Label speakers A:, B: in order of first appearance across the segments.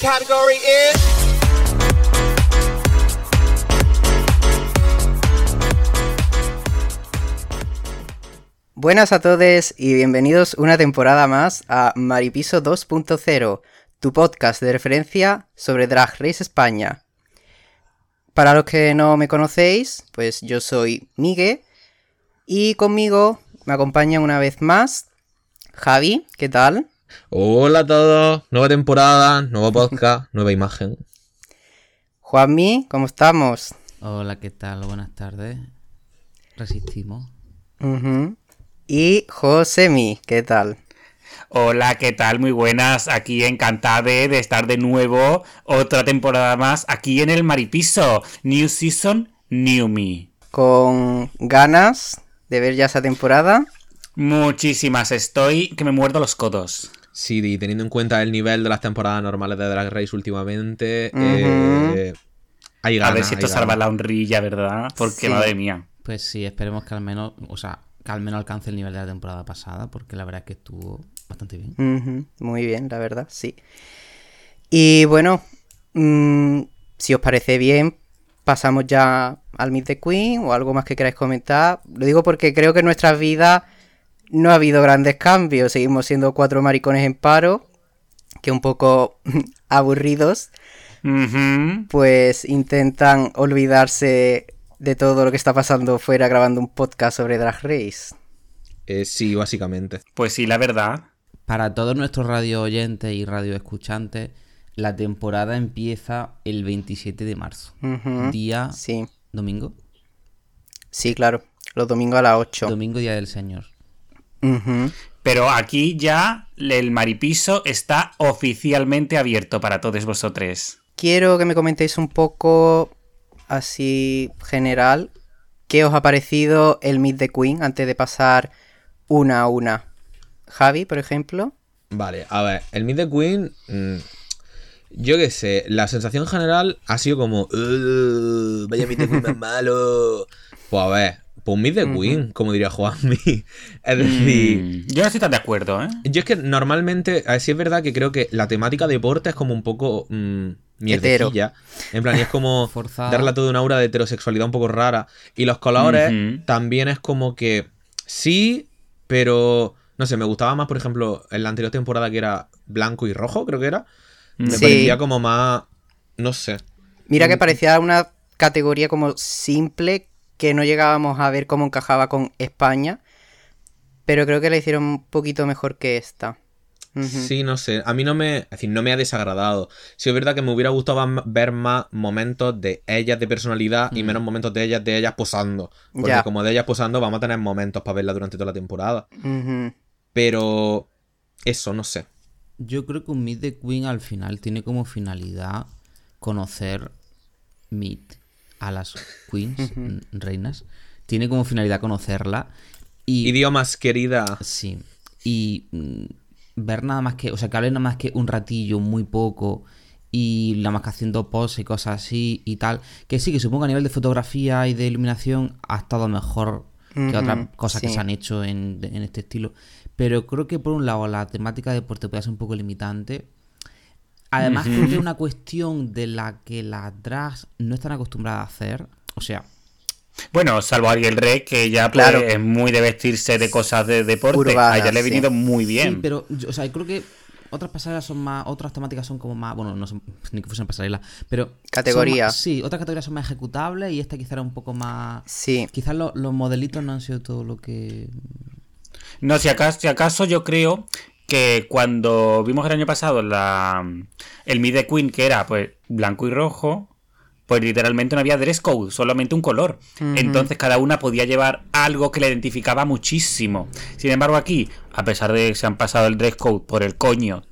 A: category.
B: Buenas a todos y bienvenidos una temporada más a Maripiso 2.0, tu podcast de referencia sobre Drag Race España. Para los que no me conocéis, pues yo soy Miguel y conmigo me acompaña una vez más Javi, ¿qué tal?
C: Hola a todos, nueva temporada, nuevo podcast, nueva imagen.
B: Juanmi, ¿cómo estamos?
D: Hola, ¿qué tal? Buenas tardes. Resistimos.
B: Y Josemi, ¿qué tal?
E: Hola, ¿qué tal? Muy buenas. Aquí encantada de, de estar de nuevo otra temporada más aquí en el Maripiso. New Season, New Me.
B: Con ganas de ver ya esa temporada.
E: Muchísimas. Estoy que me muerdo los codos.
C: Sí, y teniendo en cuenta el nivel de las temporadas normales de Drag Race últimamente,
B: Ujú.
C: eh, hay
E: A ver si esto salva la honrilla, ¿verdad? Porque
B: Sí.
E: madre mía.
D: Pues sí, esperemos que al menos, o sea, que al menos alcance el nivel de la temporada pasada, porque la verdad es que estuvo bastante bien.
B: Ujú, Muy bien, la verdad, sí. Y bueno, mm, si os parece bien, pasamos ya al Meet the Queen o algo más que queráis comentar. Lo digo porque creo que en nuestras vidas no ha habido grandes cambios. Seguimos siendo cuatro maricones en paro, que un poco aburridos, pues intentan olvidarse de todo lo que está pasando fuera grabando un podcast sobre Drag Race.
C: Eh, sí, básicamente.
E: Pues sí, la verdad.
D: Para todos nuestros radio oyentes y radio escuchantes, la temporada empieza el 27 de marzo. Día
B: Sí,
D: domingo.
B: sí, claro. Los domingos a las 8.
D: Domingo, día del Señor.
E: Pero aquí ya el Maripiso está oficialmente abierto para todos vosotros.
B: Quiero que me comentéis un poco, así general, qué os ha parecido el Meet the Queen antes de pasar una a una. Javi, por ejemplo.
C: Vale, a ver, el Meet the Queen. mm, yo qué sé, la sensación general ha sido como. "Ugh, vaya Meet the Queen más malo. Pues a ver, pues un Meet the como diría Juanmi. Es decir.
E: Mm, Yo no estoy tan de acuerdo, ¿eh?
C: Yo es que normalmente, a ver, sí es verdad que creo que la temática deporte es como un poco mm, mierdecilla. En plan, y es como
D: Forzada.
C: darle a todo una aura de heterosexualidad un poco rara. Y los colores también es como que sí, pero no sé, me gustaba más, por ejemplo, en la anterior temporada que era blanco y rojo, creo que era. Me
B: Sí.
C: parecía como más, no sé.
B: Mira que parecía una categoría como simple que no llegábamos a ver cómo encajaba con España. Pero creo que la hicieron un poquito mejor que esta.
C: Sí, no sé. A mí no me. Es decir, no me ha desagradado. Sí, es verdad que me hubiera gustado ver más momentos de ellas de personalidad y menos momentos de ellas de ellas posando. Porque
B: Ya.
C: como de ellas posando, vamos a tener momentos para verla durante toda la temporada. Pero. Eso, no sé.
D: Yo creo que un Meet the Queen al final tiene como finalidad conocer Meet a las queens, reinas. Tiene como finalidad conocerla. Y,
C: Idiomas, querida.
D: Sí. Y mm, ver nada más que. O sea, que hablen nada más que un ratillo, muy poco. Y nada más que haciendo poses y cosas así y tal. Que sí, que supongo que a nivel de fotografía y de iluminación ha estado mejor que
B: Ujú,
D: otras cosas que se han hecho en, en este estilo. Pero creo que por un lado la temática de deporte puede ser un poco limitante. Además, creo que es una cuestión de la que las drags no están acostumbradas a hacer. O sea,
E: Bueno, salvo Ariel Rey, que ya pues,
B: Claro.
E: es muy de vestirse de cosas de deporte.
B: Urbanas,
E: a ella le ha
B: sí.
E: venido muy bien.
D: Sí, pero, yo- o sea, creo que otras pasarelas son más. Otras temáticas son como más. Bueno, no son ni que fuesen pasarelas, pero.
B: Categoría.
D: más- sí, otras categorías son más ejecutables y esta quizá era un poco más.
B: Sí.
D: Quizás lo- los modelitos no han sido todo lo que.
E: No, si acaso, si acaso yo creo que cuando vimos el año pasado la, el the Queen, que era pues blanco y rojo, pues literalmente no había dress code, solamente un color. Entonces cada una podía llevar algo que la identificaba muchísimo. Sin embargo aquí, a pesar de que se han pasado el dress code por el coño,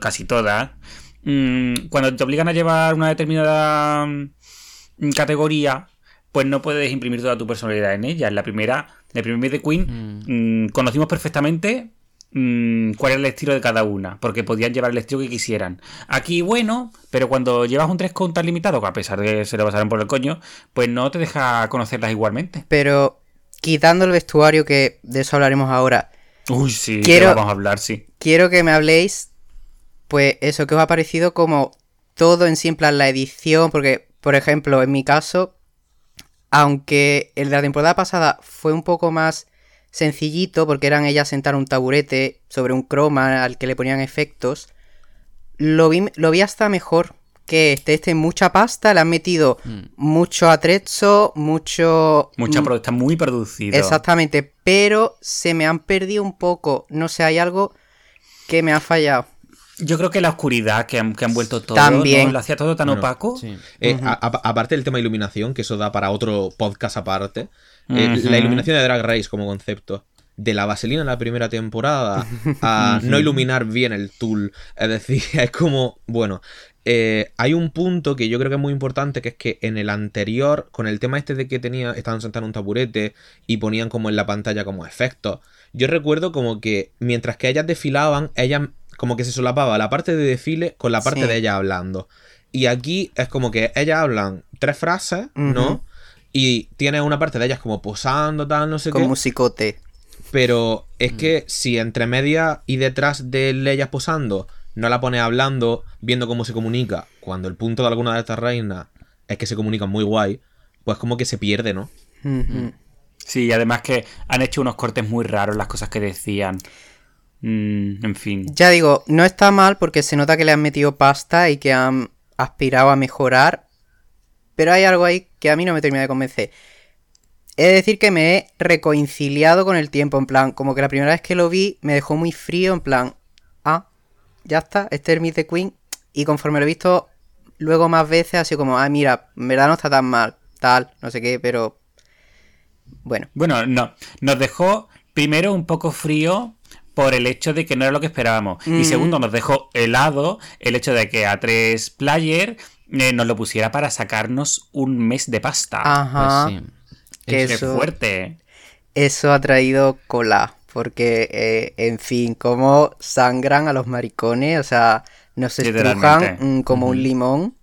E: casi todas, mm, cuando te obligan a llevar una determinada mm, categoría, pues no puedes imprimir toda tu personalidad en ella. En la primera, en el primer the Queen, mm, conocimos perfectamente mm, cuál era el estilo de cada una, porque podían llevar el estilo que quisieran. Aquí, bueno, pero cuando llevas un 3 con tan limitado, que a pesar de que se lo pasaron por el coño, pues no te deja conocerlas igualmente.
B: Pero quitando el vestuario, que de eso hablaremos ahora,
E: Uy, sí,
B: Quiero-
E: vamos a hablar, sí.
B: quiero que me habléis, pues eso que os ha parecido como todo en plan la edición, porque, por ejemplo, en mi caso, aunque el de la temporada pasada fue un poco más sencillito, porque eran ellas sentar un taburete sobre un croma al que le ponían efectos, lo vi, lo vi hasta mejor que este, este mucha pasta, le han metido
D: Mm.
B: mucho atrezzo, mucho...
E: Mucha
B: mm,
E: está muy producido.
B: Exactamente, pero se me han perdido un poco, no sé, hay algo que me ha fallado.
E: Yo creo que la oscuridad que han, que han vuelto todo,
B: También.
E: ¿no? lo hacía todo tan
C: Bueno,
E: opaco.
D: Sí.
C: Eh, a- a- aparte del tema de iluminación, que eso da para otro podcast aparte, eh, la iluminación de Drag Race como concepto, de la vaselina en la primera temporada a no iluminar bien el tool, es decir, es como, bueno, eh, hay un punto que yo creo que es muy importante, que es que en el anterior, con el tema este de que tenía, estaban sentados en un taburete y ponían como en la pantalla como efectos, yo recuerdo como que mientras que ellas desfilaban, ellas como que se solapaba la parte de desfile con la parte
B: Sí.
C: de ellas hablando. Y aquí es como que ellas hablan tres frases, ¿no? Y tiene una parte de ellas como posando, tal, no sé
B: Con
C: qué.
B: musicote.
C: Pero
B: Mm.
C: es que si entre media y detrás de ellas posando no la pone hablando, viendo cómo se comunica, cuando el punto de alguna de estas reinas es que se comunican muy guay, pues como que se pierde, ¿no?
B: Ujú.
E: Sí, y además que han hecho unos cortes muy raros las cosas que decían. Mm, en fin.
B: Ya digo, no está mal porque se nota que le han metido pasta y que han aspirado a mejorar. Pero hay algo ahí que a mí no me termina de convencer. He de decir que me he reconciliado con el tiempo, en plan, como que la primera vez que lo vi me dejó muy frío, en plan, ah, ya está, este es Meet the Queen. Y conforme lo he visto luego más veces, sido como, ah, mira, en verdad no está tan mal, tal, no sé qué, pero... Bueno,
E: Bueno, no. Nos dejó primero un poco frío por el hecho de que no era lo que esperábamos.
B: Mm.
E: Y segundo, nos dejó helado el hecho de que a tres player eh, nos lo pusiera para sacarnos un mes de pasta.
B: ajá.
D: Pues sí.
B: que
E: Qué
B: eso-
E: fuerte.
B: Eso ha traído cola, porque, eh, en fin, cómo sangran a los maricones, o sea, nos estrujan
E: Literalmente.
B: mm, como un limón.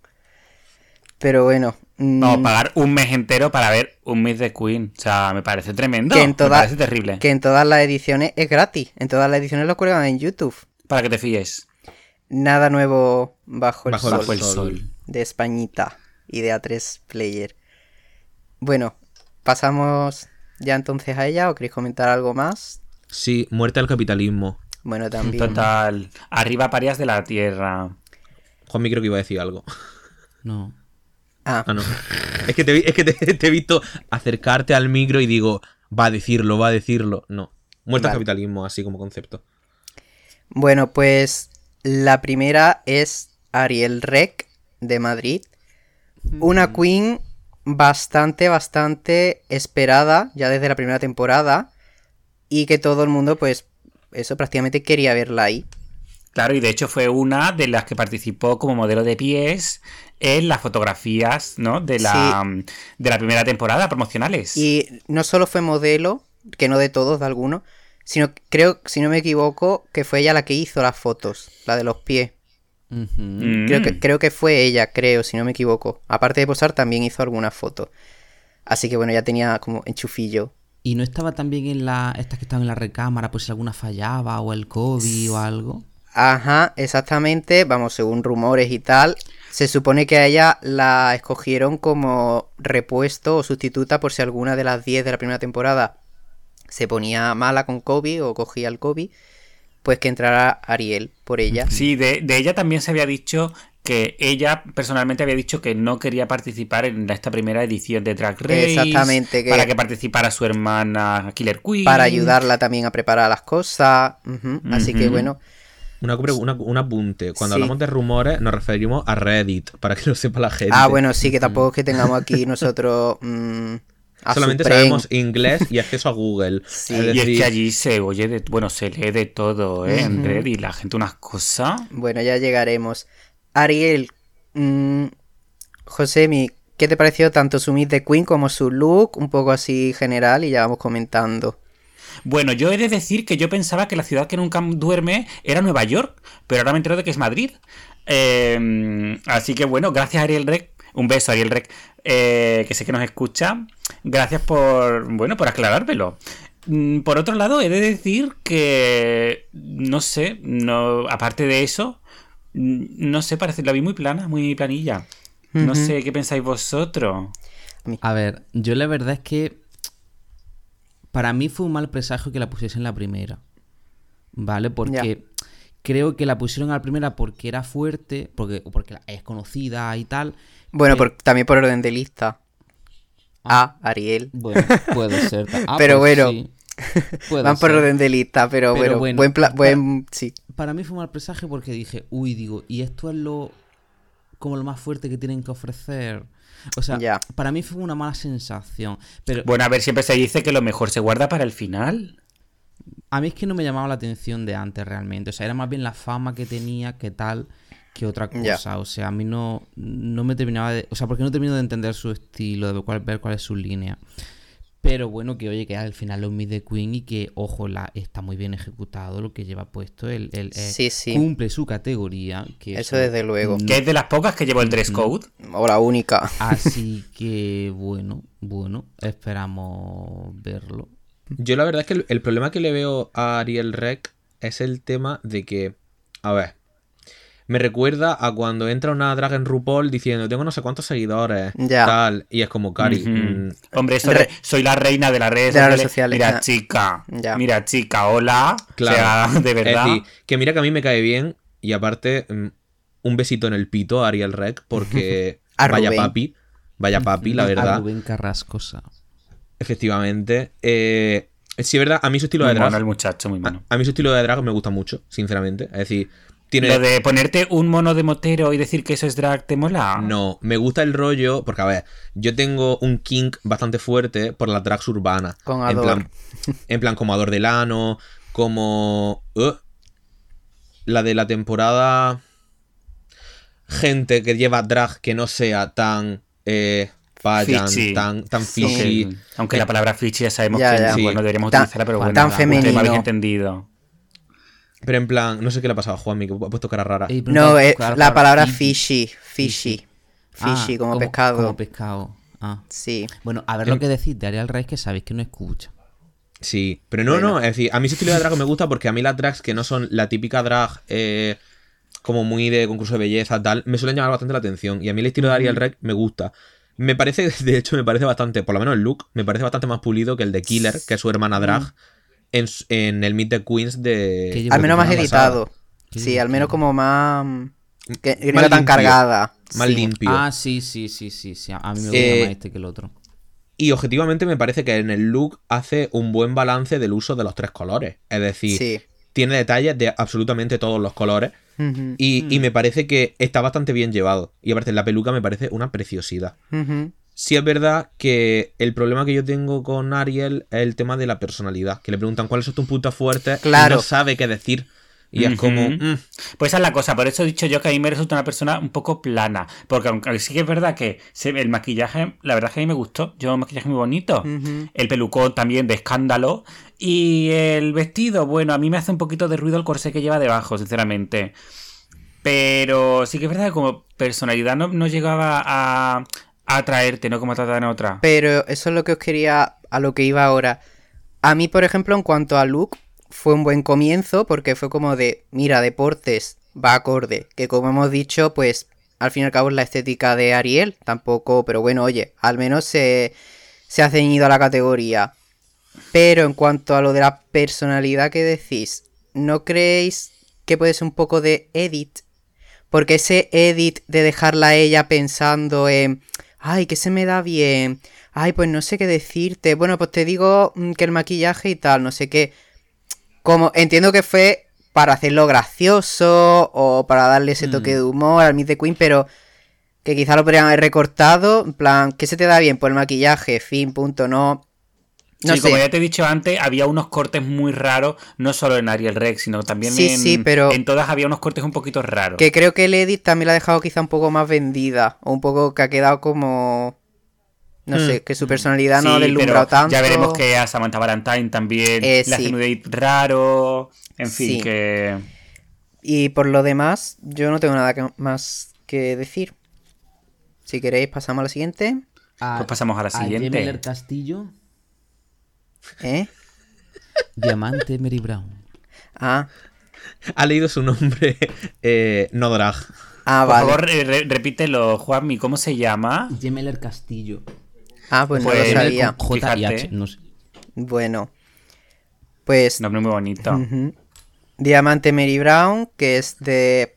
B: Pero bueno, mm,
E: Vamos a pagar un mes entero para ver un mes de Queen. O sea, me parece tremendo.
B: que, en
E: me
B: toda-
E: parece terrible.
B: que en todas las ediciones es gratis, en todas las ediciones lo cuelgan en YouTube.
E: Para que te fíes.
B: Nada nuevo bajo el
C: Bajo el
B: sol
E: Bajo el
C: sol.
B: De Españita y de A3 Player. Bueno, pasamos ya entonces a ella, ¿o queréis comentar algo más?
C: Sí, muerte al capitalismo.
B: Bueno, también.
E: Total. Arriba parias de la tierra.
C: Juanmi creo que iba a decir algo.
D: No.
B: Ah,
C: Ah, no. Es que, te, vi- es que te, te he visto acercarte al micro y digo, va a decirlo, va a decirlo. No. Muerte al capitalismo, así como concepto.
B: Bueno, pues la primera es Ariel Rec de Madrid. Una queen bastante, bastante esperada ya desde la primera temporada y que todo el mundo, pues, eso prácticamente quería verla ahí.
E: Claro, y de hecho fue una de las que participó como modelo de pies en las fotografías, ¿no? De la, de la primera temporada promocionales.
B: Y no solo fue modelo, que no de todos, de algunos, sino creo, si no me equivoco, que fue ella la que hizo las fotos, la de los pies.
E: Mm.
B: Creo que, creo que fue ella, creo, si no me equivoco. Aparte de posar, también hizo algunas fotos. Así que bueno, ya tenía como enchufillo.
D: ¿Y no estaba también en la estas que estaban en la recámara, pues si alguna fallaba o el COVID o algo?
B: Ajá, exactamente. Vamos, según rumores y tal. Se supone que a ella la escogieron como repuesto o sustituta por si alguna de las 10 de la primera temporada se ponía mala con COVID o cogía el COVID. Pues que entrara Ariel por ella.
E: Sí, de, de ella también se había dicho que ella personalmente había dicho que no quería participar en esta primera edición de Drag Race.
B: Exactamente, que-
E: Para que participara su hermana Killer Queen.
B: Para ayudarla también a preparar las cosas. Así que bueno.
C: Una, una- un apunte. Cuando
B: Sí.
C: hablamos de rumores, nos referimos a Reddit, para que lo sepa la gente.
B: Ah, bueno, sí, que tampoco es que tengamos aquí nosotros. mm, a
C: Solamente
B: Supreme.
C: sabemos inglés y acceso a Google.
B: Sí.
C: Es
E: Y es que allí se oye de, bueno, se lee de todo, ¿eh? En
B: Ujú.
E: Reddit, la gente unas cosas.
B: Bueno, ya llegaremos. Ariel, mm, Josemi, ¿qué te pareció tanto su Meet the Queen como su look? Un poco así general y ya vamos comentando.
E: Bueno, yo he de decir que yo pensaba que la ciudad que nunca duerme era Nueva York, pero ahora me entero de que es Madrid. Eh, así que bueno, gracias Ariel Rec. Un beso, Ariel Rec, eh, que sé que nos escucha. Gracias por, bueno, por aclarármelo. Mm, Por otro lado, he de decir que, no sé, no, aparte de eso, mm, no sé, parece, la vi muy plana, muy planilla. No sé qué pensáis vosotros.
D: A ver, yo la verdad es que para mí fue un mal presagio que la pusiesen en la primera. ¿Vale? Porque creo que la pusieron a la primera porque era fuerte, porque, porque la- es conocida y tal.
B: Bueno, por- también por orden de lista.
D: Ah.
B: A, Ariel.
D: Bueno, puede ser. Ah,
B: Pero
D: pues
B: bueno.
D: sí,
B: Van por orden de lista, pero,
D: Pero
B: bueno,
D: bueno,
B: buen, pla- buen sí.
D: Para mí fue un mal presagio porque dije, uy, digo, y esto es lo como lo más fuerte que tienen que ofrecer. O sea,
B: Ya.
D: para mí fue una mala sensación. Pero
E: Bueno, a ver, siempre se dice que lo mejor se guarda para el final.
D: a mí es que no me llamaba la atención de antes realmente. O sea, era más bien la fama que tenía que tal que otra cosa. O sea, a mí no, no me terminaba de... O sea, porque no termino de entender su estilo, de cuál, ver cuál es su línea. Pero bueno, que oye, que al final lo mide Queen y que, ojo, la, está muy bien ejecutado lo que lleva puesto. El, el- eh,
B: Sí, sí.
D: Cumple su categoría. Que
B: Eso desde luego.
D: no-
E: Que es de las pocas que llevó el dress code.
B: O la única.
D: Así que, bueno, bueno, esperamos verlo.
C: Yo la verdad es que el, el problema que le veo a Ariel Rec es el tema de que, a ver, me recuerda a cuando entra una drag en RuPaul diciendo tengo no sé cuántos seguidores,
B: Ya.
C: tal, y es como Cari. Mm,
E: Hombre, soy,
B: Re-
E: soy la reina de las redes
B: de las
E: sociales.
B: redes sociales,
E: Mira,
B: ya.
E: chica.
B: Ya.
E: Mira, chica, hola.
C: Claro.
E: O sea, de verdad.
C: Es decir, que mira que a mí me cae bien y aparte mm, un besito en el pito a Ariel Rec porque
B: A
C: vaya
B: Rubén.
C: papi, vaya papi, la
D: A
C: verdad,
D: Rubén Carrascosa.
C: efectivamente. Eh, sí, es verdad, a mí su estilo
E: muy
C: de
E: mono
C: drag,
E: el muchacho, muy mono.
C: a, a mí su estilo de drag me gusta mucho, sinceramente. Es decir, tiene...
E: Lo de ponerte un mono de motero y decir que eso es drag, ¿te mola?
C: No, me gusta el rollo, porque a ver, yo tengo un kink bastante fuerte por las drags urbanas.
B: Con
C: en
B: Ador.
C: plan, en plan como Ador Delano, como uh, la de la temporada gente que lleva drag que no sea tan eh, payan,
E: Fishy.
C: tan tan
B: Sí.
C: fishy.
E: Aunque, la palabra fichi ya sabemos
B: Ya,
E: que
B: ya.
C: Sí.
E: bueno, deberíamos
B: Tan-
E: utilizarla, pero bueno,
B: tan
E: ustedes me
B: femenino.
E: habéis entendido.
C: Pero en plan, no sé qué le ha pasado a Juanmi, que ha puesto cara rara.
D: Ey,
B: No, es
D: claro,
B: la palabra
D: fishy.
B: fishy. Fishy.
D: Ah,
B: como, pescado.
D: Como pescado. Ah.
B: Sí.
D: Bueno, a ver lo que decís de Ariel Reyes que sabéis que no escucha.
C: Sí, pero no,
B: Bueno.
C: no, es decir, a mí ese estilo de drag me gusta porque a mí las drags que no son la típica drag eh, como muy de concurso de belleza, tal, me suelen llamar bastante la atención. Y a mí el estilo de Ariel Rec me gusta. Me parece, de hecho, me parece bastante, por lo menos el look, me parece bastante más pulido que el de Killer, que es su hermana drag, en, en el Meet the Queens
D: Que
C: de...
B: Al menos más editado.
C: pasada.
B: Sí, al menos como más. mm, Que, que no
C: Más
B: era tan
C: limpio.
B: cargada.
C: Más
B: Sí.
C: limpio.
D: Ah, sí, sí, sí, sí, sí. A mí me gusta
C: Eh,
D: más este que el otro.
C: Y objetivamente me parece que en el look hace un buen balance del uso de los tres colores. Es decir,
B: Sí.
C: tiene detalles de absolutamente todos los colores. Y, y me parece que está bastante bien llevado. Y aparte, la peluca me parece una preciosidad.
B: ujú.
C: Sí es verdad que el problema que yo tengo con Ariel es el tema de la personalidad. Que le preguntan cuáles son tus puntos fuertes
B: Claro.
C: y no sabe qué decir. Y es como... Mm,
E: Pues esa es la cosa, por eso he dicho yo que a mí me resulta una persona un poco plana. Porque aunque sí que es verdad que se- el maquillaje, la verdad es que a mí me gustó. Yo un maquillaje muy bonito. El pelucón también de escándalo. Y el vestido, bueno, a mí me hace un poquito de ruido el corsé que lleva debajo, sinceramente. Pero sí que es verdad que como personalidad no, no llegaba a atraerte, ¿no? Como tratan en otra.
B: Pero eso es lo que os quería, a lo que iba ahora. A mí, por ejemplo, en cuanto a look, fue un buen comienzo porque fue como de, mira, deportes, va acorde. Que como hemos dicho, pues al fin y al cabo es la estética de Ariel, tampoco, pero bueno, oye, al menos se, se ha ceñido a la categoría. Pero en cuanto a lo de la personalidad que decís, ¿no creéis que puede ser un poco de edit? Porque ese edit de dejarla a ella pensando en, ay, que se me da bien, ay, pues no sé qué decirte, bueno, pues te digo mm, que el maquillaje y tal, no sé qué. Como entiendo que fue para hacerlo gracioso o para darle ese toque de humor al Meet the Queen, pero que quizá lo podrían haber recortado, en plan, ¿qué se te da bien? Pues el maquillaje, fin, punto, no. No
E: sí,
B: sé.
E: como ya te he dicho antes, había unos cortes muy raros, no solo en Ariel Rex, sino también
B: Sí,
E: en,
B: sí, pero-
E: en todas había unos cortes un poquito raros.
B: Que creo que el edit también la ha dejado quizá un poco más vendida. O un poco que ha quedado como. No
C: Hmm.
B: sé, que su personalidad no ha
E: Sí,
B: deslumbrado
E: pero
B: tanto.
E: Ya veremos que a Samantha Valentine también
B: Eh,
E: le hace
B: sí.
E: un edit raro. En fin,
B: Sí.
E: que.
B: Y por lo demás, yo no tengo nada que- más que decir. Si queréis, pasamos a la siguiente.
E: Pues pasamos a la siguiente.
D: Jemeler Castillo,
B: ¿Eh?
D: Diamante Mary Brown.
B: Ah.
C: ha leído su nombre eh, no drag.
B: Ah,
E: Por
B: vale.
E: favor, re- re- repítelo, Juanmi, ¿cómo se llama?
D: Gemeler Castillo.
B: Ah, pues no
E: Pues-
B: lo sabía.
D: Con J y H,
E: Fíjate.
D: no sé.
B: Bueno. Pues
E: Nombre muy bonito.
B: Diamante Mary Brown, que es de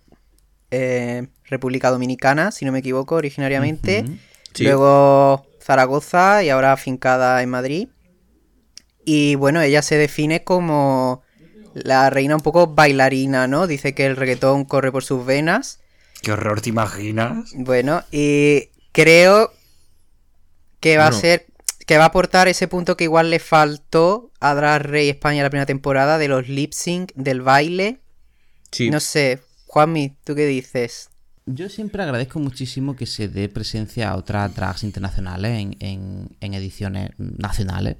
B: eh, República Dominicana, si no me equivoco, originariamente.
C: Sí.
B: Luego Zaragoza y ahora afincada en Madrid. Y bueno, ella se define como la reina un poco bailarina, ¿no? Dice que el reggaetón corre por sus venas.
E: Qué horror, ¿te imaginas?
B: Bueno, y creo que va
C: Bueno.
B: a ser. Que va a aportar ese punto que igual le faltó a Drag Race España la primera temporada de los lip sync, del baile.
C: Sí.
B: No sé, Juanmi, ¿tú qué dices?
D: Yo siempre agradezco muchísimo que se dé presencia a otras drags internacionales en, en- en ediciones nacionales.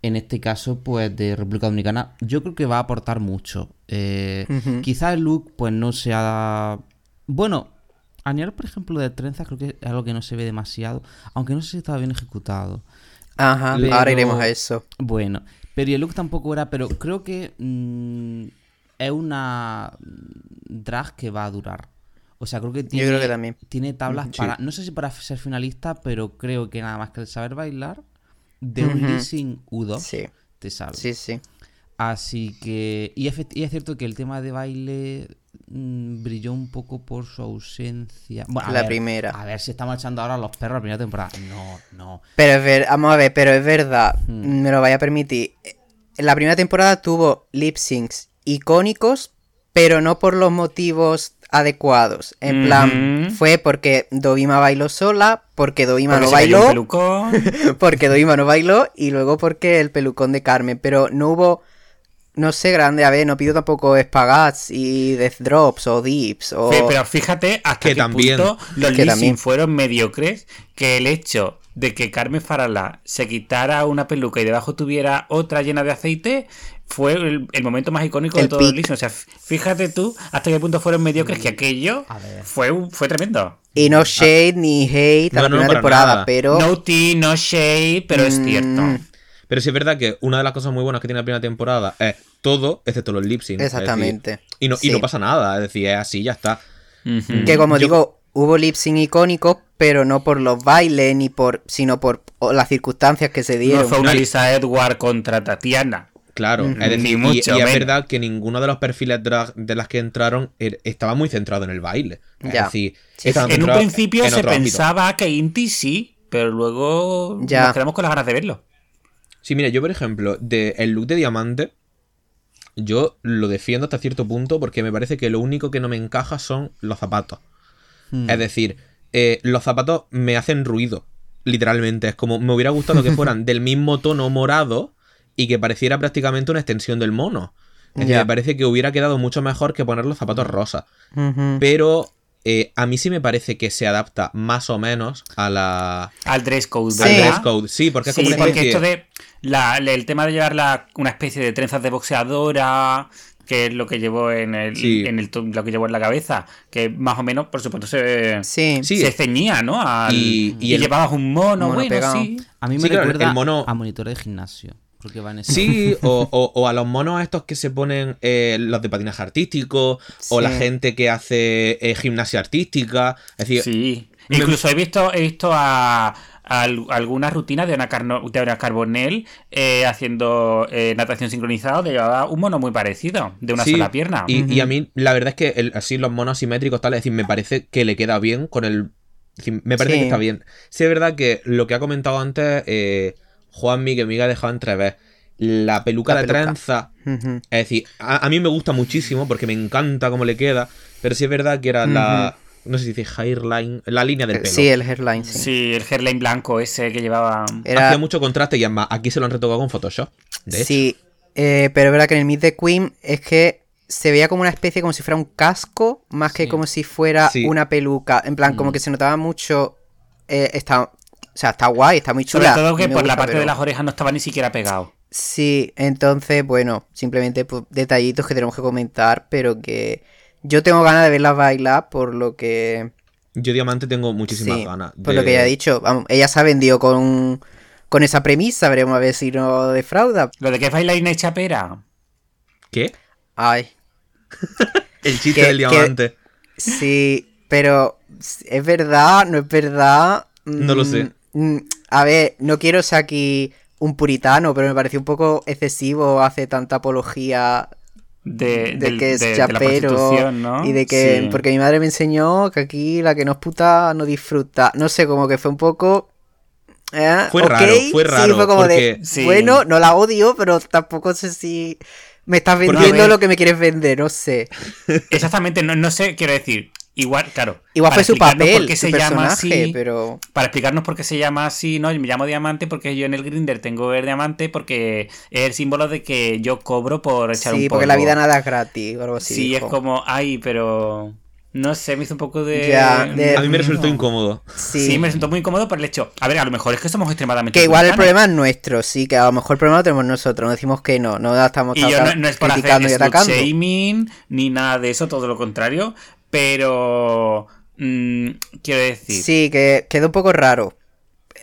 D: En este caso, pues de República Dominicana, yo creo que va a aportar mucho. Eh,
B: Ujú.
D: Quizá el look, pues no sea. Bueno, a nivel, por ejemplo, de trenzas, creo que es algo que no se ve demasiado. Aunque no sé si estaba bien ejecutado.
B: Ajá,
D: Pero-
B: ahora iremos a eso.
D: Bueno, pero el look tampoco era, pero creo que mm, es una drag que va a durar. O sea, creo que tiene,
B: creo que también.
D: tiene tablas
C: Sí.
D: para, no sé si para ser finalista, pero creo que nada más que el saber bailar, de un leasing U2
B: Sí,
D: te salva.
B: sí, sí.
D: Así que, y, es cierto que el tema de baile mm, brilló un poco por su ausencia. Bueno, a
B: La
D: ver,
B: primera.
D: A ver si estamos echando ahora a los perros la primera temporada. No, no.
B: Pero es ver, vamos a ver, pero es verdad,
D: Hmm.
B: me lo vaya a permitir. La primera temporada tuvo lip syncs icónicos, pero no por los motivos adecuados. En plan, fue porque Dovima bailó sola, porque Dovima
E: Porque
B: no bailó, porque Dovima no bailó y luego porque el pelucón de Carmen, pero no hubo, no sé, grande, a ver, no pido tampoco spagats y death drops o dips o...
E: Pero fíjate hasta
C: Que
E: qué
C: también.
E: punto los
B: Que también.
E: fueron mediocres que el hecho de que Carmen Farala se quitara una peluca y debajo tuviera otra llena de aceite fue el, el momento más icónico de
B: El
E: todo el lip sync. O sea, fíjate tú hasta qué punto fueron mediocres que aquello
D: A ver.
E: fue, un- fue tremendo.
B: Y no shade ni hate a
C: No,
B: la
C: no,
B: primera temporada,
C: nada.
B: pero...
E: No tea, no shade, pero es
B: Mm,
E: cierto.
C: Pero sí es verdad que una de las cosas muy buenas que tiene la primera temporada es todo, excepto los lip sync. Es decir,
B: Exactamente.
C: y, no, y no pasa nada, es decir, es así, ya está.
B: Que como
C: Yo-
B: digo, hubo lip sync icónicos, pero no por los bailes, ni por, sino por las circunstancias que se
E: No
B: dieron.
E: fue una
C: No,
E: Lisa Edward contra Tatiana.
C: Claro, es decir,
E: Ni
C: y-
E: mucho
C: y, es verdad que ninguno de los perfiles drag de las que entraron er- estaba muy centrado en el baile. Es
B: Ya.
C: decir,
B: Sí,
E: En un principio
C: en
E: se
C: ámbito.
E: pensaba que Inti sí, pero luego
B: Ya.
E: nos quedamos con las ganas de verlo.
C: Sí, mira, yo por ejemplo, de el look de diamante, yo lo defiendo hasta cierto punto porque me parece que lo único que no me encaja son los zapatos.
D: Hmm.
C: Es decir, eh, los zapatos me hacen ruido, literalmente. Es como me hubiera gustado que fueran del mismo tono morado y que pareciera prácticamente una extensión del mono. Es decir, me parece que hubiera quedado mucho mejor que poner los zapatos rosas.
B: Ujú.
C: Pero eh, a mí sí me parece que se adapta más o menos a la,
E: Al dress code,
B: Sí.
C: al
E: ¿verdad?
C: dress code. Sí, porque es
E: Sí,
C: como una
E: porque
C: especie...
E: esto de la- el tema de llevar la- una especie de trenzas de boxeadora, que es lo que llevó en el,
C: Sí.
E: en el lo que llevó en la cabeza, que más o menos, por supuesto, se,
B: Sí.
C: Sí.
E: se ceñía, ¿no? Al-
C: Y-
E: y,
C: y el-
E: llevabas un mono,
B: mono
E: bueno, sí.
D: A mí me
C: Sí, claro,
D: recuerda
C: el mono-
D: a monitor de gimnasio. Porque.
C: Sí, o, o- o a los monos estos que se ponen eh, los de patinaje artístico, o la gente que hace eh, gimnasia artística. Es decir,
E: Sí.
C: me-
E: Incluso he visto, he visto a, a al- algunas rutinas de Ana, Carno- de Ana Carbonell eh, haciendo eh, natación sincronizada, donde llevaba un mono muy parecido, de una
C: sí,
E: sola pierna.
C: Y, y a mí, la verdad es que el- así los monos simétricos, tal, es decir, me parece que le queda bien con el. es decir, me parece
B: Sí.
C: que está bien. Sí, es verdad que lo que ha comentado antes, eh, Juanmi, que me ha dejado entrever, la peluca
B: La
C: de
B: peluca.
C: trenza. Es decir, a, a mí me gusta muchísimo porque me encanta cómo le queda, pero sí es verdad que era la. No sé si dice hairline, la línea del pelo.
B: Sí, el hairline, sí.
E: Sí, el hairline blanco ese que llevaba.
B: Era,
C: Hacía mucho contraste y además aquí se lo han retocado con Photoshop. De
B: sí, eh, pero es verdad que en el Meet the Queen es que se veía como una especie, como si fuera un casco, más que
D: Sí.
B: como si fuera
C: Sí.
B: una peluca. En plan, como
D: Mm.
B: que se notaba mucho. eh, sea, está guay, está muy
E: Sobre
B: chula.
E: todo
B: a
E: que por la parte
B: pero-
E: de las orejas no estaba ni siquiera pegado.
B: Sí, entonces, bueno, simplemente pues, detallitos que tenemos que comentar, pero que yo tengo ganas de verla bailar por lo que...
C: Yo Diamante tengo muchísimas
B: sí,
C: ganas.
B: por
C: de-
B: lo que ya he dicho. Vamos, ella se ha vendido con, con esa premisa, veremos a ver si no defrauda.
E: Lo de que es bailarina y chapera.
C: ¿Qué?
B: Ay,
C: El chiste
B: Que-
C: del
B: que-
C: diamante.
B: Sí, pero ¿es verdad? ¿No es verdad?
C: No lo
B: Mm,
C: sé.
B: Mm, A ver, no quiero ser aquí un puritano, pero me pareció un poco excesivo hace tanta apología
E: De,
B: de
E: del-
B: que es
E: de-
B: chapero
E: ¿no?
B: y de que
E: Sí.
B: porque mi madre me enseñó que aquí la que no es puta no disfruta no sé como que fue un poco eh,
C: Fue raro, fue
B: sí,
C: raro,
B: fue como de
E: Sí.
B: bueno no la odio pero tampoco sé si me estás vendiendo lo que me quieres vender no sé
E: Exactamente, no, no sé, quiero decir. Igual, claro.
B: igual fue su
E: explicarnos
B: papel
E: por qué
B: su
E: se llama así,
B: pero
E: Para explicarnos por qué se llama así, ¿no? Yo me llamo diamante porque yo en el grinder tengo el diamante porque es el símbolo de que yo cobro por echar un
B: sí
E: polvo.
B: porque la vida nada es gratis o algo así
E: Sí, es como, ay, pero. No sé, me hizo un poco de.
B: Ya, de-
C: A mí me resultó
E: no.
C: incómodo.
B: sí,
E: Sí. me resultó muy incómodo por el hecho. A ver, a lo mejor es que somos extremadamente.
B: que igual el problema es nuestro sí que a lo mejor el problema lo tenemos nosotros no decimos que no no estamos
E: Y yo no, no es por hacer
B: y atacando
E: shaming ni nada de eso, todo lo contrario. Pero. mm, quiero decir.
B: Sí, que quedó un poco raro.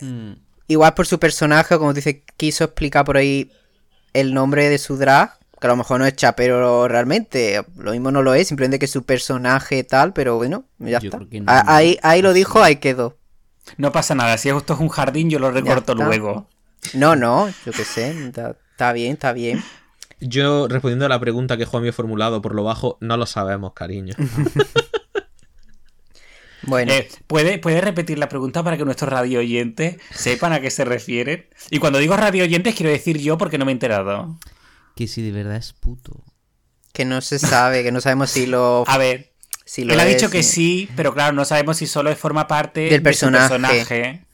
D: Mm.
B: Igual por su personaje, como dice, quiso explicar por ahí el nombre de su drag, que a lo mejor no es chapero realmente, lo mismo no lo es, simplemente que su personaje tal, pero bueno, ya
D: Yo
B: está.
D: creo que no.
B: Ah, Ahí, ahí lo dijo, ahí quedó.
E: No pasa nada. Si esto es un jardín, yo lo recorto luego.
B: No, no, yo qué sé, está, está bien, está bien.
C: Yo, respondiendo a la pregunta que Juan me ha formulado por lo bajo, no lo sabemos, cariño.
B: Bueno,
E: Eh, ¿puede, ¿Puede repetir la pregunta para que nuestros radio oyentes sepan a qué se refieren? Y cuando digo radio oyentes, quiero decir yo porque no me he enterado.
D: Que si de verdad es puto.
B: que no se sabe, que no sabemos si lo...
E: A ver,
B: si lo
E: él ha dicho que sí, pero claro, no sabemos si solo forma parte
B: Del
E: de su
B: personaje.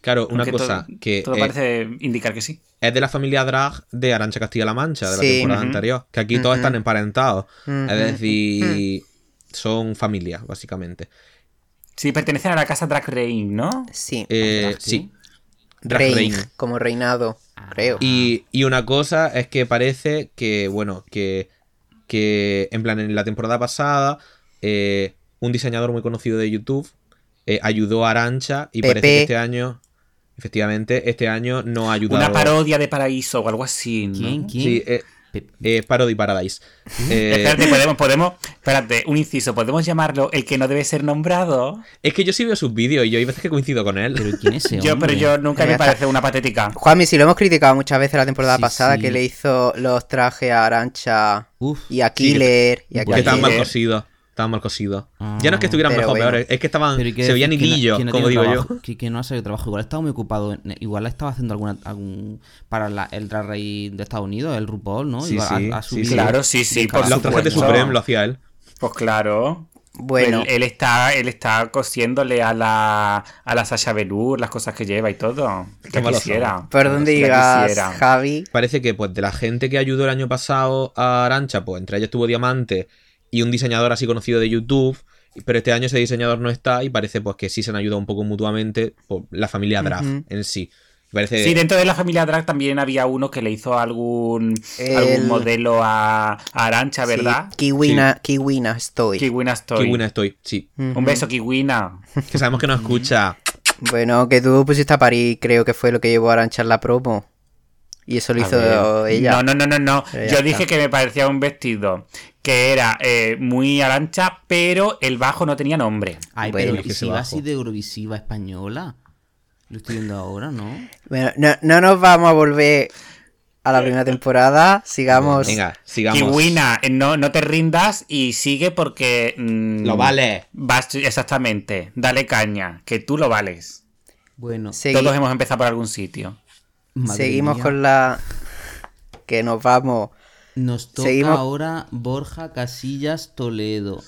C: Claro, una cosa
E: todo,
C: que
E: todo
C: eh,
E: parece indicar que sí.
C: es de la familia drag de Arancha Castilla-La Mancha, de la
B: Sí.
C: temporada anterior. Que aquí todos están emparentados. Es decir, son familias, básicamente.
E: Sí, pertenecen a la casa Drag Rain, ¿no?
B: Sí,
C: Eh,
D: ¿Drag
C: sí. Drag
B: rein,
C: Rain.
B: como reinado, creo.
C: Y, y una cosa es que parece que, bueno, que, que en plan, en la temporada pasada, eh, un diseñador muy conocido de YouTube eh, ayudó a Arancha y parece que este año, efectivamente, este año no ha ayudado.
E: Una parodia de Paraíso o algo así, ¿no?
D: ¿Quién? ¿Quién?
C: Sí, eh, eh, Parody Paradise. Eh,
E: Espérate, podemos, podemos, espérate, un inciso, ¿podemos llamarlo el que no debe ser nombrado?
C: es que yo sí veo sus vídeos y yo hay veces que coincido con él.
D: Pero ¿quién es ese
E: Yo, pero yo nunca me parece una patética.
B: Juanmi, si lo hemos criticado muchas veces la temporada
D: Sí,
B: pasada,
D: sí.
B: que le hizo los trajes a Arancha
D: Uf.
B: y a
C: Sí,
B: Killer. y a
C: Porque estaban mal
E: Killer.
C: Estaban mal cosidos.
D: Ah.
C: ya no es que estuvieran
B: Pero
C: mejor o
B: bueno.
C: peores, es que estaban.
D: Pero ¿y qué
C: Se veían
D: que no-
C: hilillos,
D: que no
C: como digo
D: trabajo?
C: yo.
D: Que, que no ha salido trabajo. Igual estaba muy ocupado. en- Igual estaba haciendo alguna algún para la- el Drag Race de Estados Unidos, el RuPaul, ¿no?
C: Sí,
D: Igual
C: sí,
D: subido
C: sí.
E: Claro, sí, sí, por
C: Los trajes de. Supreme lo hacía él.
E: Pues claro.
B: Bueno,
E: Él, él está, él está cosiéndole a la, a la Sasha Velour las cosas que lleva y todo. Que quisiera.
B: por donde
E: Que
B: digas,
E: quisiera.
B: Javi.
C: Parece que, pues, de la gente que ayudó el año pasado a Arancha, pues entre ellos estuvo Diamante y un diseñador así conocido de YouTube. Pero este año ese diseñador no está y parece pues que sí se han ayudado un poco mutuamente por la familia Drag
B: Ujú.
C: en sí. Parece
E: Sí, dentro de la familia Drag también había uno que le hizo algún,
B: El-
E: algún modelo a, a Arancha, ¿verdad?
B: Sí, Kiwina, Kiwina estoy.
E: Kiwina.
C: Qué buena estoy, sí.
E: Un beso, Kiwina.
C: Que sabemos que nos escucha.
B: Bueno, que tú pusiste a París, creo que fue lo que llevó a Arancha en la promo. Y eso lo
E: A
B: hizo
E: ver.
B: ella.
E: No, no, no, no, no.
B: Ya
E: Yo
B: está.
E: dije que me parecía un vestido que era eh, muy arancha, pero el bajo no tenía nombre.
D: Ay,
B: Bueno,
D: pero
C: es que
D: ¿y
C: se
D: si va así de Eurovisiva española? Lo estoy viendo ahora, ¿no?
B: Bueno, no, no nos vamos a volver a la primera temporada. Sigamos.
C: Venga, sigamos.
E: Kiwina, eh, no, no te rindas y sigue porque. mm,
C: Lo vale.
E: vas- exactamente. Dale caña, que tú lo vales.
D: Bueno,
B: Segui-
E: Todos hemos empezado por algún sitio.
D: Madre
B: seguimos
D: mía.
B: con la. Que nos vamos.
D: Nos toca
B: Seguimos-
D: ahora Borja Casillas Toledo,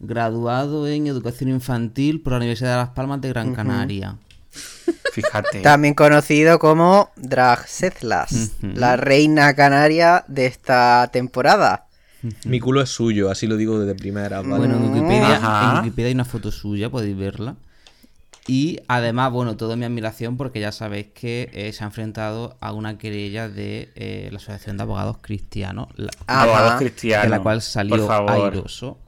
D: graduado en Educación Infantil por la Universidad de Las Palmas de Gran Canaria.
E: Fíjate.
B: También conocido como Drag Setlas,
D: Ujú.
B: la reina canaria de esta temporada.
C: Mi culo es suyo, así lo digo desde primera. ¿vale?
D: Bueno, en Wikipedia,
E: Ajá.
D: en Wikipedia hay una foto suya, podéis verla. Y además, bueno, toda mi admiración porque ya sabéis que eh, se ha enfrentado a una querella de eh, la Asociación de Abogados Cristianos, la-
B: Ajá.
E: Abogados cristianos.
D: de la cual salió airoso.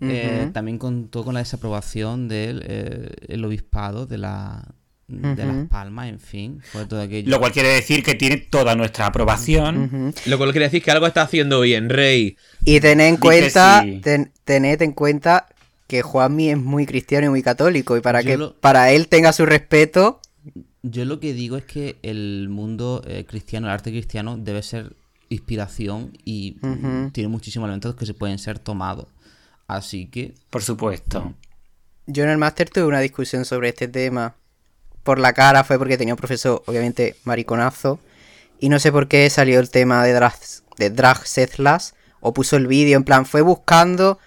D: Eh, también contó con la desaprobación del eh, el obispado de la, de Las. Palmas, en fin, fue todo aquello.
E: Lo cual quiere decir que tiene toda nuestra aprobación.
C: Lo cual quiere decir que algo está haciendo bien, Rey.
B: Y tened en cuenta,
E: sí.
B: ten- tened en cuenta que Juanmi es muy cristiano y muy católico. Y para
D: Yo
B: que
D: lo-
B: para él tenga su respeto,
D: Yo lo que digo es que el mundo eh, cristiano, el arte cristiano, debe ser inspiración y tiene muchísimos elementos que se pueden ser tomados. Así que,
E: Por supuesto.
B: yo en el máster tuve una discusión sobre este tema. Por la cara fue porque tenía un profesor, obviamente, mariconazo. Y no sé por qué salió el tema de drag, de drag Sethlas. O puso el vídeo, en plan, fue buscando,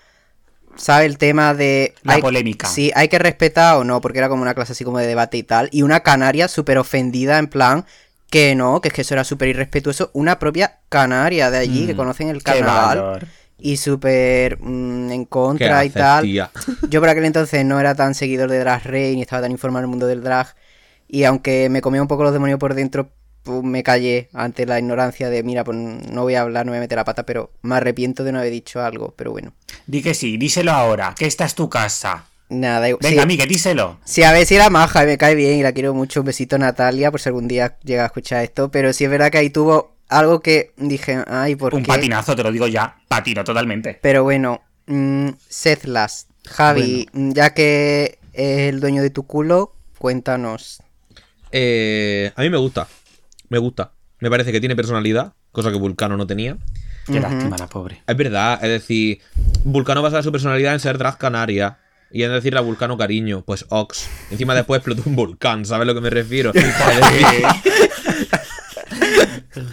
B: ¿sabe? El tema de...
E: La
B: hay-
E: polémica.
B: Sí, hay que respetar o no, porque era como una clase así como de debate y tal. Y una canaria súper ofendida, en plan, que no, que es que eso era súper irrespetuoso. Una propia canaria de allí, que
D: Mm,
B: conocen el carnaval. Y súper mm, en
C: ¿Qué
B: contra y
C: haces,
B: tal.
C: tía?
B: Yo por aquel entonces no era tan seguidor de Drag Race ni estaba tan informado en el mundo del drag. Y aunque me comía un poco los demonios por dentro, pues me callé ante la ignorancia de, mira, pues no voy a hablar, no voy a meter la pata, pero me arrepiento de no haber dicho algo. Pero bueno,
E: Di que sí, díselo ahora, que esta es tu casa.
B: nada. igual.
E: Venga,
B: sí,
E: Miguel, díselo.
B: sí, a ver si era maja y me cae bien y la quiero mucho. Un besito Natalia, por si algún día llega a escuchar esto. Pero sí es verdad que ahí tuvo algo que dije, ay, ¿por
E: Un
B: qué?
E: patinazo, te lo digo ya. Patino totalmente.
B: Pero bueno, mm, Seth Last, Javi, mm, ya que es el dueño de tu culo, cuéntanos.
C: Eh, a mí me gusta. Me gusta. Me parece que tiene personalidad, cosa que Vulcano no tenía.
E: Qué lástima la pobre.
C: Es verdad, es decir, Vulcano basa su personalidad en ser drag canaria. Y en decirle a Vulcano cariño, pues Ox. Encima después explotó un volcán, ¿sabes a lo que me refiero?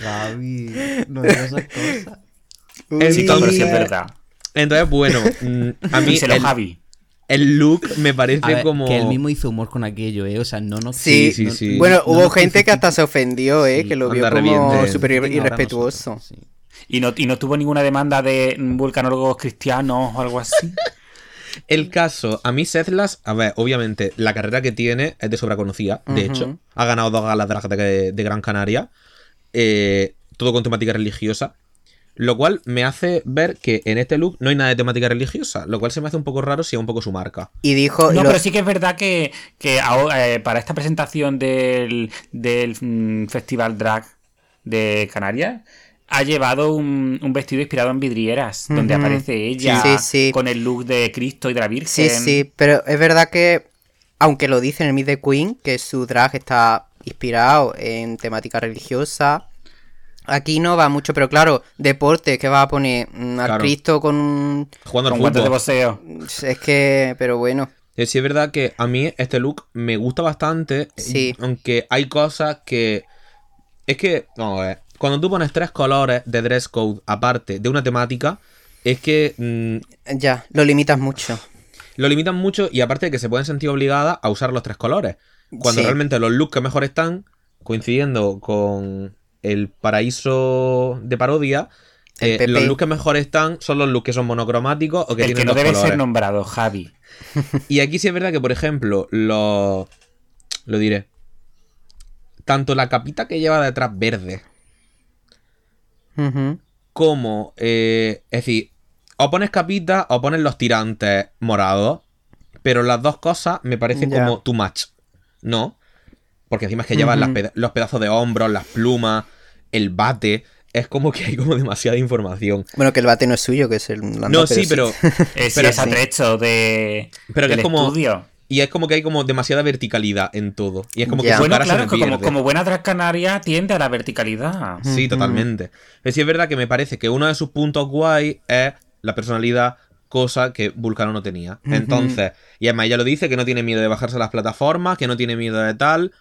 D: Javi, no digas esas cosas.
E: Sí, todo, pero sí es verdad.
C: Entonces, bueno, mm, a mí
E: Díselo,
C: el,
E: Javi.
C: El look me parece como...
D: que él mismo hizo humor con aquello, ¿eh? O sea, no nos...
B: Sí,
C: sí,
D: no-
C: sí.
B: Bueno,
D: no
B: hubo gente que hasta se ofendió, ¿eh?
D: Sí,
B: que lo vio como
C: revienten.
B: súper irrespetuoso.
D: nosotros, sí.
E: ¿Y no, ¿Y no tuvo ninguna demanda de vulcanólogos cristianos o algo así?
C: El caso, a mí Sethlas, a ver, obviamente, la carrera que tiene es de sobra conocida. De hecho, ha ganado dos galas de, de Gran Canaria. eh, todo con temática religiosa. Lo cual me hace ver que en este look no hay nada de temática religiosa. Lo cual se me hace un poco raro si es un poco su marca.
B: Y dijo...
E: No,
B: lo-
E: pero sí que es verdad que, que ahora, eh, para esta presentación del, del mm, Festival Drag de Canarias ha llevado un, un vestido inspirado en vidrieras, donde aparece ella
B: Sí, sí.
E: con el look de Cristo y de la Virgen.
B: Sí, sí, pero es verdad que, aunque lo dice en el Meet the Queen, que su drag está inspirado en temática religiosa, aquí no va mucho, pero claro, deporte, que va a poner Mm, al
C: Claro.
B: Cristo con un...
C: Jugando al
E: Con guantes de boxeo.
B: Es que, pero bueno,
C: Eh, Sí, es verdad que a mí este look me gusta bastante.
B: Sí.
C: Aunque hay cosas que. Es que, vamos a ver. Cuando tú pones tres colores de dress code aparte de una temática, es que mm,
B: ya, lo limitas mucho.
C: lo limitan mucho y aparte de que se pueden sentir obligadas a usar los tres colores. Cuando
B: Sí.
C: realmente los looks que mejor están, coincidiendo con el paraíso de parodia, eh, los looks que mejor están son los looks que son monocromáticos o que
E: El
C: tienen
E: que no
C: dos
E: debe
C: colores.
E: ser nombrado, Javi.
C: Y aquí sí es verdad que, por ejemplo, lo. Lo diré. Tanto la capita que lleva detrás verde, como. eh, es decir, o pones capita o pones los tirantes morados. Pero las dos cosas me parecen como too much. ¿No? Porque encima es que llevan peda- los pedazos de hombros, las plumas, el bate. Es como que hay como demasiada información.
B: Bueno, que el bate no es suyo, que es el...
C: No, sí, pero.
E: Es,
C: Pero
E: es atrecho de,
C: Pero que
E: del
C: es como-
E: estudio.
C: Y es como que hay como demasiada verticalidad en todo. Y es como que
B: Ya.
C: su
E: Bueno,
C: cara se
E: claro, que como, como buena drag canaria tiende a la verticalidad.
C: Sí, totalmente. Pero sí es verdad que me parece que uno de sus puntos guay es la personalidad, cosa que Vulcano no tenía. Entonces, y además ella lo dice, que no tiene miedo de bajarse a las plataformas, que no tiene miedo de tal,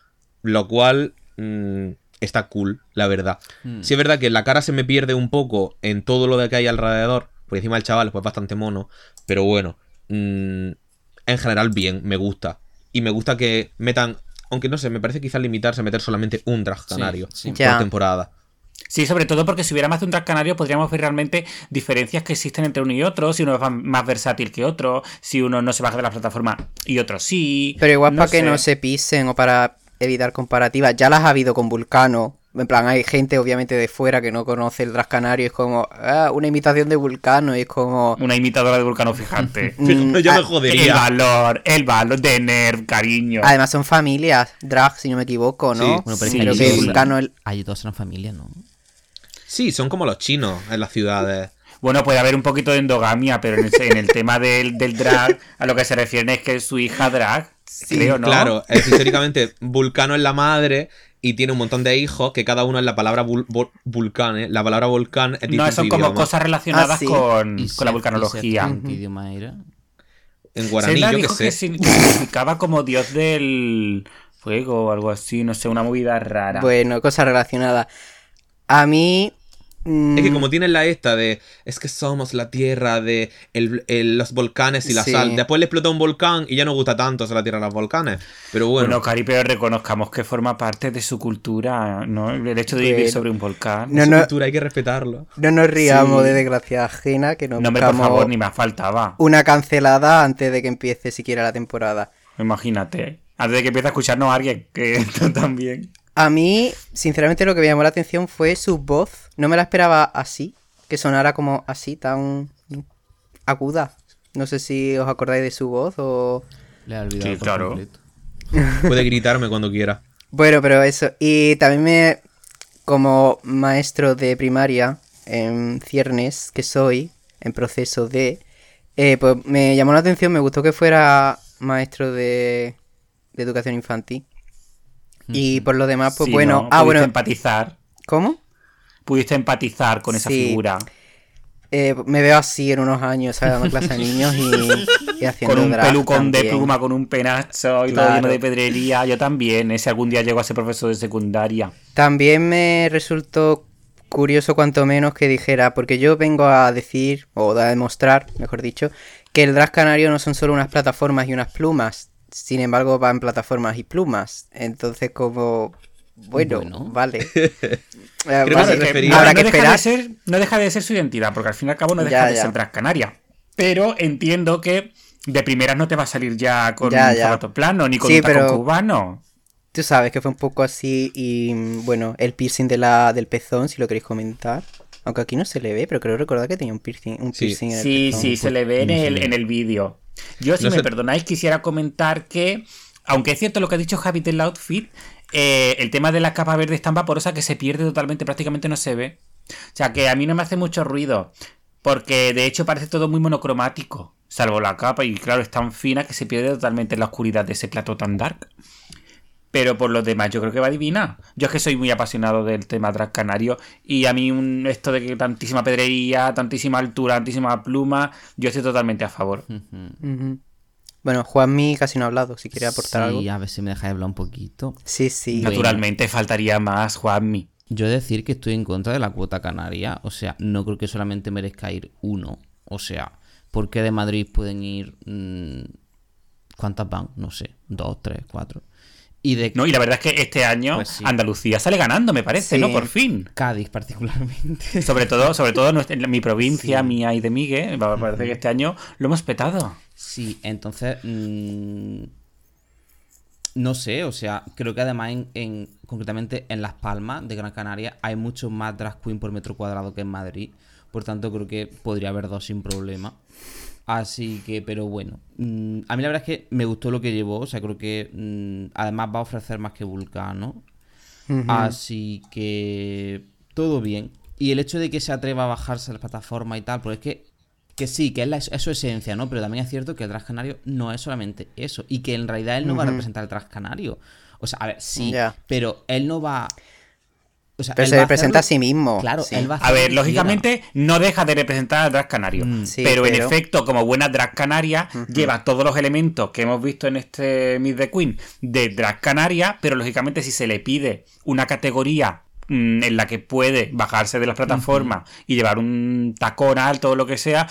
C: lo cual mm, está cool, la verdad.
D: Mm.
C: Sí es verdad que la cara se me pierde un poco en todo lo de que hay alrededor, porque encima el chaval pues, es bastante mono, pero bueno, mm, en general bien, me gusta. Y me gusta que metan, aunque no sé, me parece quizás limitarse a meter solamente un drag canario
D: sí.
C: por temporada.
E: Sí, sobre todo porque si hubiera más de un drag canario podríamos ver realmente diferencias que existen entre uno y otro, si uno es más versátil que otro, si uno no se baja de la plataforma y otro sí.
B: Pero igual
E: No
B: para que no se pisen o para evitar comparativas, ya las ha habido con Vulcano. En plan, hay gente obviamente de fuera que no conoce el Drag Canario y es como, ah, una imitación de Vulcano y es como...
E: Una imitadora de Vulcano, fíjate.
B: mm,
C: yo me
B: ah,
E: el
C: jodería.
E: valor, el valor de Nerv, cariño.
B: Además son familias, drag, si no me equivoco, ¿no?
C: Sí.
D: Bueno, pero
E: Sí,
B: Creo
D: que
B: Vulcano... el-
D: todos eran familia, ¿no?
C: Sí, son como los chinos en las ciudades.
E: Bueno, puede haber un poquito de endogamia, pero en el, en el tema del, del drag, a lo que se refiere es que su hija drag, creo, ¿no?
C: Claro, es históricamente Vulcano es la madre y tiene un montón de hijos que cada uno es la palabra vul- vul- vulcán, ¿eh? La palabra volcán es
E: No, son como
C: idioma.
E: cosas relacionadas
B: Ah, sí.
E: con, la vulcanología.
D: ¿en qué idioma era?
C: En guaraní, yo qué sé.
E: que significaba como dios del fuego o algo así, no sé, una movida rara.
B: Bueno, cosas relacionadas. A mí... mm,
C: Es que como tienen la esta de es que somos la tierra de el- el- los volcanes y la
B: Sí.
C: sal. Después le explota un volcán y ya no gusta tanto ser la tierra de los volcanes. Pero bueno,
E: Bueno, Cari, pero reconozcamos que forma parte de su cultura, ¿no? El hecho de vivir
B: Bueno.
E: sobre un volcán.
B: No,
C: su
B: no,
C: cultura hay que respetarlo.
B: no nos riamos
E: Sí.
B: de desgracia ajena, que nos
E: No, hombre, por favor, ni me faltaba.
B: una cancelada antes de que empiece siquiera la temporada.
E: Imagínate. Antes de que empiece a escucharnos alguien, que también.
B: A mí, sinceramente, lo que me llamó la atención fue su voz. No me la esperaba así, que sonara como así, tan aguda. No sé si os acordáis de su voz o...
D: Le he olvidado
E: Sí,
D: por
E: claro.
D: completo.
C: Puede gritarme cuando quiera.
B: Bueno, pero eso. Y también me... Como maestro de primaria en ciernes, que soy, en proceso de... eh, pues me llamó la atención, me gustó que fuera maestro de, de educación infantil. Y por lo demás, pues
E: Sí,
B: bueno...
E: ¿no?
B: Ah,
E: Pudiste
B: bueno.
E: empatizar.
B: ¿Cómo?
E: Pudiste empatizar con esa
B: Sí.
E: figura.
B: Eh, me veo así en unos años, ¿sabes? Dando clase a niños y, y haciendo
E: Con un
B: drag
E: pelucón de pluma, con un penacho y todo lleno de pedrería. Yo también, ¿eh? si algún día llego a ser profesor de secundaria.
B: También me resultó curioso cuanto menos que dijera, porque yo vengo a decir, o a demostrar, mejor dicho, que el drag canario no son solo unas plataformas y unas plumas, sin embargo van plataformas y plumas. Entonces como, bueno,
D: Bueno.
B: vale. Eh, vale, Habrá
E: no,
B: que
E: deja
B: esperar.
E: de ser, no deja de ser su identidad, porque al fin y al cabo no deja
B: Ya,
E: de
B: ya.
E: ser Transcanaria. Pero entiendo que de primeras no te va a salir ya con
B: Ya,
E: un
B: ya.
E: zapato plano ni con
B: Sí,
E: un
B: pero-
E: cubano.
B: Tú sabes que fue un poco así y bueno, el piercing de la, del pezón, si lo queréis comentar. Aunque aquí no se le ve, pero creo recordar que tenía un piercing, un
C: Sí.
B: piercing en el
E: Sí,
B: pezón.
E: sí, se le ve en
D: se
E: el,
D: le ve.
E: en el vídeo. Yo, si
C: No
E: me
C: sé-
E: perdonáis, quisiera comentar que, aunque es cierto lo que ha dicho Javi del outfit, eh, el tema de la capa verde es tan vaporosa que se pierde totalmente, prácticamente no se ve. O sea, que a mí no me hace mucho ruido, porque de hecho parece todo muy monocromático, salvo la capa, y claro, es tan fina que se pierde totalmente en la oscuridad de ese plato tan dark. Pero por los demás, yo creo que va divina. Yo es que soy muy apasionado del tema drag canario. Y a mí un, esto de que tantísima pedrería, tantísima altura, tantísima pluma, yo estoy totalmente a favor.
B: Bueno, Juanmi casi no ha hablado, si quiere aportar algo.
D: Sí, a ver si me dejáis hablar un poquito.
B: Sí, sí.
D: Bueno.
E: Naturalmente faltaría más, Juanmi.
D: Yo de decir que estoy en contra de la cuota canaria. O sea, no creo que solamente merezca ir uno. O sea, porque de Madrid pueden ir. mm, ¿Cuántas van? No sé. Dos, tres, cuatro. Y de
E: No, y la verdad es que este año
D: Pues sí.
E: Andalucía sale ganando, me parece,
B: Sí.
E: ¿no? Por fin.
D: Cádiz, particularmente.
E: Sobre todo, sobre todo en mi provincia, mía y de Miguel, me parece que este año lo hemos petado.
D: Sí, entonces. mm, no sé, o sea, creo que además en, en- concretamente en Las Palmas de Gran Canaria hay mucho más drag queen por metro cuadrado que en Madrid. Por tanto, creo que podría haber dos sin problema. Así que, pero bueno. mm, a mí la verdad es que me gustó lo que llevó. O sea, creo que mm, además va a ofrecer más que Vulcano. Así que todo bien. Y el hecho de que se atreva a bajarse a la plataforma y tal, pues es que, que sí, que es, la- es su esencia, ¿no? Pero también es cierto que el Drag Canario no es solamente eso. Y que en realidad él no va a representar el Drag Canario. O sea, a ver, sí, pero él no va. O sea,
B: Pero se
D: a
B: representa a sí mismo.
D: Claro,
B: sí.
D: él va a
E: A ver, lógicamente no deja de representar al drag canario.
D: Mm.
B: Sí,
E: pero, en efecto, como buena drag canaria, lleva todos los elementos que hemos visto en este Miss the Queen de drag canaria, pero lógicamente si se le pide una categoría mm, en la que puede bajarse de las plataformas y llevar un tacón alto o lo que sea,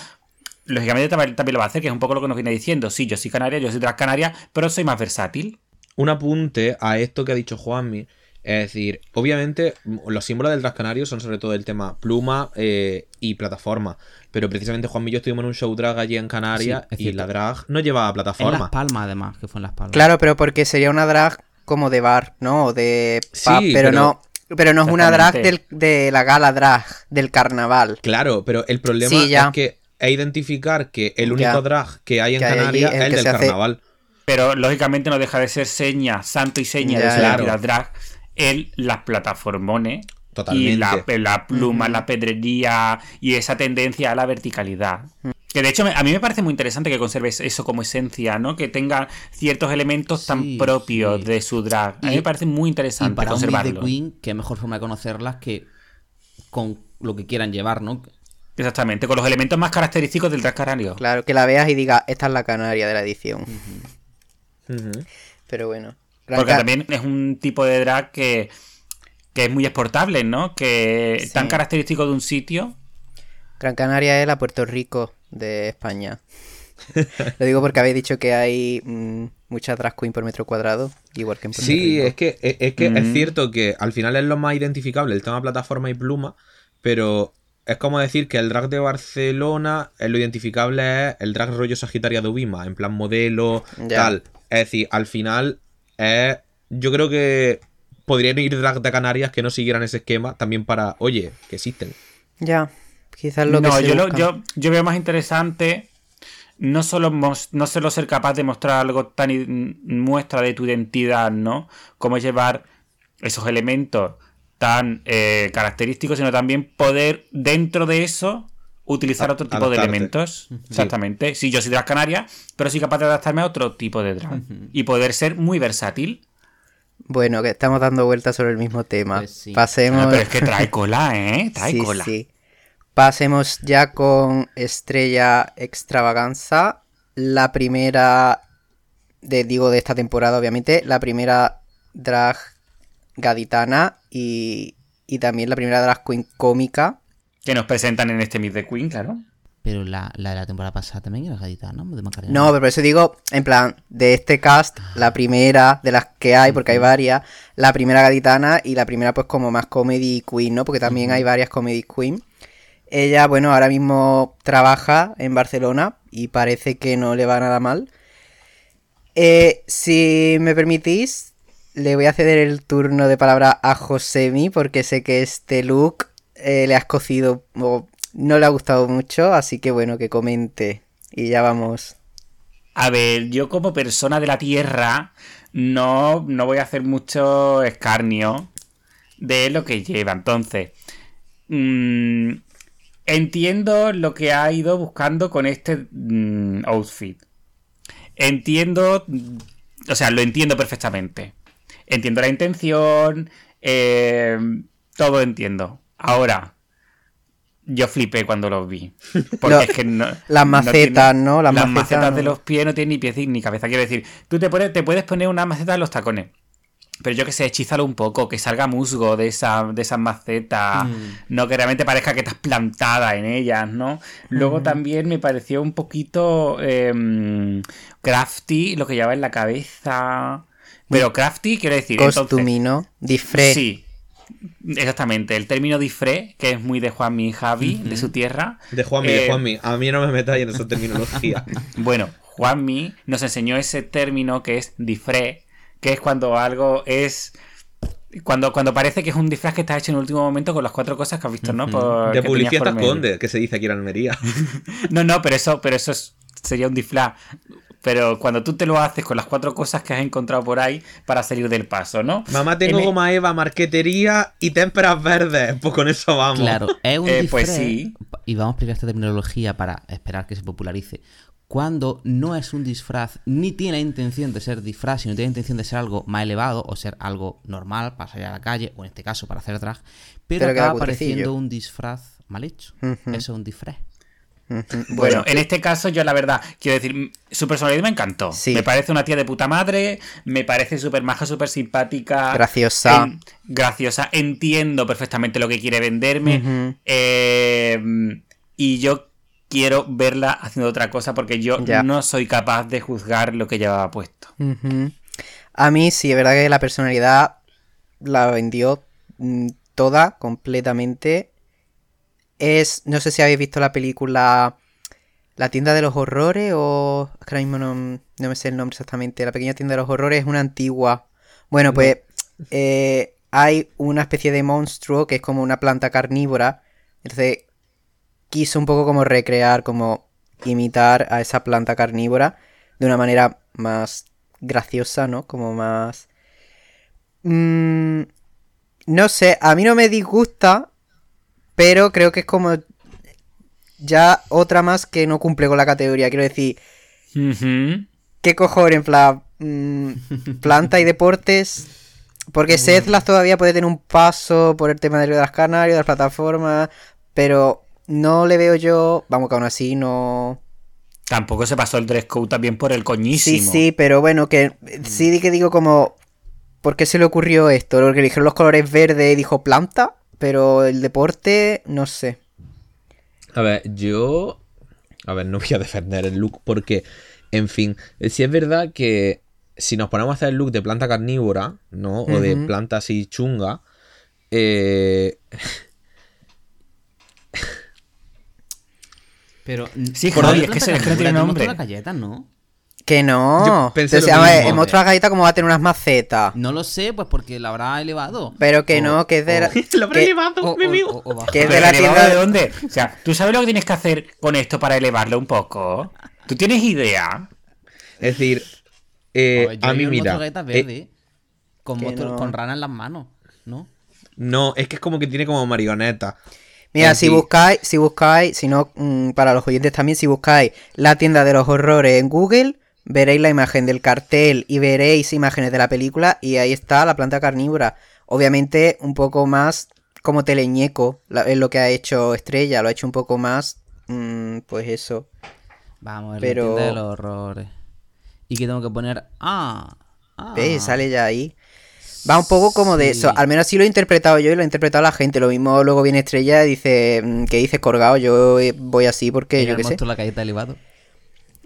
E: lógicamente también, también lo va a hacer, que es un poco lo que nos viene diciendo. Sí, yo soy canaria, yo soy drag canaria, pero soy más versátil.
C: Un apunte a esto que ha dicho Juanmi. Es decir, obviamente los símbolos del drag canario son sobre todo el tema pluma eh, y plataforma. Pero precisamente Juanmi y yo estuvimos en un show drag allí en Canarias
D: Sí,
C: y
D: cierto.
C: la drag no llevaba
D: En
C: plataforma.
D: Las Palmas, además, que fue en Las Palmas.
B: Claro, pero porque sería una drag como de bar, ¿no? O de
C: Sí,
B: pub, pero,
C: pero-
B: no. Pero no es una drag del- de la gala drag, del carnaval.
C: Claro, pero el problema
B: Sí, ya.
C: es que es identificar que el único
B: Ya.
C: drag que hay en Canarias
B: es
C: es
B: el
C: del
B: hace-
C: carnaval.
E: Pero lógicamente no deja de ser seña, santo y seña
B: Ya,
E: de su
C: claro.
E: drag en las plataformones.
C: Totalmente.
E: Y la, la pluma, la pedrería y esa tendencia a la verticalidad. Que de hecho a mí me parece muy interesante que conserves eso como esencia, ¿no? Que tenga ciertos elementos tan propios
D: sí.
E: de su drag. A mí
D: Y-
E: me parece muy
D: Y
E: interesante
D: para un
E: conservarlo.
D: Queen, qué mejor forma de conocerlas que con lo que quieran llevar, ¿no?
E: Exactamente, con los elementos más característicos del drag canario.
B: Claro, que la veas y digas, esta es la canaria de la edición. Pero bueno.
E: Porque también es un tipo de drag que, que es muy exportable, ¿no? Que
B: Sí.
E: tan característico de un sitio.
B: Gran Canaria es la Puerto Rico de España. Lo digo porque habéis dicho que hay mm, muchas drag queen por metro cuadrado, igual que en Puerto
C: Sí,
B: Rico.
C: es que, es, es que es cierto que al final es lo más identificable el tema plataforma y pluma, pero es como decir que el drag de Barcelona, eh, lo identificable es el drag rollo Sagitaria de Ubima, en plan modelo,
B: Ya.
C: tal. Es decir, al final es. Yo creo que podrían ir drag de Canarias que no siguieran ese esquema también para. Oye, que existen.
B: Ya, quizás lo que
E: no,
B: se
E: yo, lo- yo, yo veo más interesante no solo, no solo ser capaz de mostrar algo tan muestra de tu identidad, ¿no? Como llevar esos elementos tan eh, característicos, sino también poder dentro de eso utilizar
C: A-
E: otro tipo de elementos. Exactamente. Sí, yo soy drag canaria, pero soy capaz de adaptarme a otro tipo de drag. Y poder ser muy versátil.
B: Bueno, que estamos dando vueltas sobre el mismo tema.
D: Pues sí.
B: Pasemos.
E: Ah, pero es que trae cola, ¿eh? Trae
B: Sí,
E: cola.
B: sí. Pasemos ya con Estrella Extravaganza. La primera, de, digo, de esta temporada, obviamente. La primera drag gaditana y, y también la primera drag queen cómica.
E: Que nos presentan en este Meet the Queen, claro.
D: Pero la, la de la temporada pasada también era gaditana, ¿no? De Macarena.
B: No, pero por eso digo, en plan, de este cast, la primera de las que hay, porque hay varias, la primera gaditana y la primera pues como más comedy queen, ¿no? Porque también hay varias comedy queen. Ella, bueno, ahora mismo trabaja en Barcelona y parece que no le va nada mal. Eh, si me permitís, le voy a ceder el turno de palabra a Josemi porque sé que este look eh, le has cocido o no le ha gustado mucho, así que bueno, que comente y ya vamos.
E: A ver, yo como persona de la Tierra no, no voy a hacer mucho escarnio de lo que lleva. Entonces, mm, entiendo lo que ha ido buscando con este mm, outfit. Entiendo, mm, o sea, lo entiendo perfectamente. Entiendo la intención, eh, todo entiendo. Ahora, yo flipé cuando los vi. Porque
B: Lo-
E: es que no,
B: Las
E: no
B: macetas,
E: tiene-
B: ¿no? Las,
E: las
B: macetas,
E: macetas de
B: ¿no?
E: los pies no tienen ni pies ni cabeza. Quiero decir, tú te, pones- te puedes poner una maceta en los tacones. Pero yo que sé, hechízalo un poco, que salga musgo de, esa, de esas macetas,
B: Mm.
E: no que realmente parezca que estás plantada en ellas, ¿no? Luego también me pareció un poquito em, crafty lo que lleva en la cabeza. Pero crafty quiere decir. entonces-
B: Costumino, disfraz.
E: Sí, exactamente. El término disfre, que es muy de Juanmi y Javi, de su tierra.
C: De Juanmi,
E: Eh,
C: de Juanmi. A mí no me metáis en esa terminología.
E: Bueno, Juanmi nos enseñó ese término que es disfre, que es cuando algo es. Cuando, cuando parece que es un disfraz que está hecho en el último momento con las cuatro cosas que has visto, ¿no? Por-
C: De publicidad
E: tenías por medio.
C: Conde, que se dice aquí en Almería.
E: No, no, pero eso, pero eso es- sería un disfraz. Pero cuando tú te lo haces con las cuatro cosas que has encontrado por ahí para salir del paso, ¿no?
C: Mamá, tengo
E: En-
C: goma Eva, marquetería y témperas verdes. Pues con eso vamos.
D: Claro, es un
E: Eh,
D: disfraz.
E: pues sí.
D: Y vamos a explicar esta terminología para esperar que se popularice. Cuando no es un disfraz, ni tiene intención de ser disfraz, sino tiene intención de ser algo más elevado o ser algo normal para salir a la calle, o en este caso para hacer drag, pero,
B: Pero
D: acaba apareciendo un disfraz mal hecho.
B: Ujú.
D: Eso es un disfraz.
E: Bueno, en este caso yo la verdad, quiero decir, su personalidad me encantó.
B: Sí.
E: Me parece una tía de puta madre, me parece súper maja, súper simpática.
B: Graciosa.
E: en- graciosa, entiendo perfectamente lo que quiere venderme. Eh, y yo quiero verla haciendo otra cosa porque yo
B: Ya.
E: no soy capaz de juzgar lo que llevaba puesto.
B: A mí sí, es verdad que la personalidad la vendió mm, toda, completamente. Es, no sé si habéis visto la película La tienda de los horrores o... ahora mismo no, no me sé el nombre exactamente. La pequeña tienda de los horrores es una antigua. Bueno, pues eh, hay una especie de monstruo que es como una planta carnívora. Entonces quiso un poco como recrear, como imitar a esa planta carnívora de una manera más graciosa, ¿no? Como más... Mm, no sé, a mí no me disgusta, pero creo que es como ya otra más que no cumple con la categoría. Quiero decir. ¿qué cojones? En plan, mm, planta y deportes. Porque Setlas todavía puede tener un paso por el tema de las Canarias, de las plataformas, pero no le veo yo, vamos que aún así no...
E: Tampoco se pasó el dress code también por el
B: Sí,
E: coñísimo.
B: sí, pero bueno, que sí di que digo como, ¿por qué se le ocurrió esto? Porque dijeron los colores verde y dijo planta, pero el deporte, no sé.
C: A ver, yo. A ver, no voy a defender el look porque, en fin, si es verdad que si nos ponemos a hacer el look de planta carnívora, ¿no? O de planta así chunga, eh,
D: Pero.
E: Sí,
C: Por
E: Javi,
C: ahí-
E: es que, se- no tiene nombre.
D: las galletas, ¿no?
B: Que no.
C: Yo pensé
B: Entonces,
C: lo
B: a ver,
C: mismo.
B: el monstruo de la galleta, ¿cómo va a tener unas macetas?
D: No lo sé, pues porque la habrá elevado.
B: Pero que
D: O-
B: no, que es de la,
C: Lo habré
B: que-
C: elevado,
D: o-
C: mi
D: o-
C: amigo.
D: o- o.
B: Que es de
E: ¿Pero
B: la tienda-
E: de dónde? O sea, ¿tú sabes lo que tienes que hacer con esto para elevarlo un poco? ¿Tú tienes idea?
C: Es decir, eh,
D: yo
C: a mí mira. eh,
D: verde. con,
B: no.
D: con rana en las manos, ¿no?
C: no, es que es como que tiene como marioneta.
B: Mira,
C: En
B: si buscáis, si buscáis, si no, mm, para los oyentes también, si buscáis la tienda de los horrores en Google, veréis la imagen del cartel y veréis imágenes de la película y ahí está la planta carnívora. Obviamente un poco más como teleñeco es lo que ha hecho Estrella, lo ha hecho un poco más, mm, pues eso.
D: Vamos,
B: Pero-
D: la de los horrores. ¿Y que tengo que poner? Ah. ah.
B: ¿Ves? Sale ya ahí. Va un poco como de
D: Sí.
B: eso, al menos así lo he interpretado yo y lo ha interpretado la gente. Lo mismo luego viene Estrella y dice, mm, ¿qué dices colgado? Yo voy así porque yo qué sé.
D: la elevado.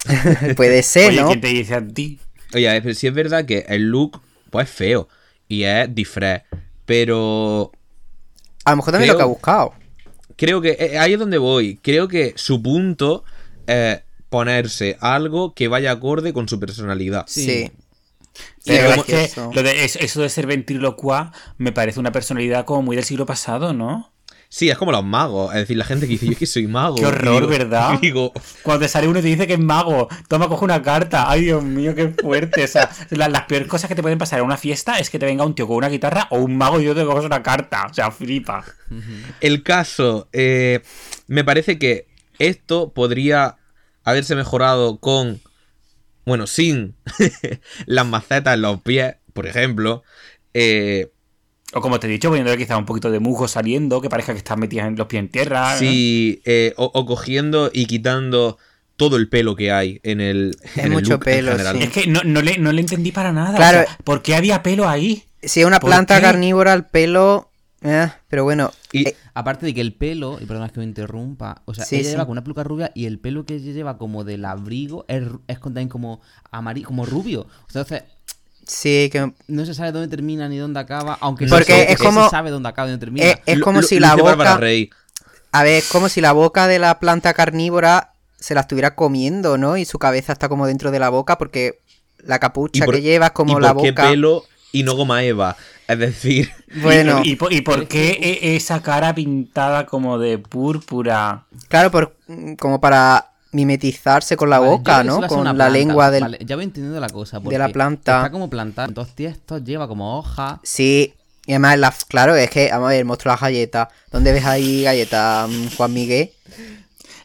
B: Puede ser,
E: Oye,
B: ¿no?
E: ¿quién te dice a ti?
C: Oye, pero sí es verdad que el look, pues es feo. Y es disfraz. Pero
B: A lo mejor también lo
C: Creo-
B: que ha buscado.
C: creo que eh, ahí es donde voy. Creo que su punto es ponerse algo que vaya acorde con su personalidad.
B: Sí.
D: Sí.
E: Y
B: es
E: que
B: eso.
E: lo de, es- eso de ser ventrílocua me parece una personalidad como muy del siglo pasado, ¿no?
C: Sí, es como los magos. Es decir, la gente que dice, yo es que soy mago.
E: Qué horror,
C: digo-
E: ¿verdad?
C: Digo,
E: Cuando te sale uno y te dice que es mago, toma, coge una carta. Ay, Dios mío, qué fuerte. O sea, la- las peores cosas que te pueden pasar en una fiesta es que te venga un tío con una guitarra o un mago y yo te coges una carta. O sea, flipa.
C: el caso, eh, me parece que esto podría haberse mejorado con, bueno, sin las macetas en los pies, por ejemplo. Eh,
E: O como te he dicho, poniéndole quizá un poquito de musgo saliendo, que parezca que estás metida en los pies en tierra. ¿no?
C: sí, eh, o, o cogiendo y quitando todo el pelo que hay en el, en el
B: mucho pelo, sí.
E: Es que no, no le, no le entendí para nada.
B: Claro.
E: O sea, ¿Por qué había pelo ahí?
B: Si es una
E: ¿Por
B: planta
E: qué?
B: carnívora, el pelo. eh, pero bueno.
C: Y-
B: eh,
D: Aparte de que el pelo, y perdona que me interrumpa, o sea,
B: Sí,
D: ella
B: sí.
D: lleva con una peluca rubia y el pelo que ella lleva como del abrigo es, es también como amarillo, como rubio. Entonces,
B: sí, que.
D: no se sabe dónde termina ni dónde acaba, aunque
C: Porque
D: se,
B: es como-
D: se sabe dónde acaba y dónde termina.
B: es como si la boca.
C: Rey.
B: A ver, es como si la boca de la planta carnívora se la estuviera comiendo, ¿no? Y su cabeza está como dentro de la boca porque la capucha
C: por-
B: que lleva es como
C: ¿Y
B: la
C: qué
B: boca.
C: pelo y no goma Eva? Es decir,
B: Bueno,
E: ¿Y, y por- y por qué e- esa cara pintada como de púrpura?
B: claro, por, como para mimetizarse con la
D: Vale,
B: boca, ¿no? Con la
D: planta.
B: lengua del.
D: Vale, ya voy entendiendo la cosa.
B: de la planta.
D: Está como plantada en dos tiestos, lleva como hoja.
B: Sí, y además, la, claro, es que, vamos a ver, el monstruo de las galletas. ¿Dónde ves ahí galletas, mm, Juan Miguel?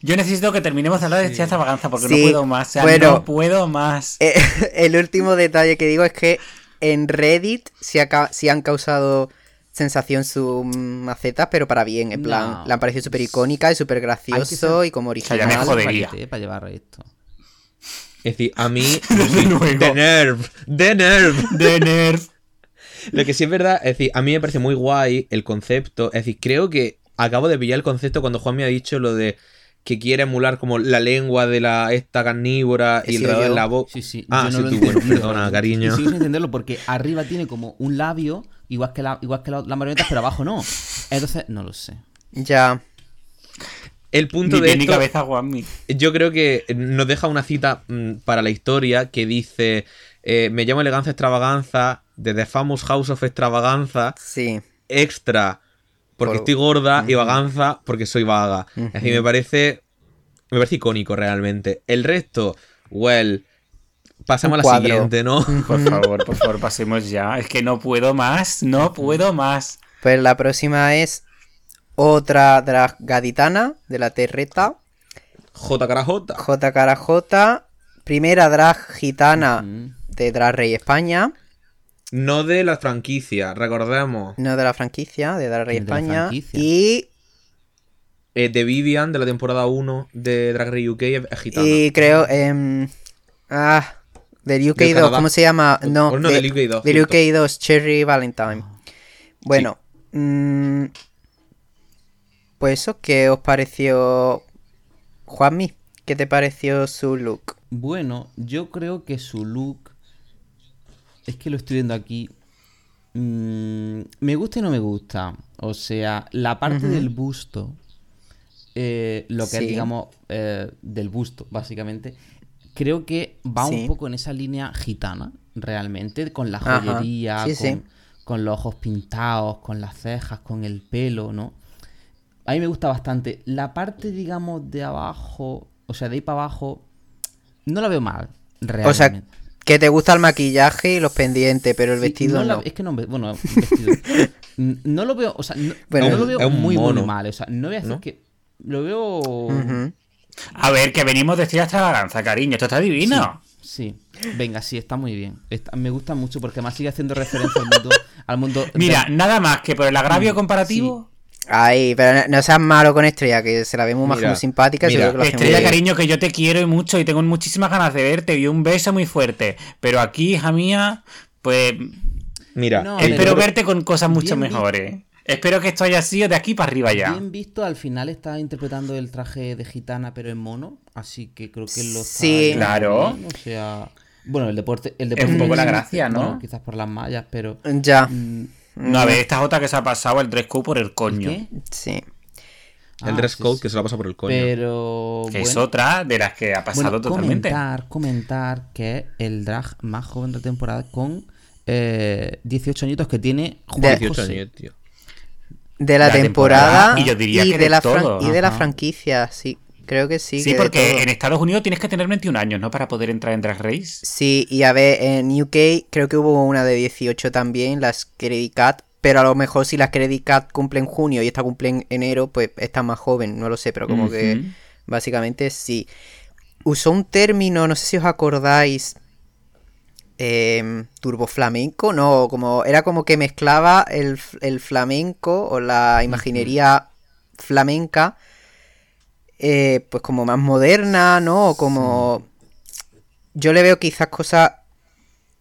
E: Yo necesito que terminemos de hablar de esta extravaganza porque
B: Sí,
E: no puedo más. O sea,
B: bueno.
E: no puedo más.
B: Eh, el último detalle que digo es que en Reddit ha ca- sí han causado sensación sus macetas, pero para bien, en plan,
D: No.
B: le han parecido súper icónica y súper gracioso
D: ser-
B: y como
E: sea, ya me
B: original.
E: jodería.
D: Para, llevar esto.
C: es decir, a mí...
E: Desde luego.
C: de Nerv, de Nerv.
E: De Nerf.
C: Lo que sí es verdad, es decir, a mí me parece muy guay el concepto. Es decir, creo que acabo de pillar el concepto cuando Juan me ha dicho lo de que quiere emular como la lengua de la esta carnívora y el de la boca.
D: Sí, sí.
C: Ah,
D: yo
C: sí,
D: no lo
C: tú,
D: he
C: bueno, perdona, cariño.
D: sigo sin entenderlo porque arriba tiene como un labio, igual que la, igual que la, la marioneta, pero abajo no. Entonces, no lo sé.
B: Ya.
C: El punto
E: Ni
C: de
E: ni
C: esto,
E: cabeza, Juanmi.
C: yo creo que nos deja una cita mm, para la historia que dice: eh, Me llamo elegancia extravaganza de The Famous House of Extravaganza,
B: Sí.
C: extra porque
B: Por-
C: estoy gorda y vaganza porque soy vaga. Es decir, me parece. Me parece icónico realmente. El resto, well. Pasemos a la
B: cuadro.
C: siguiente, ¿no?
E: Por favor, por favor, pasemos ya. Es que no puedo más, no puedo más.
B: Pues la próxima es otra drag gaditana de la Terreta.
C: J cara J.
B: J cara J. Primera drag gitana
D: Mm.
B: de Drag Rey España.
C: No de la franquicia, recordemos.
B: No de la franquicia, de Drag Rey
D: De
B: España. Y,
C: Eh, de Vivian, de la temporada 1 de Drag Race UK, es gitana.
B: y creo. em, ah, del UK
C: Del
B: 2,
C: Canadá.
B: ¿cómo se llama? No,
C: O no,
B: de-
C: del UK 2,
B: del. UK 2, Cherry Valentine. Bueno, mm, pues eso, ¿qué os pareció, Juanmi? ¿Qué te pareció su look?
D: Bueno, yo creo que su look. Es que lo estoy viendo aquí. mm, me gusta y no me gusta. O sea, la parte del busto. eh, lo que
B: Sí.
D: es, digamos, eh, del busto, básicamente. Creo que va
B: Sí.
D: un poco en esa línea gitana, realmente. Con la joyería,
B: Sí,
D: con,
B: sí.
D: con los ojos pintados, con las cejas, con el pelo, ¿no? A mí me gusta bastante. La parte, digamos, de abajo, o sea, de ahí para abajo, no la veo mal, realmente.
B: O sea, que te gusta el maquillaje y los pendientes, pero el
D: Sí,
B: vestido
D: la-
B: no.
D: Es que no, bueno, vestido. No lo veo, o sea, no,
B: Bueno,
D: no lo veo
C: es un
D: muy, muy
C: mono.
D: mal. O sea, no voy a decir
C: ¿No?
D: que. Lo veo.
B: Ujú.
E: A ver, que venimos de estrella extravaganza, cariño. Esto está divino.
D: Sí, venga, sí, está muy bien. Está- me gusta mucho porque además sigue haciendo referencia al mundo. Al mundo
E: Mira, nada más que por el agravio
D: Mm,
E: comparativo.
B: Ay, pero no, seas malo con Estrella, que se la vemos más como simpática.
C: mira,
B: que
E: Estrella, cariño, que yo te quiero y mucho y tengo muchísimas ganas de verte y un beso muy fuerte. Pero aquí, hija mía, pues
C: Mira,
D: No,
E: espero verte con cosas mucho
D: bien
E: mejores. Espero que esto haya sido de aquí para arriba ya.
D: Bien visto, al final está interpretando el traje de gitana, pero en mono. Así que creo que lo está
B: Sí.
E: Claro.
D: bien, O sea. Bueno, el deporte. El
E: Es
D: deporte
E: un poco la gracia, ¿no?
D: bueno, quizás por las mallas, pero.
B: Ya,
D: mm,
E: No, a ver, esta es otra que se ha pasado el dress code por el coño.
D: ¿Qué?
B: sí.
C: el
D: Ah,
C: dress code
D: sí.
C: que se lo pasa por el coño.
D: Pero.
E: Que es otra de las que ha pasado
D: Bueno,
E: totalmente.
D: comentar, comentar que es el drag más joven de la temporada con eh, 18 añitos que tiene Juan
B: De-
C: 18
D: José.
C: años, tío.
B: De la,
E: La
B: temporada,
E: temporada, y yo diría que
B: de,
E: de
B: la
E: todo.
B: y de la franquicia, sí. Creo que sí.
E: Sí,
B: que
E: porque en Estados Unidos tienes que tener 21 años, ¿no? Para poder entrar en Drag Race.
B: Sí, y a ver, en UK creo que hubo una de 18 también, las Credit Cat, pero a lo mejor si las Credit Cat cumplen en junio y esta cumple en enero, pues está más joven, no lo sé, pero como que básicamente sí. Usó un término, no sé si os acordáis, em, turbo flamenco, no, como era como que mezclaba el, el flamenco o la imaginería flamenca, eh, pues como más moderna, ¿no? O como... Yo le veo quizás cosas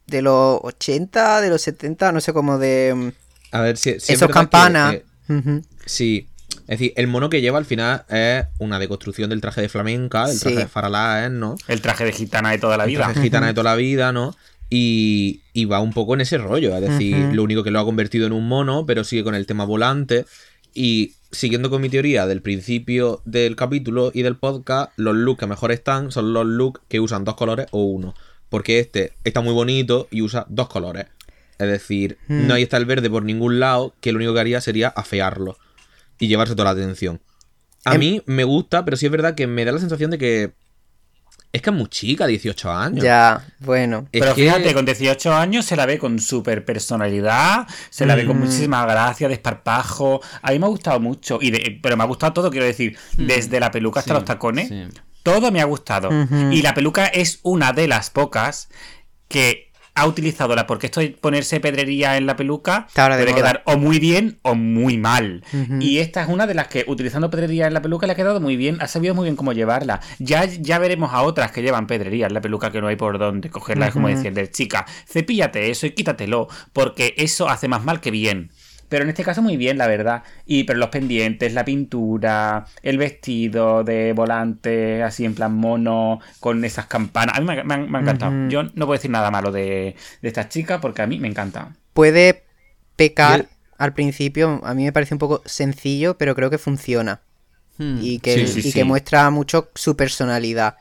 B: de los 80, de los 70, no sé, como de...
C: A ver, si, si es
B: esos
C: que,
B: campanas.
C: eh. Sí. Es decir, el mono que lleva al final es una deconstrucción del traje de flamenca, el traje de faralaes, ¿no?
E: El traje de gitana de toda la
C: El
E: vida.
C: traje gitana de toda la vida, ¿no? Y, y va un poco en ese rollo. Es decir, lo único que lo ha convertido en un mono, pero sigue con el tema volante. Y siguiendo con mi teoría del principio del capítulo y del podcast, los looks que mejor están son los looks que usan dos colores o uno. Porque este está muy bonito y usa dos colores. Es decir, no ahí está el verde por ningún lado, que lo único que haría sería afearlo y llevarse toda la atención. A
B: Em-
C: mí me gusta, pero sí es verdad que me da la sensación de que es que es muy chica, 18 años.
B: Ya, bueno.
C: Es
E: Pero
C: que-
E: fíjate, con 18 años se la ve con súper personalidad, se la ve con
B: Mm.
E: muchísima gracia, desparpajo. A mí me ha gustado mucho, y de- pero me ha gustado todo, quiero decir, desde la peluca hasta
D: Sí,
E: los tacones,
D: sí.
E: todo me ha gustado. Y la peluca es una de las pocas que ha utilizado la porque esto de ponerse pedrería en la peluca puede
B: moda.
E: quedar o muy bien o muy mal. Y esta es una de las que utilizando pedrería en la peluca le ha quedado muy bien, ha sabido muy bien cómo llevarla. Ya, ya veremos a otras que llevan pedrería en la peluca que no hay por dónde cogerla, es como
B: Ujú.
E: decir, de chica, cepíllate eso y quítatelo, porque eso hace más mal que bien. Pero en este caso muy bien, la verdad. Y pero los pendientes, la pintura, el vestido de volante, así en plan mono, con esas campanas. A mí me, ha- me han- me ha encantado. Yo no puedo decir nada malo de, de esta chica porque a mí me encanta.
B: Puede pecar
C: el-
B: al principio, a mí me parece un poco sencillo, pero creo que funciona.
D: Hmm.
B: y que,
C: Sí, sí,
B: y
E: sí.
B: que muestra mucho su personalidad.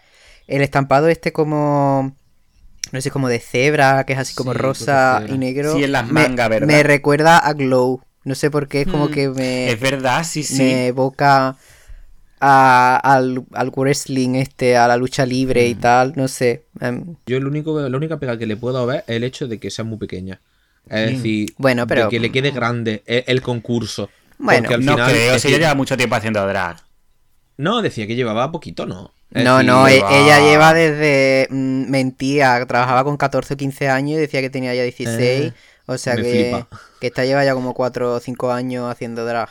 B: El estampado este como no sé, como de cebra, que es así como
D: Sí,
B: rosa y negro.
E: Sí, en las mangas, ¿verdad?
B: Me recuerda a Glow. No sé por qué, es como
D: Mm.
B: que me,
E: Es verdad, sí, sí.
B: me evoca a- al, al wrestling este, a la lucha libre
E: Mm.
B: y tal, no sé. em,
C: Yo el único, la única pega que le puedo ver es el hecho de que sea muy pequeña. Es decir,
B: Bueno, pero-
C: de que le quede grande el, el concurso.
B: Bueno,
C: al
E: no
C: final,
E: creo, si lleva mucho tiempo haciendo drag.
C: No, decía que llevaba poquito, ¿no?
B: No,
C: decir,
B: no, e-
E: va.
B: ella lleva desde. mm, mentía, trabajaba con 14 o 15 años y decía que tenía ya 16.
C: Eh,
B: o sea que,
C: flipa.
B: que esta lleva ya como 4 o 5 años haciendo drag.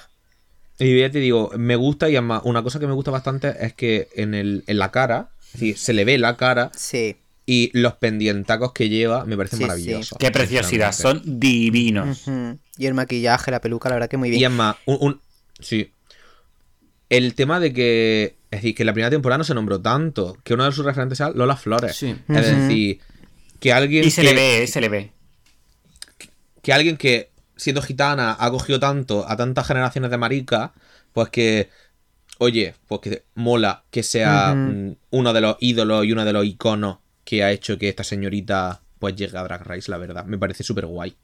C: Y ya te digo, me gusta y además una cosa que me gusta bastante es que en, el, en la cara, es decir, se le ve la cara
B: Sí.
C: y los pendientacos que lleva me parecen
B: Sí.
E: Qué preciosidad, son divinos.
B: Y el maquillaje, la peluca, la verdad que muy
C: Y
B: bien.
C: además, un, un- sí. El tema de que, es decir, que en la primera temporada no se nombró tanto, que uno de sus referentes sea Lola Flores.
D: Sí.
C: Es decir, que alguien
E: Y se
C: que,
E: le ve, eh, se le ve.
C: que alguien que siendo gitana ha cogido tanto a tantas generaciones de maricas, pues que, oye, pues que mola que sea mm, uno de los ídolos y uno de los iconos que ha hecho que esta señorita pues llegue a Drag Race, la verdad. Me parece súper guay.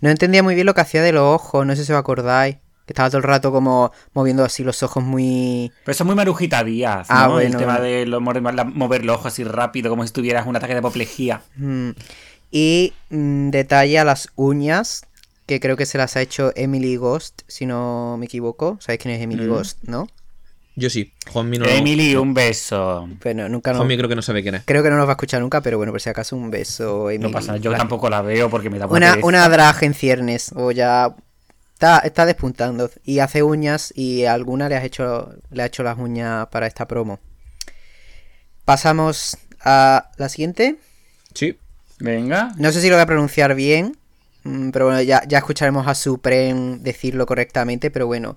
B: No entendía muy bien lo que hacía de los ojos, no sé si os acordáis. Que estaba todo el rato como moviendo así los ojos muy.
E: Pero eso es muy Marujita Díaz, ¿no?
B: Ah,
E: el
B: bueno.
E: tema de lo- mover, los ojos así rápido, como si tuvieras un ataque de apoplejía.
B: Mm. Y mm, detalle a las uñas, que creo que se las ha hecho Emily Ghost, si no me equivoco. ¿Sabéis quién es Emily
E: Mm.
B: Ghost, no?
C: Yo sí, Juanmi no.
E: Emily, un beso.
B: Bueno, nunca no.
C: Juanmi creo que no sabe quién es.
B: Creo que no nos va a escuchar nunca, pero bueno, por si acaso un beso, Emily.
E: No pasa nada, yo
B: La-
E: tampoco la veo porque me da
B: Una,
E: pereza.
B: una drag en ciernes, o ya está, está despuntando. Y hace uñas y a alguna le, has hecho, le ha hecho las uñas para esta promo. Pasamos a la siguiente.
C: Sí.
E: Venga.
B: No sé si lo voy a pronunciar bien, mm, pero bueno, ya, ya escucharemos a Supreme decirlo correctamente, pero bueno.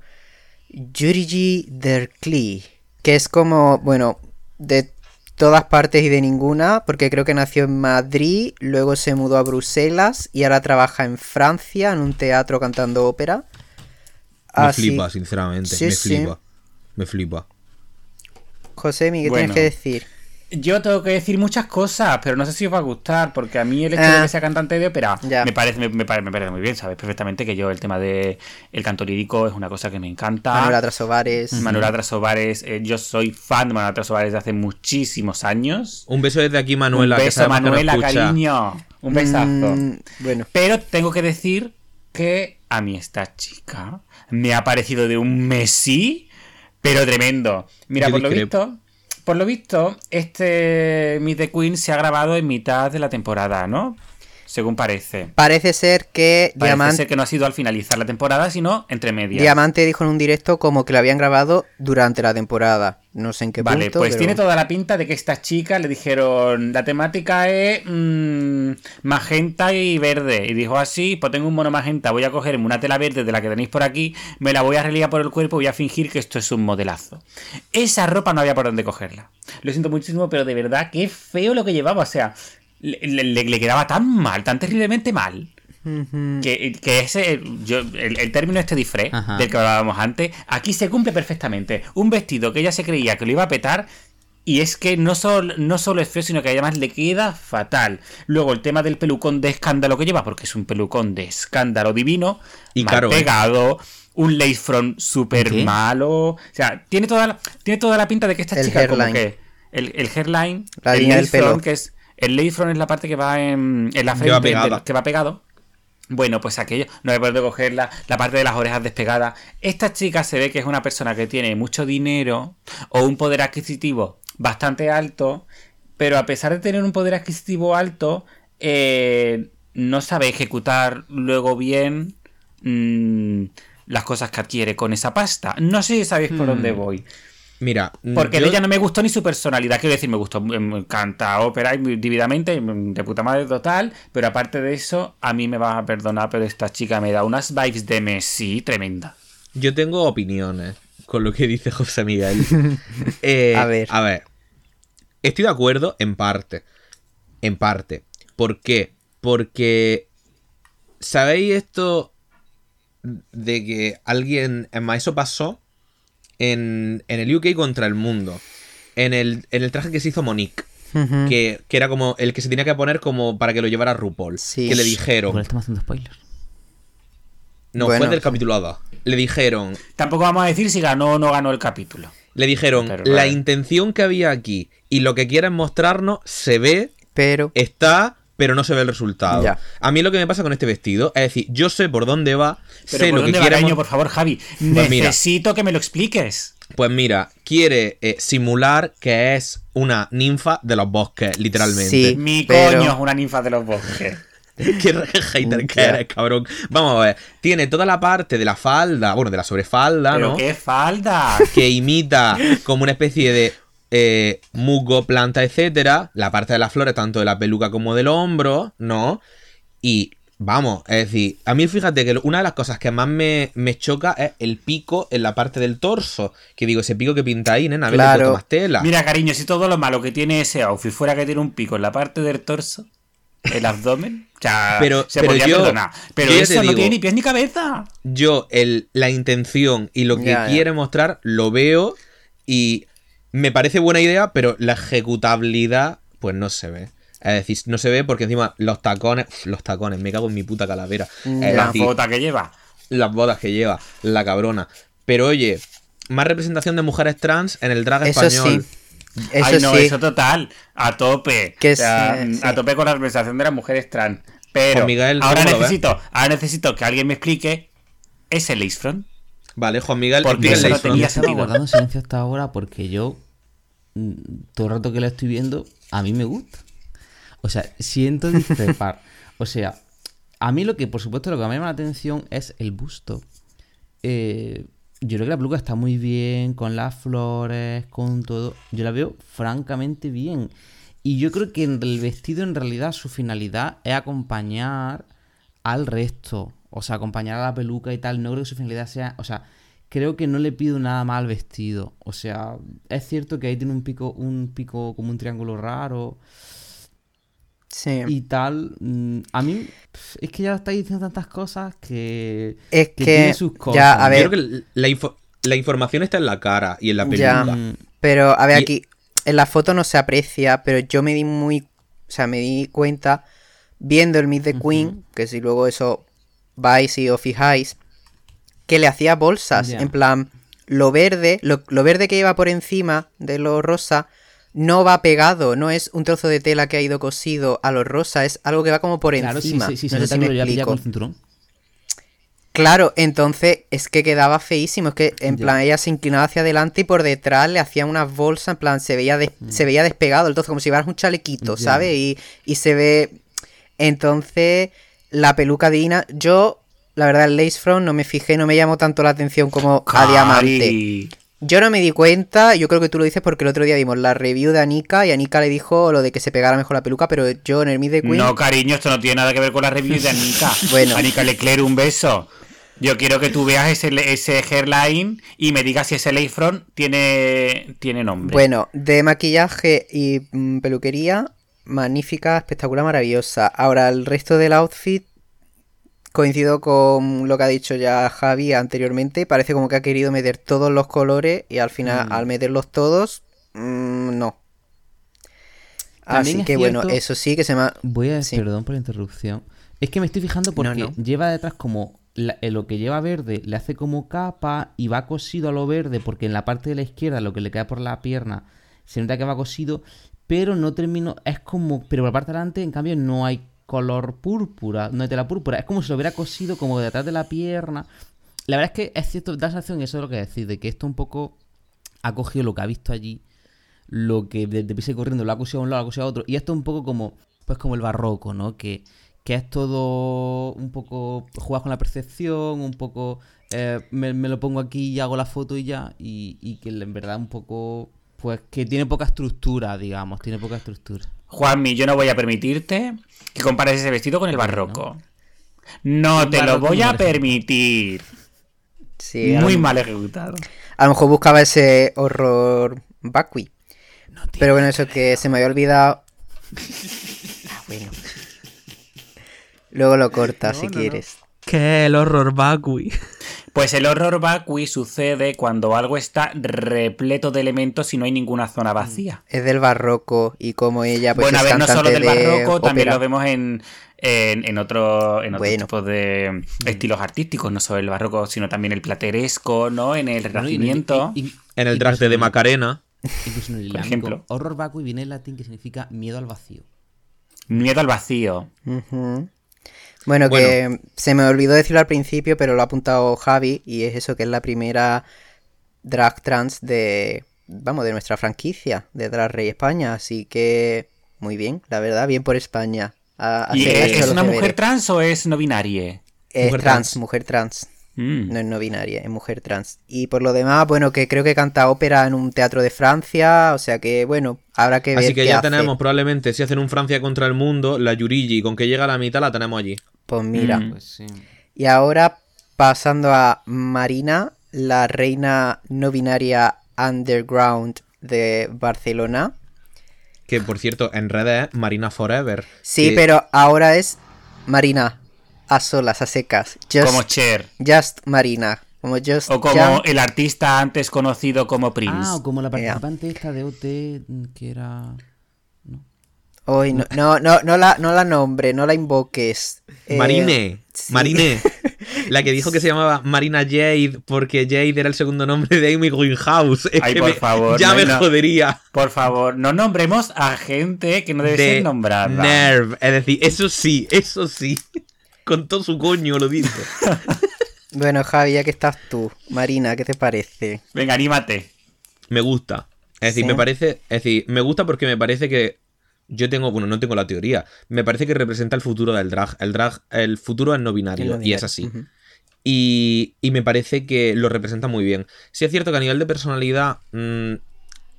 B: Yurigi Derkli, que es como, bueno, de todas partes y de ninguna, porque creo que nació en Madrid, luego se mudó a Bruselas y ahora trabaja en Francia en un teatro cantando ópera.
C: Me
B: Así-
C: flipa, sinceramente.
B: Sí,
C: me
B: sí.
C: flipa. Me flipa.
B: José, ¿qué
E: Bueno.
B: tienes que decir?
E: Yo tengo que decir muchas cosas, pero no sé si os va a gustar, porque a mí el hecho
B: Ah.
E: de que sea cantante de ópera me parece, me, me pare- me parece muy bien, sabes perfectamente que yo el tema de el canto lírico es una cosa que me encanta.
B: Manuela Trasovares.
E: Manuela Trasovares, eh, yo soy fan de Manuela Trasovares de hace muchísimos años.
C: Un beso desde aquí, Manuela.
E: Un beso,
C: que
E: Manuela, cariño. Un besazo.
B: Mm, bueno,
E: Pero tengo que decir que a mí esta chica me ha parecido de un Messi, pero tremendo. Mira,
C: Yo
E: por lo visto, por lo visto, este Meet the Queen se ha grabado en mitad de la temporada, ¿no? Según parece.
B: parece ser que
E: Parece
B: Diamante...
E: ser que no ha sido al finalizar la temporada, sino entre medias.
B: Diamante dijo en un directo como que lo habían grabado durante la temporada. No sé en qué
E: Vale,
B: punto.
E: pues
B: pero-
E: tiene toda la pinta de que esta chica le dijeron, la temática es mm, magenta y verde. Y dijo así, pues tengo un mono magenta, voy a cogerme una tela verde de la que tenéis por aquí, me la voy a religar por el cuerpo y voy a fingir que esto es un modelazo. Esa ropa no había por dónde cogerla. Lo siento muchísimo, pero de verdad, qué feo lo que llevaba. O sea, le, le- le quedaba tan mal, tan terriblemente mal. Que, que ese, yo, el, el término este disfraz
D: Ajá.
E: del que hablábamos antes, aquí se cumple perfectamente. Un vestido que ella se creía que lo iba a petar y es que no solo, no solo es feo, sino que además le queda fatal. Luego el tema del pelucón de escándalo que lleva, porque es un pelucón de escándalo divino,
C: Y
E: mal
C: caro, ¿eh?
E: pegado, un lace front súper malo. O sea, tiene toda la, tiene toda la pinta de que esta
B: El
E: chica como que... El, el hairline,
B: La
E: el
B: línea del
E: lace front,
B: pelo.
E: que es... El lace front es la parte que va en, en la
C: Que va
E: que pegado. Bueno, pues aquello, no he podido cogerla, la parte de las orejas despegadas. Esta chica se ve que es una persona que tiene mucho dinero o un poder adquisitivo bastante alto, pero a pesar de tener un poder adquisitivo alto, eh, no sabe ejecutar luego bien mm, las cosas que adquiere con esa pasta. No sé si sabéis por dónde voy.
C: Mira,
E: Porque
C: yo-
E: de ella no me gustó ni su personalidad. Quiero decir, me gustó, me encanta ópera y muy divididamente, de puta madre total. Pero aparte de eso, a mí me vas a perdonar, pero esta chica me da unas vibes de Messi tremenda.
C: Yo tengo opiniones con lo que dice José Miguel. Eh,
B: A ver.
C: A ver. Estoy de acuerdo en parte. En parte. ¿Por qué? Porque. ¿Sabéis esto de que alguien. Es más, eso pasó en, en el UK contra el mundo. En el, en el traje que se hizo Monique. Que, que era como el que se tenía que poner como para que lo llevara RuPaul.
B: Sí.
C: Que le
D: Igual
C: dijeron.
D: estamos haciendo spoilers.
C: No,
B: Bueno,
C: fue del
B: sí.
C: capítulo 2. Le dijeron.
E: Tampoco vamos a decir si ganó o no ganó el capítulo.
C: Le dijeron,
E: Pero,
C: la
E: vale.
C: intención que había aquí y lo que quieren mostrarnos se ve,
B: Pero.
C: está, pero no se ve el resultado.
B: Ya.
C: A mí lo que me pasa con este vestido es decir, yo sé por dónde va,
E: Pero
C: sé
E: ¿por
C: lo que
E: dónde va,
C: quiere.
E: Por favor, Javi?
C: Pues mira.
E: Necesito que me lo expliques.
C: Pues mira, quiere eh, simular que es una ninfa de los bosques, literalmente.
B: Sí.
E: Mi
B: pero-
E: coño es una ninfa de los bosques.
C: Qué hater que eres, cabrón. Vamos a ver. Tiene toda la parte de la falda, bueno, de la sobrefalda,
E: Pero
C: ¿no?
E: qué falda.
C: Que imita como una especie de eh, musgo, planta, etcétera. La parte de las flores, tanto de la peluca como del hombro, ¿no? Y vamos, es decir, a mí fíjate que una de las cosas que más me, me choca es el pico en la parte del torso. Que digo, ese pico que pinta ahí, nena, a ver,
B: Claro.
C: más tela.
E: Mira, cariño, si todo lo malo que tiene ese outfit fuera que tiene un pico en la parte del torso, el abdomen, o sea,
C: Pero-
E: se
C: pero
E: podría
C: yo-
E: perdonar. Pero eso no
C: digo-
E: tiene ni pies ni cabeza.
C: yo el, la intención y lo que
B: Ya, ya.
C: quiere mostrar lo veo y me parece buena idea, pero la ejecutabilidad pues no se ve. Es decir, no se ve porque encima los tacones, uf, los tacones, me cago en mi puta calavera. Es
E: La
C: decir,
E: bota que lleva.
C: las bodas que lleva, la cabrona. Pero oye, más representación de mujeres trans en el drag
B: Eso
C: español.
B: sí. Eso
E: Ay, no,
B: sí.
E: eso total. A tope.
B: Que
E: O sea,
B: sí,
E: A tope con la representación de las mujeres trans. Pero
C: Miguel, ¿tú
E: ahora necesito, ahora necesito que alguien me explique ese lace front.
C: Vale, Juan Miguel,
E: Porque eso
C: front.
E: tenía
D: Estaba
E: sentido.
D: guardando silencio hasta ahora porque yo, mm, todo el rato que la estoy viendo, a mí me gusta. O sea, siento discrepar. o sea, a mí lo que, por supuesto, lo que me llama la atención es el busto. Eh, yo creo que la peluca está muy bien, con las flores, con todo. Yo la veo francamente bien. Y yo creo que en el vestido, en realidad, su finalidad es acompañar al resto. O sea, acompañar a la peluca y tal. No creo que su finalidad sea. O sea, creo que no le pido nada más al vestido. O sea, es cierto que ahí tiene un pico, un pico como un triángulo raro
B: Sí.
D: y tal. Mm, A mí, es que ya estáis diciendo tantas cosas que.
B: Es que,
D: tiene sus cosas.
B: ya, a ver,
C: Yo creo que la, info- la información está en la cara y en la peluca.
D: Mm,
B: pero a ver
C: Y-
B: aquí, en la foto no se aprecia, pero yo me di muy, o sea, me di cuenta viendo el Meet the Queen, que si luego eso vais y os fijáis, que le hacía bolsas, en plan, lo verde, lo, lo verde que lleva por encima de lo rosa, no va pegado, no es un trozo de tela que ha ido cosido a lo rosa, es algo que va como por
D: Claro, sí,
B: encima.
D: sí, sí, se
B: no sé si me
D: con cinturón.
B: Claro, entonces es que quedaba feísimo. Es que en plan ella se inclinaba hacia adelante y por detrás le hacían unas bolsas. En plan se veía, des- se veía despegado el trozo, como si llevaras un chalequito,
D: Mm.
B: ¿sabes? Y, y se ve. Entonces, la peluca divina. Yo, la verdad, el lace front no me fijé, no me llamó tanto la atención como a diamante.
E: Cari.
B: Yo no me di cuenta, yo creo que tú lo dices porque el otro día vimos la review de Anika y Anika le dijo lo de que se pegara mejor la peluca, pero yo en el Meet the Queen.
E: No, cariño, esto no tiene nada que ver con la review de Anika.
B: Bueno.
E: Anika Leclerc, un beso. Yo quiero que tú veas ese, ese hairline y me digas si ese lace front tiene, tiene nombre.
B: Bueno, de maquillaje y mm, peluquería, magnífica, espectacular, maravillosa. Ahora, el resto del outfit, coincido con lo que ha dicho ya Javi anteriormente, parece como que ha querido meter todos los colores y al final,
D: Mm.
B: al meterlos todos, mm, no.
D: También
B: Así
D: es
B: que bueno, eso sí que se me ha...
D: Voy a
B: Sí.
D: perdón por la interrupción. Es que me estoy fijando porque
B: no.
D: lleva detrás como la- eh, lo que lleva verde le hace como capa y va cosido a lo verde porque en la parte de la izquierda lo que le queda por la pierna se nota que va cosido, pero no termino, es como, pero por la parte de adelante en cambio no hay color púrpura, no hay tela púrpura, es como si lo hubiera cosido como detrás de la pierna. La verdad es que es cierto, da sensación, eso es lo que decir, de que esto un poco ha cogido lo que ha visto allí lo que de, de corriendo lo ha cosido a un lado, lo ha cosido a otro. Y esto es un poco como, pues como el barroco, ¿no? Que, que es todo un poco, jugar con la percepción, un poco, eh, me, me lo pongo aquí y hago la foto y ya. Y, y que en verdad un poco, pues que tiene poca estructura, digamos, tiene poca estructura.
E: Juanmi, yo no voy a permitirte que compares ese vestido con el barroco. No te lo voy a permitir.
B: Sí,
E: Muy mal ejecutado.
B: a lo mejor buscaba ese horror vacui. Pero bueno, eso que se me había olvidado... Ah, bueno. Luego lo cortas si quieres.
C: ¿Qué el horror vacui?
E: Pues el horror vacui sucede cuando algo está repleto de elementos y no hay ninguna zona vacía.
B: Es del barroco y como ella pues
E: bueno, a ver, no solo del
B: de
E: barroco, también lo vemos en, en, en otro, en otro
B: Bueno.
E: tipo de estilos artísticos, no solo el barroco, sino también el plateresco, ¿no? En el renacimiento.
C: En el traje de
D: en-
C: Macarena.
D: Incluso en el
E: Por ejemplo.
D: horror vacui viene del latín que significa miedo al vacío.
E: Miedo al vacío.
B: Ujú. Bueno,
C: Bueno.
B: que se me olvidó decirlo al principio, pero lo ha apuntado Javi, y es eso, que es la primera drag trans de, vamos, de nuestra franquicia, de Drag Rey España, así que muy bien, la verdad, bien por España. A-
E: ¿Y
B: hacer-
E: es, una mujer trans o es no binaria?
B: Es
C: Mujer
B: trans,
C: trans.
B: mujer trans.
E: Mm.
B: No es no binaria, es mujer trans. Y por lo demás, bueno, que creo que canta ópera en un teatro de Francia, o sea que, bueno, habrá que ver
C: Así que
B: qué
C: ya
B: hace.
C: tenemos, probablemente, si hacen un Francia contra el mundo, la Yurigi, con que llega a la mitad la tenemos allí.
B: Pues mira.
E: Mm.
D: Pues sí.
B: Y ahora pasando a Marina, la reina no binaria underground de Barcelona.
C: Que por cierto, en redes es Marina Forever.
B: Sí,
C: que-
B: pero ahora es Marina, a solas, a secas. Just,
E: Como Cher.
B: just Marina. Como just
E: O como el artista antes conocido como Prince.
D: Ah, o como la participante esta de OT que era.
B: Hoy no, no, no, no la, no la nombre, no la invoques. Eh,
C: Marine,
B: sí.
C: Marine. La que dijo que se llamaba Marina Jade porque Jade era el segundo nombre de Amy Greenhouse. Es
E: Ay,
C: que
E: por
C: me-
E: favor,
C: ya
E: no,
C: me
E: no.
C: jodería.
E: Por favor, no nombremos a gente que no debe
C: de
E: ser nombrada.
C: Nerve. Es decir, eso sí, eso sí. Con todo su coño lo dice.
B: Bueno, Javi, ya que estás tú, Marina, ¿qué te parece?
E: Venga, anímate.
C: Me gusta. Es decir,
B: Sí.
C: me parece. Es decir, me gusta porque me parece que. Yo tengo. Bueno, no tengo la teoría. Me parece que representa el futuro del drag. El drag. El futuro es no binario. Y es así. Y, y me parece que lo representa muy bien. Sí es cierto que a nivel de personalidad mm,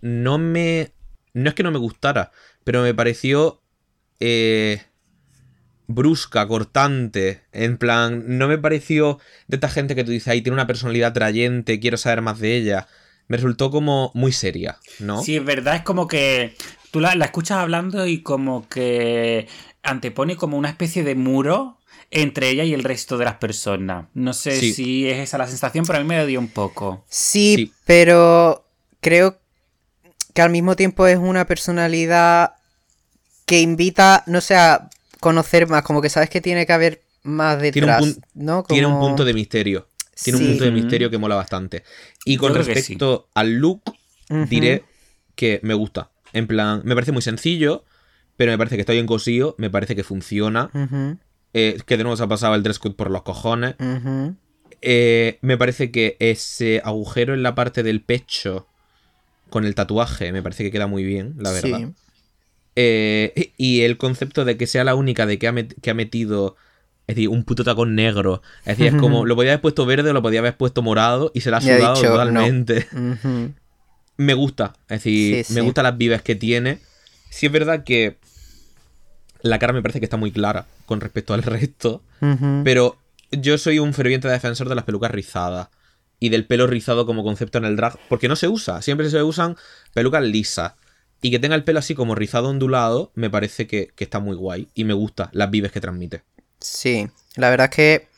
C: no me... No es que no me gustara, pero me pareció eh, brusca, cortante. En plan, no me pareció de esta gente que tú dices, ahí tiene una personalidad atrayente, quiero saber más de ella. Me resultó como muy seria, ¿no?
E: Sí, es verdad, es como que tú la, la escuchas hablando y como que antepone como una especie de muro entre ella y el resto de las personas. No sé
C: Sí.
E: si es esa la sensación, pero a mí me dio un poco.
B: Sí,
C: Sí.
B: pero creo que al mismo tiempo es una personalidad que invita, no sé, a conocer más, como que sabes que tiene que haber más
C: Tiene un
B: detrás,
C: pun-
B: ¿no?
C: Tiene un punto de misterio. Tiene
B: Sí.
C: un punto de misterio que mola bastante. Y con
E: creo
C: respecto al look, diré que me gusta. En plan, me parece muy sencillo, pero me parece que está bien cosido, me parece que funciona. Eh, que de nuevo se ha pasado el dress code por los cojones. Eh, me parece que ese agujero en la parte del pecho con el tatuaje me parece que queda muy bien, la verdad.
B: Sí.
C: Eh, y el concepto de que sea la única de que ha, met- que ha metido, es decir, un puto tacón negro. Es decir, es como, lo podía haber puesto verde o lo podía haber puesto morado y se la ha sudado
B: dicho, no.
C: totalmente. Me gusta, es decir,
B: Sí,
C: me
B: sí.
C: gustan las vibes que tiene. Sí es verdad que la cara me parece que está muy clara con respecto al resto, pero yo soy un ferviente defensor de las pelucas rizadas y del pelo rizado como concepto en el drag, porque no se usa, siempre se usan pelucas lisas. Y que tenga el pelo así como rizado ondulado, me parece que, que está muy guay y me gusta las vibes que transmite.
B: Sí, la verdad es que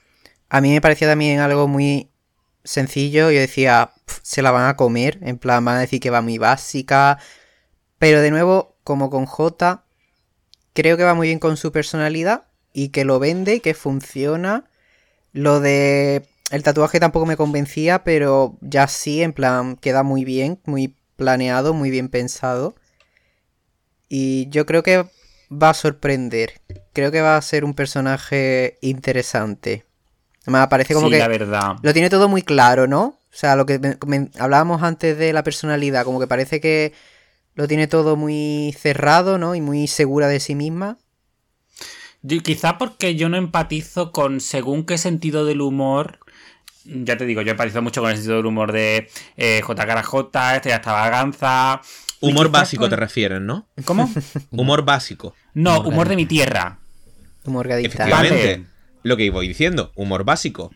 B: a mí me parecía también algo muy sencillo. Yo decía, "Pf, se la van a comer, en plan, van a decir que va muy básica. Pero de nuevo, como con J, creo que va muy bien con su personalidad y que lo vende y que funciona. Lo de el tatuaje tampoco me convencía, pero ya sí, en plan, queda muy bien, muy planeado, muy bien pensado. Y yo creo que va a sorprender. Creo que va a ser un personaje interesante. Me parece como
E: sí,
B: que
E: la verdad.
B: lo tiene todo muy claro, ¿no? O sea, lo que me- me- hablábamos antes de la personalidad, como que parece que lo tiene todo muy cerrado, ¿no? Y muy segura de sí misma.
E: Yo- quizá porque yo no empatizo con según qué sentido del humor. Ya te digo, yo empatizo mucho con el sentido del humor de eh, J. Cara J, Estrella Extravaganza.
C: Humor básico
E: con-
C: te refieres, ¿no?
E: ¿Cómo?
C: Humor básico.
E: No,
D: Humor
E: humor de mi tierra.
B: Humor gaditano.
C: Efectivamente.
E: Vale.
C: Lo que voy diciendo, humor básico.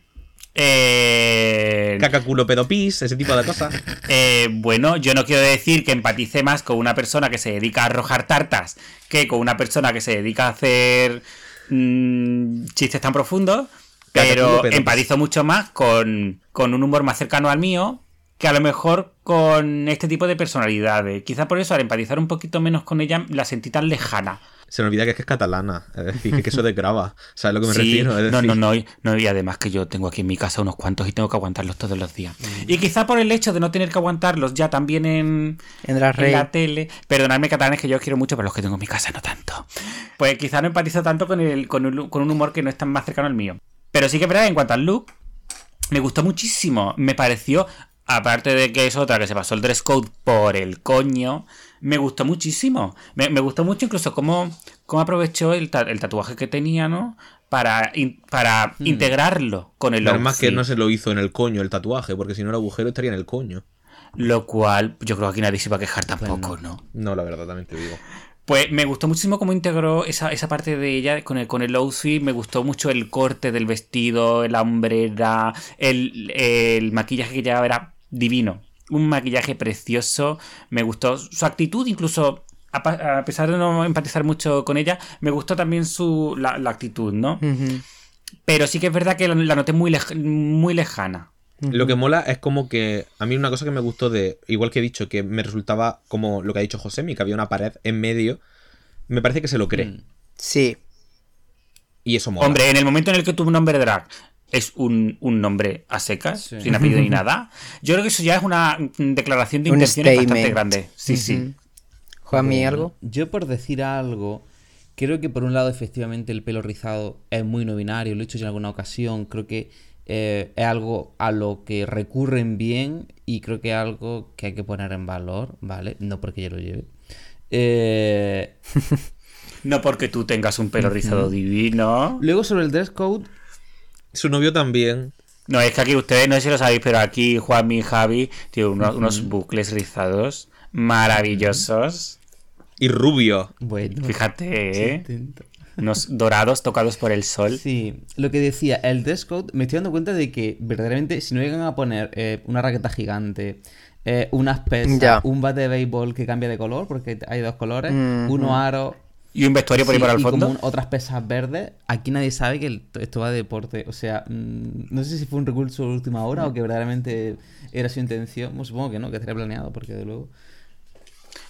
E: Eh,
C: Caca, culo, pedo, pis, ese tipo de cosas.
E: eh, bueno, yo no quiero decir que empatice más con una persona que se dedica a arrojar tartas que con una persona que se dedica a hacer mm, chistes tan profundos. Pero,
C: pero-
E: empatizo mucho más con, con un humor más cercano al mío que a lo mejor con este tipo de personalidades. Quizá por eso al empatizar un poquito menos con ella la sentí tan lejana.
C: Se me olvida que es que es catalana. Es decir, que, eso de grava. ¿Sabes a lo que me
E: Sí,
C: refiero? Es
E: no,
C: decir,
E: no, no, y- no, y además que yo tengo aquí en mi casa unos cuantos y tengo que aguantarlos todos los días. Y quizá por el hecho de no tener que aguantarlos ya también en,
B: En la
E: en
B: red.
E: la tele. Perdonadme, catalanes, que yo os quiero mucho, pero los que tengo en mi casa no tanto. Pues quizá no empatizo tanto con, el, con, un, con un humor que no es tan más cercano al mío. Pero sí que es verdad, en cuanto al look, me gustó muchísimo. Me pareció, aparte de que es otra que se pasó el dress code por el coño, me gustó muchísimo. Me, me gustó mucho incluso cómo, cómo aprovechó el, ta- el tatuaje que tenía, ¿no? Para, in- para integrarlo con el
C: Menos más que no se lo hizo en el coño el tatuaje, porque si no el agujero estaría en el coño.
E: Lo cual, yo creo que aquí nadie se va a quejar tampoco, ¿no?
C: No, la verdad, también te digo.
E: Pues me gustó muchísimo cómo integró esa, esa parte de ella con el, con el outfit. Me gustó mucho el corte del vestido, la hombrera, el, el maquillaje que llevaba era divino. Un maquillaje precioso. Me gustó su actitud, incluso a, pesar de no empatizar mucho con ella, me gustó también su, la, la actitud, ¿no? Pero sí que es verdad que la, la noté muy, lej- muy lejana.
C: Lo que mola es como que a mí una cosa que me gustó de, igual que he dicho, que me resultaba como lo que ha dicho Josemi, que había una pared en medio, me parece que se lo cree.
D: Mm.
B: Sí.
C: Y eso mola.
E: Hombre, en el momento en el que tu nombre drag es un, un nombre a secas,
D: Sí.
E: sin apellido ni nada, yo creo que eso ya es una declaración de
B: Un
E: intenciones bastante grande. Sí, sí.
B: Ujú. Juanmi, ¿algo?
D: Yo por decir algo, creo que por un lado efectivamente el pelo rizado es muy no binario, lo he dicho ya en alguna ocasión, creo que eh, es algo a lo que recurren bien y creo que es algo que hay que poner en valor, ¿vale? No porque yo lo lleve. Eh,
E: No porque tú tengas un pelo rizado divino.
D: luego sobre el dress code,
C: Su novio también.
E: No, es que aquí ustedes no sé si lo sabéis, pero aquí Juanmi y Javi tienen unos, unos bucles rizados maravillosos.
C: Y rubio.
D: bueno,
E: Fíjate, ¿eh? Unos dorados tocados por el sol.
D: Sí, lo que decía, el dress code, me estoy dando cuenta de que verdaderamente si no llegan a poner eh, una raqueta gigante, eh, unas pesas, un bate de béisbol que cambia de color, porque hay dos colores,
B: Ujú.
D: unos aros
E: Y un vestuario por ahí
D: sí,
E: para el
D: y
E: fondo.
D: como un- otras pesas verdes, aquí nadie sabe que el- esto va de deporte. O sea, mm, no sé si fue un recurso de última hora o que verdaderamente era su intención. Bueno, supongo que no, que estaría planeado, porque de luego...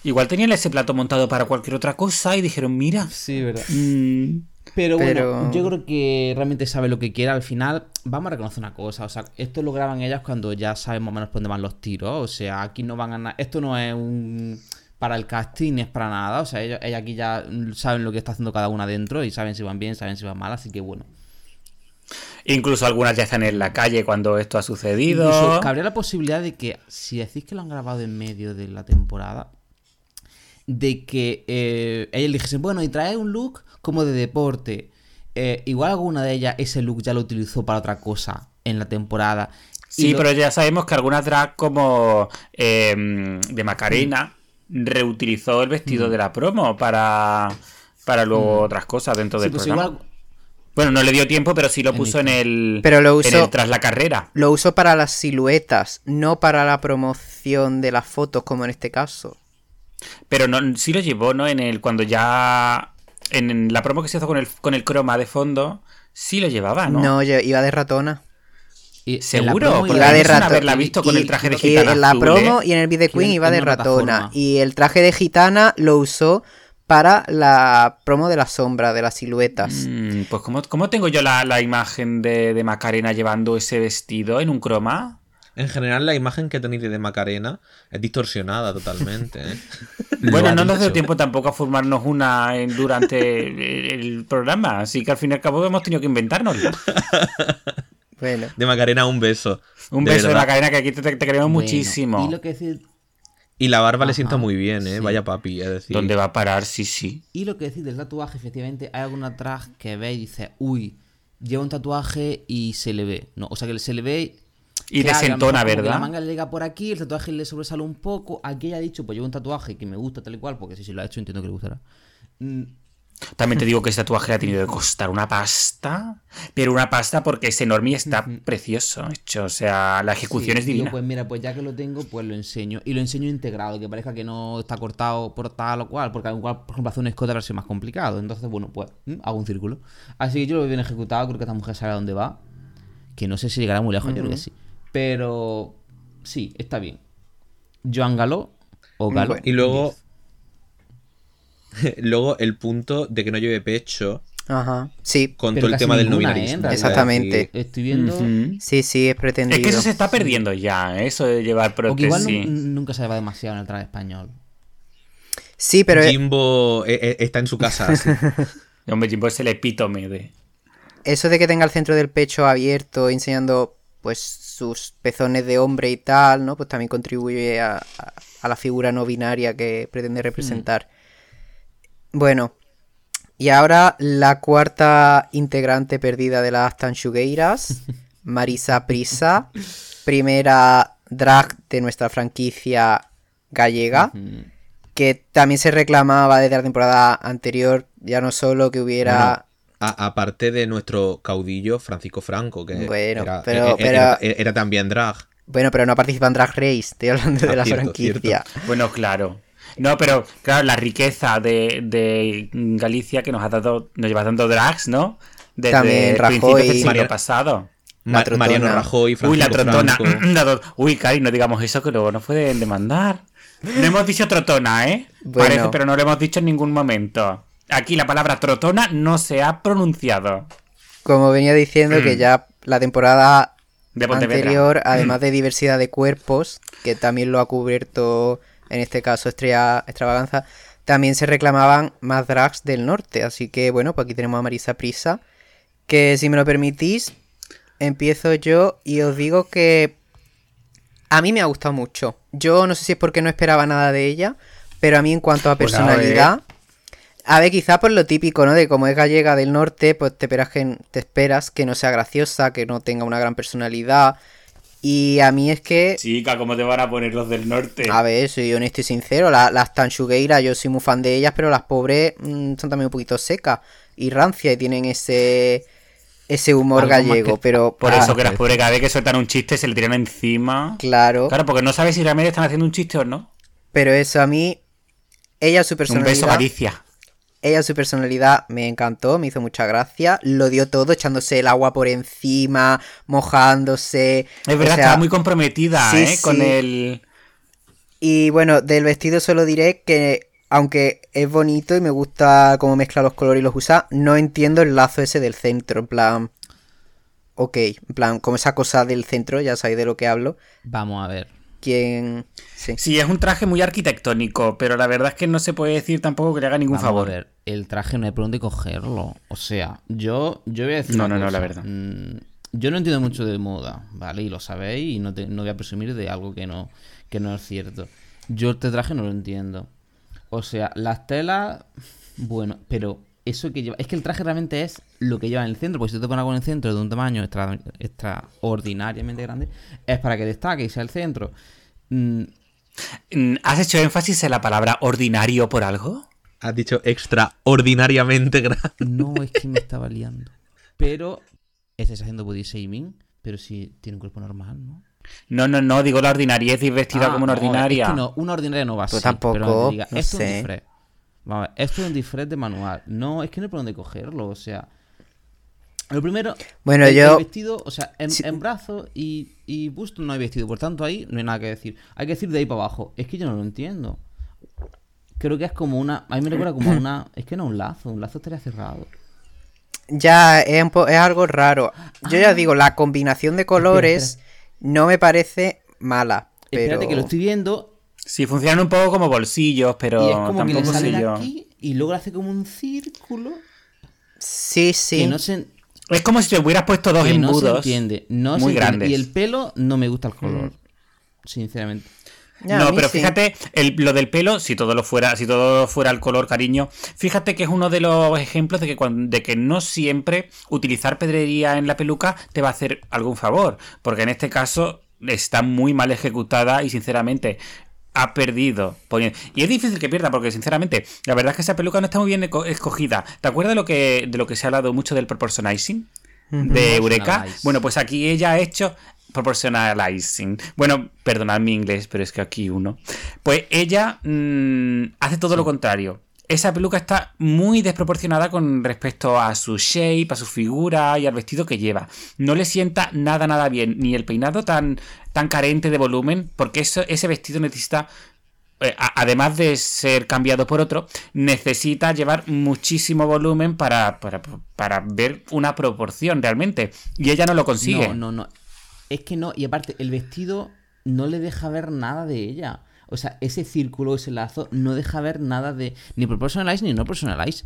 E: Igual tenían ese plato montado para cualquier otra cosa y dijeron, mira.
D: Sí, verdad.
E: mm,
D: Pero bueno,
B: Pero-
D: yo creo que realmente sabe lo que quiere. Al final, vamos a reconocer una cosa. O sea, esto lo graban ellas cuando ya saben más o menos por dónde van los tiros. O sea, aquí no van a Esto no es un. Para el casting ni es para nada. O sea, ellos, ellas aquí ya saben lo que está haciendo cada una dentro y saben si van bien, saben si van mal. Así que bueno.
E: Incluso algunas ya están en la calle cuando esto ha sucedido.
D: Incluso cabría la posibilidad de que, si decís que lo han grabado en medio de la temporada, de que eh, ellas dijesen, bueno, y trae un look como de deporte. Eh, igual alguna de ellas ese look ya lo utilizó para otra cosa en la temporada.
E: Sí,
D: lo-
E: pero ya sabemos que algunas drag como eh, de Macarena reutilizó el vestido
D: Mm.
E: de la promo para, para luego otras cosas dentro
D: Sí,
E: del
D: pues
E: programa.
D: igual-
E: Bueno, no le dio tiempo, pero sí lo puso en el,
B: Pero lo
E: en
B: usó-
E: el tras la carrera.
B: Lo uso para las siluetas, no para la promoción de las fotos, como en este caso.
E: Pero no, sí lo llevó, ¿no? En el cuando ya en la promo que se hizo con el con el croma de fondo, sí lo llevaba, ¿no?
B: No, iba de ratona.
D: Y la
E: ¿Seguro?
D: promo
E: Porque
B: Iba
D: iba-
E: a mí
B: de ratona.
E: haberla visto con el traje de
B: y
E: gitana
B: en la
E: azul,
B: promo
E: ¿eh?
B: y en el
D: Que
B: Queen iba de ratona.
D: plataforma.
B: Y el traje de gitana lo usó para la promo de la sombra, de las siluetas.
E: Mm, pues ¿cómo, cómo tengo yo la, la imagen de, de Macarena llevando ese vestido en un croma?
C: En general, la imagen que tenéis de Macarena es distorsionada totalmente. ¿eh?
E: Bueno, no nos dio tiempo tampoco a formarnos una en- durante el, el programa, así que al fin y al cabo hemos tenido que inventárnoslo.
B: Bueno,
C: De Macarena, un beso.
E: Un
C: De
E: beso de
C: verdad.
E: Macarena que aquí te, te queremos
D: Bueno,
E: muchísimo.
D: Y lo que decir,
C: Y la barba le sienta muy bien, ¿eh?
D: sí.
C: Vaya papi, es decir.
E: ¿Dónde va a parar? Sí, sí.
D: y lo que decir del tatuaje, efectivamente, hay alguna drag que ve y dice, uy, lleva un tatuaje y se le ve. No, o sea que se le ve
E: Y
D: Claro,
E: desentona, ¿verdad?
D: La manga le llega por aquí, el tatuaje le sobresale un poco. Aquí ella ha dicho, pues llevo un tatuaje que me gusta tal y cual, porque si se lo ha hecho entiendo que le gustará.
E: También te digo que ese tatuaje ha tenido que costar una pasta, pero una pasta porque es enorme y está precioso hecho. O sea, la ejecución
D: sí,
E: es
D: digo,
E: divina.
D: pues mira, pues ya que lo tengo, pues lo enseño. Y lo enseño integrado, que parezca que no está cortado por tal o cual, porque igual, por ejemplo, hacer un escote a ser más complicado. Entonces, bueno, pues mm, hago un círculo. Así que yo lo veo bien ejecutado, creo que esta mujer sabe a dónde va. Que no sé si llegará muy lejos, yo creo que sí. Pero sí, está bien. Joan Galó o.
B: Bueno.
C: Y luego. luego el punto de que no lleve pecho
B: Ajá. Sí,
C: con
D: Pero
C: todo el tema del no
D: ninguna,
C: binarismo.
D: En realidad.
B: Exactamente.
D: Estoy viendo.
B: Sí, sí, es
E: Es
B: pretendido.
E: que eso se está perdiendo ya, ¿eh? eso de llevar
D: O que igual
E: prótesis.
D: nu- nunca se va demasiado en el traje español.
B: Sí, pero
C: Jimbo eh, eh, está en su casa. así.
E: Hombre, Jimbo es el epítome de...
B: eso de que tenga el centro del pecho abierto, enseñando pues sus pezones de hombre y tal, ¿no? Pues también contribuye a, a- a la figura no binaria que pretende representar. Bueno, y ahora la cuarta integrante perdida de las Tanchugueiras, Marisa Prisa, primera drag de nuestra franquicia gallega, que también se reclamaba desde la temporada anterior, ya no solo que hubiera...
C: A- aparte de nuestro caudillo Francisco Franco, que
B: Bueno,
C: era,
B: pero-
C: eh, eh,
B: pero-
C: era- era- era también drag.
B: Bueno, pero no participa en Drag Race, estoy hablando de
C: Ah,
B: la
C: cierto,
B: franquicia.
E: Bueno, claro. No, pero claro, la riqueza de, de Galicia que nos ha dado, nos lleva dando drags, ¿no? Desde
B: También
E: principios
B: Rajoy.
E: del siglo pasado.
C: Ma-
B: trotona.
C: Mariano Rajoy, Francisco
E: Uy, la trotona. Uy, Cari, no digamos eso que luego nos pueden demandar. No hemos dicho trotona, ¿eh?
B: Bueno.
E: Parece, pero no lo hemos dicho en ningún momento. Aquí la palabra trotona no se ha pronunciado.
B: Como venía diciendo que ya la temporada
E: De
B: anterior, además de diversidad de cuerpos, que también lo ha cubierto en este caso Estrella Extravaganza, también se reclamaban más drags del norte. Así que bueno, pues aquí tenemos a Marisa Prisa, que si me lo permitís, empiezo yo y os digo que a mí me ha gustado mucho. Yo no sé si es porque no esperaba nada de ella, pero a mí en cuanto a
E: Pues a ver.
B: personalidad... A ver, quizá por lo típico, ¿no? De como es gallega del norte, pues te esperas que, te esperas que no sea graciosa, que no tenga una gran personalidad. Y a mí es que,
E: Chica, ¿cómo te van a poner los del norte?
B: a ver, soy honesto y sincero, la- las Tanchugueiras, yo soy muy fan de ellas, pero las pobres mm, son también un poquito secas y rancias y tienen ese ese humor
D: Algo
B: gallego,
D: que-
B: pero
E: Por
B: ah,
E: eso que las pobres cada vez que sueltan un chiste se le tiran encima.
B: claro,
E: Claro, porque no sabes si realmente están haciendo un chiste o no.
B: pero eso a mí ella su
E: Un
B: personalidad
E: beso, Galicia.
B: Ella, su personalidad me encantó, me hizo mucha gracia. Lo dio todo, echándose el agua por encima, mojándose.
E: Es
B: o
E: verdad,
B: sea,
E: estaba muy comprometida,
B: sí,
E: ¿eh? Con el...
B: Y bueno, del vestido solo diré que, aunque es bonito y me gusta cómo mezcla los colores y los usa, no entiendo el lazo ese del centro. En plan. Ok, en plan, como esa cosa del centro, ya sabéis de lo que hablo.
D: Vamos a ver.
B: Quien. Sí.
E: Sí, es un traje muy arquitectónico, pero la verdad es que no se puede decir tampoco que le haga ningún
D: Vamos
E: favor.
D: a ver. El traje no hay por dónde cogerlo. O sea, yo, yo voy a decir.
E: No, no, no, la verdad.
D: Mm, Yo no entiendo mucho de moda, ¿vale? Y lo sabéis, y no, te- no voy a presumir de algo que no, que no es cierto. Yo este traje no lo entiendo. O sea, las telas, bueno, pero eso que lleva. Es que el traje realmente es lo que lleva en el centro, porque si tú te pones algo en el centro de un tamaño extra- extraordinariamente grande, es para que destaque y sea el centro. Mm,
E: ¿Has hecho énfasis en la palabra ordinario por algo?
C: Has dicho extraordinariamente grande.
D: No, es que me estaba liando. Pero estáis haciendo body shaming, pero si tiene un cuerpo normal, ¿no?
E: No, no, no, digo la ordinariez y vestida
D: Ah,
E: como una
D: no,
E: ordinaria.
D: Es que no, una ordinaria no va así.
B: Pues tampoco,
D: pero no te diga,
B: no
D: esto es un
B: sé.
D: disfraz. Vamos a ver, esto es un disfraz de manual. No, es que no hay por dónde cogerlo, o sea. Lo primero.
B: Bueno,
D: el,
B: yo-
D: el vestido, o sea, en,
B: Sí.
D: en brazo y, y busto no hay vestido. Por tanto, ahí no hay nada que decir. Hay que decir de ahí para abajo. Es que yo no lo entiendo. Creo que es como una. A mí me recuerda como una. Es que no un lazo. Un lazo estaría cerrado.
B: Ya, es, un po- es algo raro. Yo ya digo, la combinación de colores no me parece mala. Pero...
D: Espérate que lo estoy viendo
E: Sí, funcionan un poco como bolsillos, pero
D: y es como que le
E: tampoco sé
D: salen
E: yo.
D: aquí y luego hace como un círculo.
B: Sí, sí.
D: Que no se,
E: Es como si te hubieras puesto dos
D: que no se
E: embudos
D: entiende. No se
E: muy
D: entiende.
E: grandes.
D: Y el pelo no me gusta el color. Sinceramente.
E: No, pero
B: sí.
E: fíjate, el- lo del pelo, si todo lo fuera, si todo fuera el color cariño, fíjate que es uno de los ejemplos de que cuan- de que no siempre utilizar pedrería en la peluca te va a hacer algún favor, porque en este caso está muy mal ejecutada y sinceramente ha perdido. poni- Y es difícil que pierda porque sinceramente la verdad es que esa peluca no está muy bien escogida. ¿Te acuerdas de lo que de lo que se ha hablado mucho del proportionizing? De Eureka. Bueno, pues aquí ella ha hecho proportionalizing. Bueno, perdonad mi inglés, pero es que aquí uno. Pues ella mm, hace todo lo contrario. Esa peluca está muy desproporcionada con respecto a su shape, a su figura y al vestido que lleva. No le sienta nada, nada bien, ni el peinado tan, tan carente de volumen, porque eso, ese vestido necesita, eh, además de ser cambiado por otro, necesita llevar muchísimo volumen para, para, para ver una proporción realmente. Y ella no lo consigue.
D: No, no, no. Es que no, y aparte, el vestido no le deja ver nada de ella. O sea, ese círculo, ese lazo, no deja ver nada de. Ni proportionalize ni no personalize.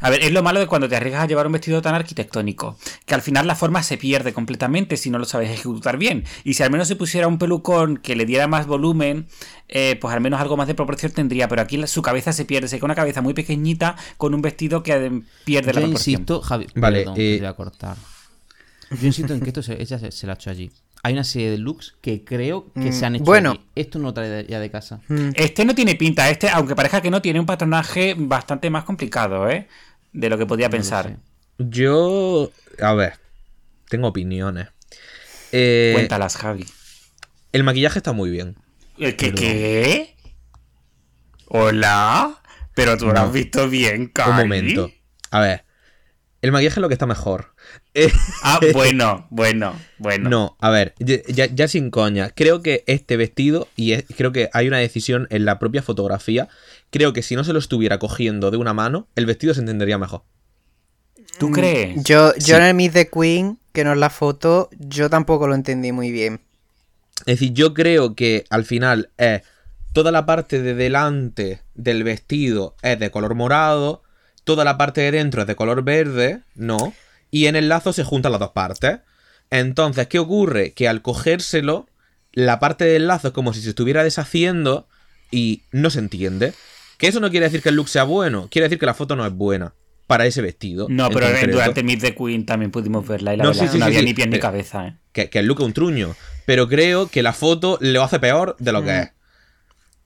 E: A ver, es lo malo de cuando te arriesgas a llevar un vestido tan arquitectónico, que al final la forma se pierde completamente si no lo sabes ejecutar bien. Y si al menos se pusiera un pelucón que le diera más volumen, eh, pues al menos algo más de proporción tendría. Pero aquí la- su cabeza se pierde, se queda una cabeza muy pequeñita con un vestido que pierde la
D: Yo
E: proporción.
D: insisto, Javi.
C: Vale,
D: perdón,
C: eh,
D: voy a cortar. Yo insisto en que esto se, ella se, se la ha hecho allí. Hay una serie de looks que creo que
B: Mm,
D: se han hecho
B: bueno.
D: Esto no lo trae de- ya de casa.
B: Mm,
E: Este no tiene pinta, este, aunque parezca que no, tiene un patronaje bastante más complicado, ¿eh? De lo que podía
D: No
E: pensar.
C: Yo. A ver. Tengo opiniones. Eh,
E: Cuéntalas, Javi.
C: el maquillaje está muy bien.
E: ¿El ¿Qué? ¿Qué? ¿Hola? Pero tú lo has visto bien, Cari.
C: Un momento. A ver. El maquillaje es lo que está mejor. Eh,
E: Ah, bueno, bueno, bueno.
C: No, a ver, ya, sin coña. Creo que este vestido, y es- creo que hay una decisión en la propia fotografía. Creo que si no se lo estuviera cogiendo de una mano, el vestido se entendería mejor.
E: ¿Tú crees?
B: Yo,
C: Sí.
B: yo en el Meet the Queen, que no es la foto, yo tampoco lo entendí muy bien.
C: Es decir, yo creo que al final es toda la parte de delante del vestido es de color morado, toda la parte de dentro es de color verde, ¿no? Y en el lazo se juntan las dos partes. Entonces, ¿qué ocurre? Que al cogérselo, la parte del lazo es como si se estuviera deshaciendo y no se entiende. Que eso no quiere decir que el look sea bueno, quiere decir que la foto no es buena para ese vestido.
E: No, pero durante Meet the Queen también pudimos verla y la
C: No,
E: verdad
C: sí, sí,
E: no
C: sí,
E: había ni pies ni
C: Pero-
E: cabeza, ¿eh?
C: que, que el look es un truño. Pero creo que la foto lo hace peor de lo que
B: Mm.
C: es.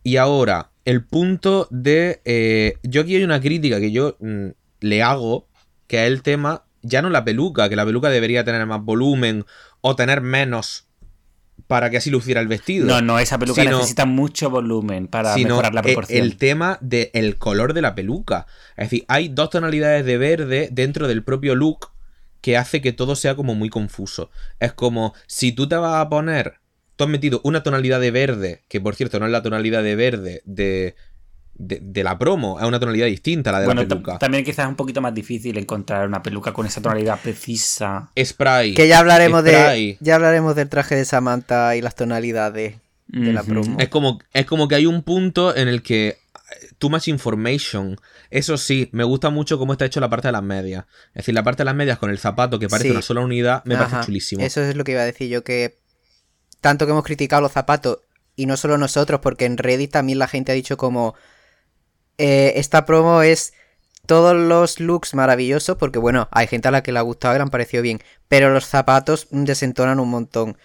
C: Y ahora, el punto de. eh, yo aquí hay una crítica que yo mm, le hago, que es el tema, ya no la peluca, que la peluca debería tener más volumen o tener menos para que así luciera el vestido.
E: No, no, esa peluca
C: Sino-
E: necesita mucho volumen para mejorar la
C: e-
E: proporción.
C: el tema del color de la peluca. Es decir, hay dos tonalidades de verde dentro del propio look que hace que todo sea como muy confuso. Es como si tú te vas a poner, tú has metido una tonalidad de verde, que por cierto no es la tonalidad de verde de, de, de la promo, es una tonalidad distinta a la de
E: bueno,
C: la peluca.
E: también quizás es un poquito más difícil encontrar una peluca con esa tonalidad precisa.
C: Spray.
B: Que ya hablaremos de ya hablaremos del traje de Samantha y las tonalidades de la promo.
C: Es como, es como que hay un punto en el que eh, too much information. Eso sí, me gusta mucho cómo está hecho la parte de las medias. Es decir, la parte de las medias con el zapato que parece
B: Sí.
C: una sola unidad me
B: Ajá,
C: parece chulísimo.
B: Eso es lo que iba a decir yo, que tanto que hemos criticado los zapatos, y no solo nosotros, porque en Reddit también la gente ha dicho como eh, esta promo es todos los looks maravillosos, porque bueno, hay gente a la que le ha gustado y le han parecido bien, pero los zapatos mm, desentonan un montón.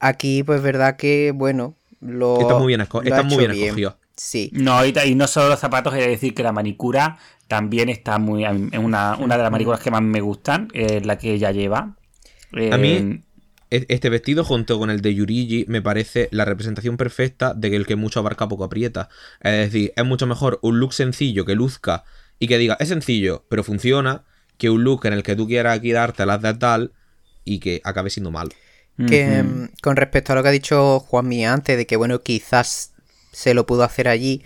B: Aquí, pues verdad que, bueno, lo...
C: Está muy bien, esco- está muy bien escogido.
B: Sí.
E: No, y, no solo los zapatos, he de decir que la manicura también está muy. Es una, una de las manicuras que más me gustan, es la que ella lleva. Eh,
C: A mí- E- Este vestido junto con el de Yurigi me parece la representación perfecta de que el que mucho abarca poco aprieta. Es decir, es mucho mejor un look sencillo que luzca y que diga, es sencillo, pero funciona, que un look en el que tú quieras aquí darte las de tal y que acabe siendo malo.
B: Que mm, con respecto a lo que ha dicho Juanmi antes, de que bueno, quizás se lo pudo hacer allí,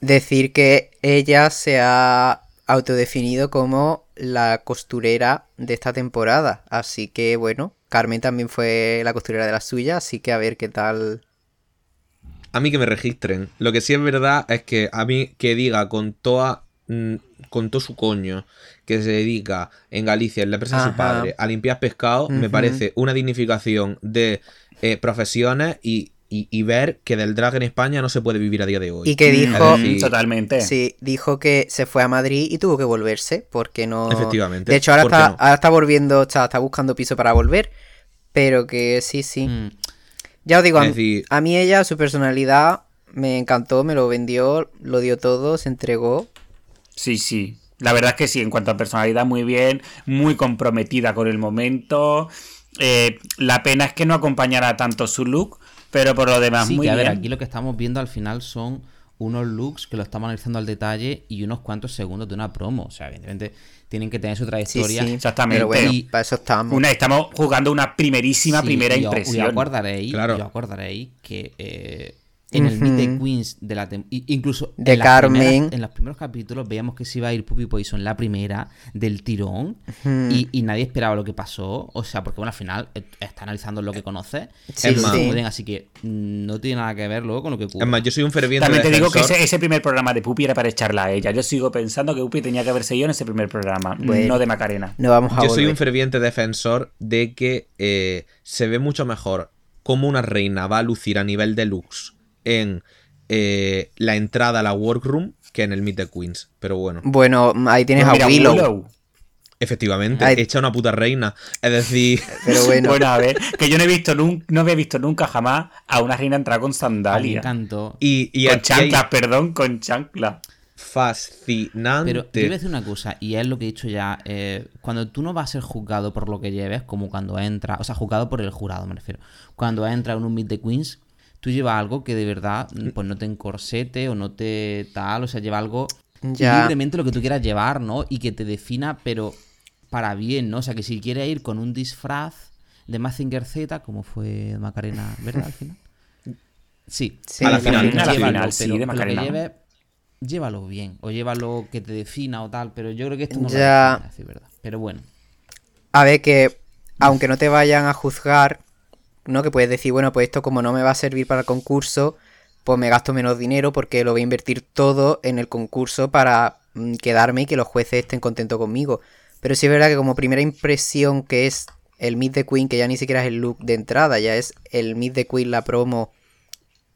B: decir que ella se ha autodefinido como la costurera de esta temporada. Así que bueno, Carmen también fue la costurera de la suya, así que a ver qué tal.
C: A mí que me registren. Lo que sí es verdad es que a mí que diga con toda mm, con todo su coño que se dedica en Galicia, en la empresa de su padre, a limpiar pescado, me parece una dignificación de eh, profesiones y, y- y ver que del drag en España no se puede vivir a día de hoy.
B: Y que dijo,
C: decir,
E: Totalmente.
B: sí, dijo que se fue a Madrid y tuvo que volverse, porque no.
C: Efectivamente.
B: De hecho, ahora
C: ¿Por qué
B: está,
C: no?
B: ahora está volviendo, está, está buscando piso para volver, pero que sí, sí.
D: Mm,
B: Ya os digo, a,
C: Es decir-
B: a mí ella, su personalidad, me encantó, me lo vendió, lo dio todo, se entregó.
E: Sí, sí. La verdad es que sí, en cuanto a personalidad, muy bien, muy comprometida con el momento. Eh, la pena es que no acompañara tanto su look, pero por lo demás,
D: Sí,
E: muy
D: que a ver, aquí lo que estamos viendo al final son unos looks que lo estamos analizando al detalle y unos cuantos segundos de una promo. O sea, evidentemente tienen que tener su
B: Sí,
D: trayectoria.
B: sí.
E: Exactamente.
B: Pero bueno,
D: Y-
B: para eso estamos.
E: Una, estamos jugando una primerísima
D: Sí,
E: primera impresión.
D: Y acordaréis,
C: Claro.
D: y os acordaréis que eh, en el Meet the. Queens de la incluso
B: De
D: en las
B: Carmen.
D: primeras- en los primeros capítulos veíamos que se iba a ir Puppy Poison la primera del tirón y, y nadie esperaba lo que pasó. O sea, porque bueno, al final eh, está analizando lo que conoce.
B: Sí, sí.
D: muy bien, así que mm, no tiene nada que ver luego con lo que ocurre.
C: Es más, yo soy un ferviente
E: También te digo que ese, ese primer programa de Pupi era para echarla a ella. Yo sigo pensando que Pupi tenía que haberse ido en ese primer programa,
B: Bueno.
E: no de Macarena.
B: No vamos a
C: Yo soy un ferviente defensor de que eh, se ve mucho mejor cómo una reina va a lucir a nivel deluxe en eh, la entrada a la workroom que en el Meet the Queens. Pero bueno,
B: Bueno, ahí tienes
E: Pues mira,
B: a Willow.
E: Willow.
C: efectivamente,
B: Ay.
C: echa una puta reina. Es decir,
B: Pero bueno,
E: Bueno, a ver, que yo no he visto nunca, no había visto nunca jamás a una reina entrar con
D: A mí me
E: sandalia.
D: encantó.
C: y, y
E: Con
C: hay
E: chanclas, perdón, con chanclas.
C: fascinante.
D: Pero yo voy a decir una cosa, y es lo que he dicho ya. eh, cuando tú no vas a ser juzgado por lo que lleves, como cuando entra, o sea, juzgado por el jurado, me refiero. Cuando entra en un Meet the Queens, tú llevas algo que de verdad, mm, pues no te encorsete o no te tal, o sea, lleva algo
B: Ya.
D: libremente lo que tú quieras llevar, ¿no? Y que te defina, pero para bien, ¿no? O sea, que si quieres ir con un disfraz de Mazinger Z, como fue Macarena, ¿verdad? Al final. Sí,
B: Sí,
C: A la final,
E: a la
D: llévalo,
E: final, sí,
D: pero
E: de
D: lo que
E: Macarena.
D: lleves, llévalo bien, o llévalo que te defina o tal, pero yo creo que esto no lo
B: Ya.
D: define, a decir verdad. Pero bueno,
B: a ver que aunque no te vayan a juzgar, ¿no? Que puedes decir, bueno, pues esto como no me va a servir para el concurso, pues me gasto menos dinero porque lo voy a invertir todo en el concurso para mm, quedarme y que los jueces estén contentos conmigo. Pero sí es verdad que como primera impresión que es el Meet the Queen, que ya ni siquiera es el look de entrada, ya es el Meet the Queen, la promo,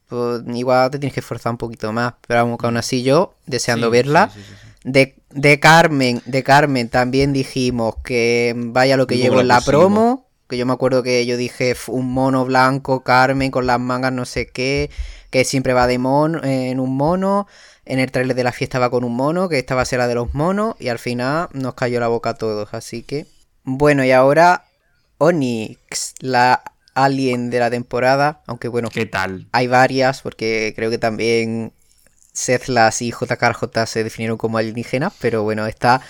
B: pues igual te tienes que esforzar un poquito más. Pero vamos, que aún así yo, deseando
D: Sí,
B: verla.
D: sí, sí.
B: De, de Carmen, de Carmen también dijimos que vaya lo que llevo
C: la
B: en la promo. Que yo me acuerdo que yo dije "F- un mono blanco, Carmen, con las mangas no sé qué, que siempre va de mono, en un mono. En el trailer de la fiesta va con un mono, que esta va a ser la de los monos. Y al final nos cayó la boca a todos. Así que. Bueno, y ahora Onyx, la alien de la temporada. Aunque bueno,
E: ¿Qué tal?
B: hay varias, porque creo que también Sethlas y JKJ se definieron como alienígenas, pero bueno, está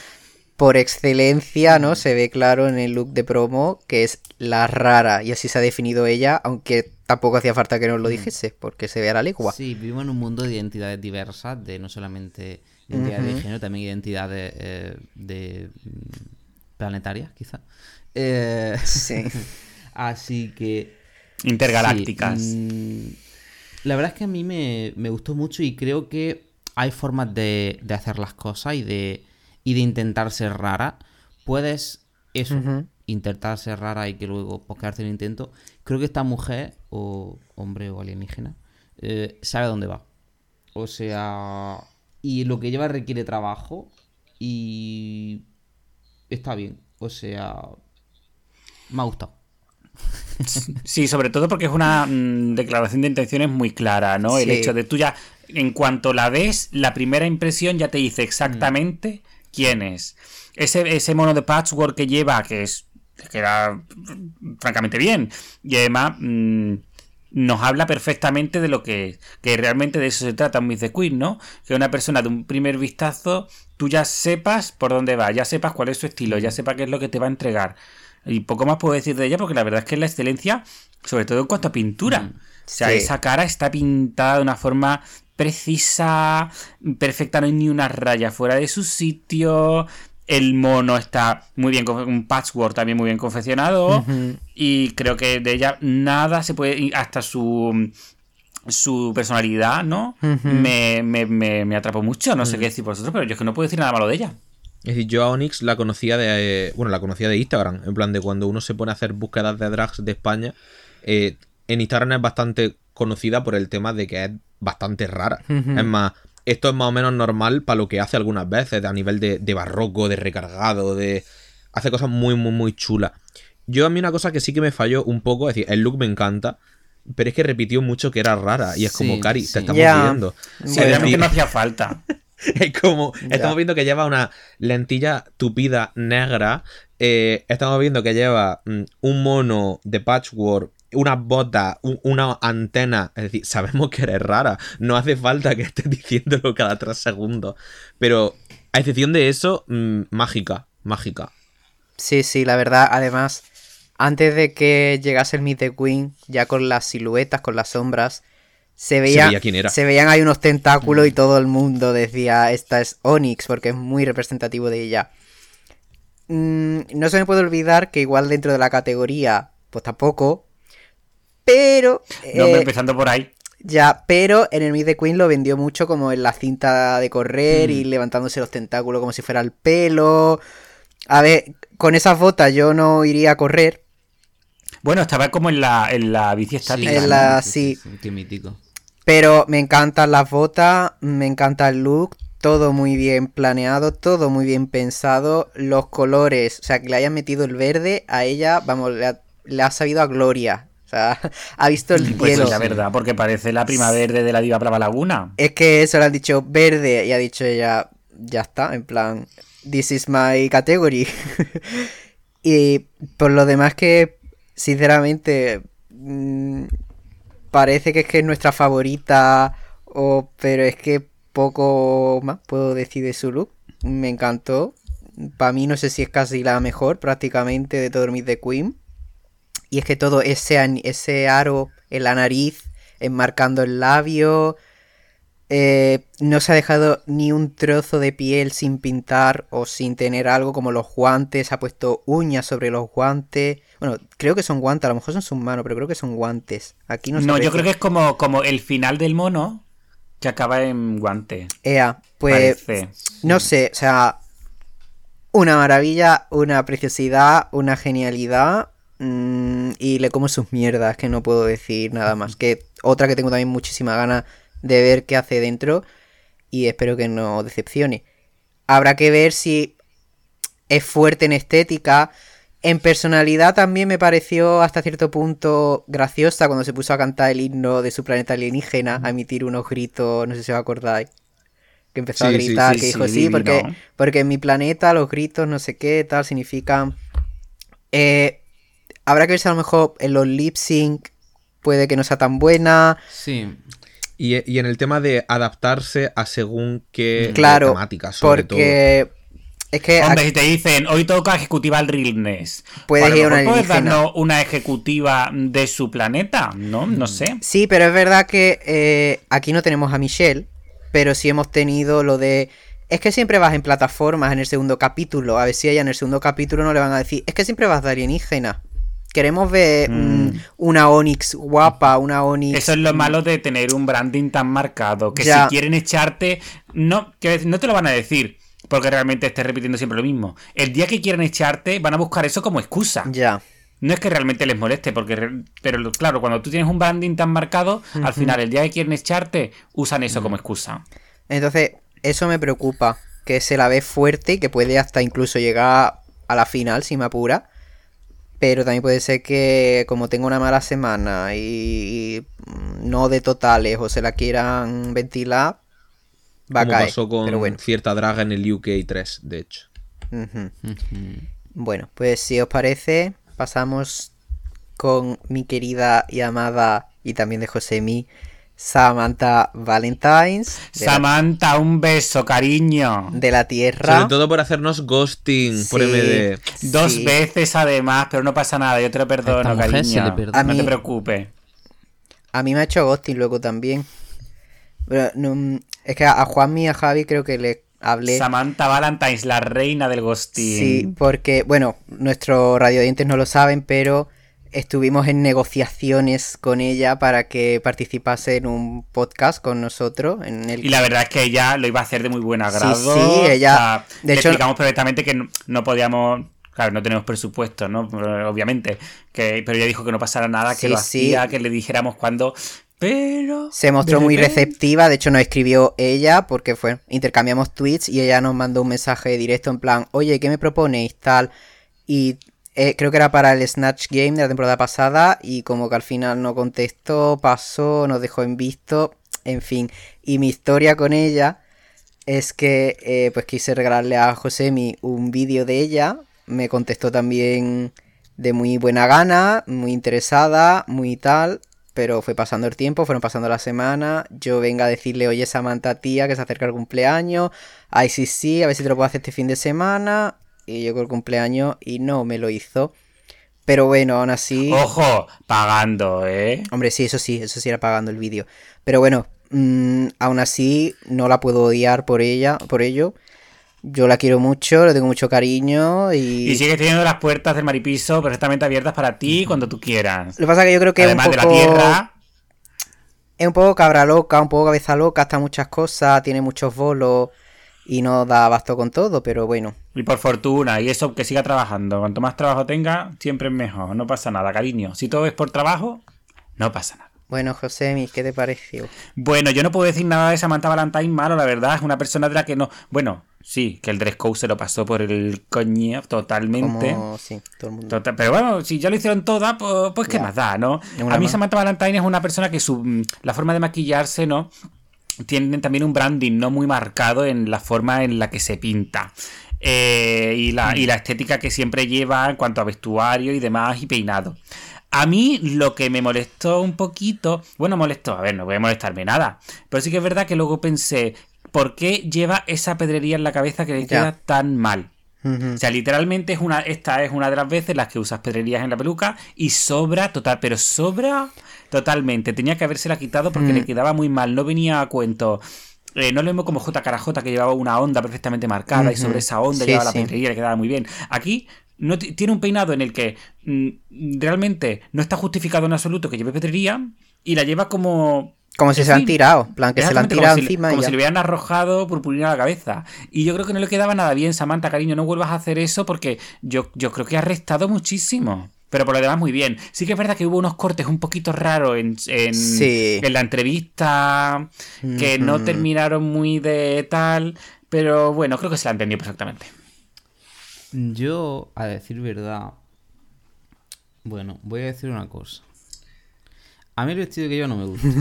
B: por excelencia, ¿no? Se ve claro en el look de promo que es la rara, y así se ha definido ella, aunque tampoco hacía falta que nos lo dijese, porque se ve a la legua.
D: Sí, vivimos en un mundo de identidades diversas, de no solamente identidades de
B: Ujú.
D: género, también identidades eh, de mm, planetarias, quizá. Eh,
B: Sí.
D: así que
E: Intergalácticas.
D: Sí, mm, la verdad es que a mí me, me gustó mucho y creo que hay formas de, de hacer las cosas y de, y de intentar ser rara. Puedes eso, intentar ser rara y que luego pues, quedarte en el intento. Creo que esta mujer, o hombre o alienígena, eh, sabe a dónde va. O sea, y lo que lleva requiere trabajo y está bien. O sea, me ha gustado.
E: Sí, sobre todo porque es una mm, declaración de intenciones muy clara, ¿no? El hecho de tú ya, en cuanto la ves, la primera impresión ya te dice exactamente quién es. Ese, ese mono de patchwork que lleva, que es que queda mm, francamente bien. Y además mm, nos habla perfectamente de lo que es. Que realmente de eso se trata un Miss the Queen, ¿no? Que una persona de un primer vistazo, tú ya sepas por dónde va, ya sepas cuál es su estilo, ya sepas qué es lo que te va a entregar. Y poco más puedo decir de ella porque la verdad es que es la excelencia, sobre todo en cuanto a pintura. O sea,
B: Sí.
E: esa cara está pintada de una forma precisa, perfecta, no hay ni una raya fuera de su sitio. El mono está muy bien, un patchwork también muy bien confeccionado. Y creo que de ella nada se puede, hasta su su personalidad, ¿no? Me, me, me, me atrapó mucho, no sé qué decir vosotros, pero yo es que no puedo decir nada malo de ella.
C: Es decir, yo a Onyx la conocía de. eh, bueno, la conocía de Instagram. En plan, de cuando uno se pone a hacer búsquedas de drags de España. eh, en Instagram es bastante conocida por el tema de que es bastante rara. Es más, esto es más o menos normal para lo que hace algunas veces, a nivel de, de barroco, de recargado, de. Hace cosas muy, muy, muy chulas. Yo a mí una cosa que sí que me falló un poco, es decir, el look me encanta. Pero es que repitió mucho que era rara. Y es como,
D: Sí,
C: Cari,
D: sí.
C: te estamos
B: Ya.
C: viendo.
E: Sí,
C: decir,
E: no hacía falta.
C: es como, estamos viendo que lleva una lentilla tupida negra. eh, estamos viendo que lleva mm, un mono de patchwork unas botas, un- una antena. Es decir, sabemos que eres rara. No hace falta que estés diciéndolo cada tres segundos. Pero, a excepción de eso, mm, mágica, mágica.
B: Sí, sí, la verdad, además, antes de que llegase el Meet the Queen, ya con las siluetas, con las sombras, se veía,
C: veía quién era.
B: se veían ahí unos tentáculos y todo el mundo decía, esta es Onyx, porque es muy representativo de ella. Mm, no se me puede olvidar que igual dentro de la categoría, pues tampoco, pero...
E: No,
B: eh,
E: empezando por ahí.
B: ya, pero en el Meet the Queen lo vendió mucho como en la cinta de correr y levantándose los tentáculos como si fuera el pelo. A ver, con esas botas yo no iría a correr.
E: Bueno, estaba como en la, en la bici estática.
B: en
E: ¿no?
B: la- sí.
D: Qué mítico.
B: Pero me encantan las botas, me encanta el look, todo muy bien planeado, todo muy bien pensado, los colores, o sea, que le hayan metido el verde, a ella, vamos, le ha, le ha sabido a gloria. O sea, ha visto el
E: Pues
B: cielo.
E: la verdad, porque parece la prima verde de la diva Brava Laguna.
B: Es que eso le han dicho verde y ha dicho ella, ya está, en plan, this is my category. y por lo demás que, sinceramente, mm, parece que es que es nuestra favorita, o, pero es que poco más puedo decir de su look. Me encantó. Para mí no sé si es casi la mejor prácticamente de todo el the Queen. Y es que todo ese, ese aro en la nariz, enmarcando el labio, eh, no se ha dejado ni un trozo de piel sin pintar o sin tener algo como los guantes, ha puesto uñas sobre los guantes. Bueno, creo que son guantes, a lo mejor son sus manos, pero creo que son guantes. Aquí no
E: No, yo creo que es como, como el final del mono que acaba en guante.
B: Ea, pues
E: parece.
B: no sé, o sea, una maravilla, una preciosidad, una genialidad. Mm, y le como sus mierdas, que no puedo decir nada más. Que otra que tengo también muchísima ganas de ver qué hace dentro. Y espero que no decepcione. Habrá que ver si es fuerte en estética. En personalidad también me pareció hasta cierto punto graciosa cuando se puso a cantar el himno de su planeta alienígena, a emitir unos gritos, no sé si os acordáis. Que empezó a
C: Sí,
B: gritar,
E: sí,
B: que
E: sí,
B: dijo, sí, porque, porque en mi planeta los gritos, no sé qué, tal, significan... Eh, habrá que ver si a lo mejor en los lip sync puede que no sea tan buena.
D: Sí.
C: Y, y en el tema de adaptarse a según qué
B: Claro,
C: temática, sobre todo.
B: porque... Es que
E: Hombre,
B: aquí-
E: si te dicen, hoy toca ejecutiva al realness.
B: Puedes
E: pues
B: ir a una
E: puedes darnos una ejecutiva de su planeta, ¿no?
B: Mm.
E: No sé.
B: Sí, pero es verdad que eh, aquí no tenemos a Michelle, pero sí hemos tenido lo de... Es que siempre vas en plataformas en el segundo capítulo. A ver si ella en el segundo capítulo no le van a decir, es que siempre vas de alienígena. Queremos ver mm,
E: Mm.
B: una Onix guapa, una Onix...
E: Eso es lo malo de tener un branding tan marcado. Que
B: Ya.
E: si quieren echarte, no, que no te lo van a decir. Porque realmente estés repitiendo siempre lo mismo. El día que quieran echarte, van a buscar eso como excusa.
B: Ya.
E: No es que realmente les moleste, porque pero claro, cuando tú tienes un branding tan marcado, al final el día que quieren echarte, usan eso como excusa.
B: Entonces, eso me preocupa. Que se la ve fuerte y que puede hasta incluso llegar a la final, si me apura. Pero también puede ser que, como tengo una mala semana y, no de totales o se la quieran ventilar, va a
C: Como
B: caer.
C: pasó con
B: Pero bueno.
C: cierta draga en el UK 3, de hecho.
B: Bueno, pues si os parece, pasamos con mi querida y amada y también de Josemi, Samantha Valentines la,
E: Samantha, un beso, cariño.
B: de la Tierra.
C: Sobre todo por hacernos ghosting por
B: Sí.
C: MD.
E: Dos
B: Sí.
E: veces además, pero no pasa nada, yo te lo perdono,
D: esta mujer
E: cariño.
D: se le perdona.
B: A
E: No te preocupes.
B: A mí me ha hecho ghosting luego también. Pero, no, es que a Juanmi y a Javi creo que le hablé.
E: Samantha Valentines, la reina del
B: Sí,
E: ghosting.
B: porque, bueno, nuestros radiodientes no lo saben, pero estuvimos en negociaciones con ella para que participase en un podcast con nosotros. En el...
E: Y la verdad es que ella lo iba a hacer de muy buen agrado.
B: sí, ella-
E: O sea,
B: de
E: le
B: hecho-
E: explicamos perfectamente que no, no podíamos. Claro, no tenemos presupuesto, ¿no? Obviamente. Que, pero ella dijo que no pasara nada, que
B: Sí,
E: lo
B: sí.
E: hacía, que le dijéramos cuándo. Pero.
B: Se mostró muy receptiva, de hecho nos escribió ella porque fue, intercambiamos tweets y ella nos mandó un mensaje directo en plan, oye, ¿qué me proponéis? Tal. Y eh, creo que era para el Snatch Game de la temporada pasada y como que al final no contestó, pasó, nos dejó en visto, en fin. Y mi historia con ella es que eh, pues quise regalarle a Josemi un vídeo de ella, me contestó también de muy buena gana, muy interesada, muy tal, pero fue pasando el tiempo, fueron pasando las semanas, yo venga a decirle, oye Samantha tía, que se acerca el cumpleaños, ay sí sí, a ver si te lo puedo hacer este fin de semana, y llegó el cumpleaños y no me lo hizo. Pero bueno, aún así...
E: Ojo, pagando, ¿eh?
B: Hombre, sí, eso sí, eso sí era pagando el vídeo. Pero bueno, mm, aún así no la puedo odiar por ella, por ello. Yo la quiero mucho, le tengo mucho cariño y...
E: Y sigues teniendo las puertas del maripiso perfectamente abiertas para ti cuando tú quieras.
B: Lo que pasa es que yo creo que
E: Además
B: es un
E: de la tierra,
B: Es un poco cabra loca, un poco cabeza loca, hasta muchas cosas, tiene muchos bolos y no da abasto con todo, pero bueno.
E: Y por fortuna, y eso que siga trabajando. Cuanto más trabajo tenga, siempre es mejor. No pasa nada, cariño. Si todo es por trabajo, no pasa nada.
B: Bueno, José, ¿qué te pareció?
E: Bueno, yo no puedo decir nada de Samantha Valentine malo, la verdad. Es una persona de la que no. Bueno, sí, que el dress code se lo pasó por el coño totalmente.
B: Como, sí, todo el mundo.
E: Total- pero bueno, si ya lo hicieron todas, pues, pues qué
B: Ya.
E: más da, ¿no? A mí. Samantha Valentine es una persona que su mm, la forma de maquillarse, ¿no? Tienen también un branding no muy marcado en la forma en la que se pinta. Eh, y, la, y la estética que siempre lleva en cuanto a vestuario y demás y peinado. A mí lo que me molestó un poquito, bueno, molestó, a ver, no voy a molestarme nada, pero sí que es verdad que luego pensé, ¿por qué lleva esa pedrería en la cabeza que le
B: Ya.
E: queda tan mal? O sea, literalmente es una, esta es una de las veces las que usas pedrerías en la peluca y sobra total, pero sobra totalmente. Tenía que habérsela quitado porque le quedaba muy mal, no venía a cuento. Eh, no lo mismo como J. Carajota que llevaba una onda perfectamente marcada y sobre esa onda
B: Sí,
E: llevaba
B: sí.
E: la pedrería y le quedaba muy bien. Aquí no ti- tiene un peinado en el que mm, realmente no está justificado en absoluto que lleve pedrería y la lleva como
B: Como si se han
E: fin,
B: tirado, en plan que se la han tirado
E: como si le-
B: encima y
E: como
B: ya.
E: si le hubieran arrojado purpurina a la cabeza. Y yo creo que no le quedaba nada bien, Samantha, cariño, no vuelvas a hacer eso porque yo, yo creo que ha restado muchísimo. Pero por lo demás, muy bien. Sí que es verdad que hubo unos cortes un poquito raros en, en,
B: Sí.
E: en la entrevista que no terminaron muy de tal. Pero bueno, creo que se la entendió perfectamente.
D: Yo, a decir verdad, bueno, voy a decir una cosa. A mí el vestido que yo no me gusta.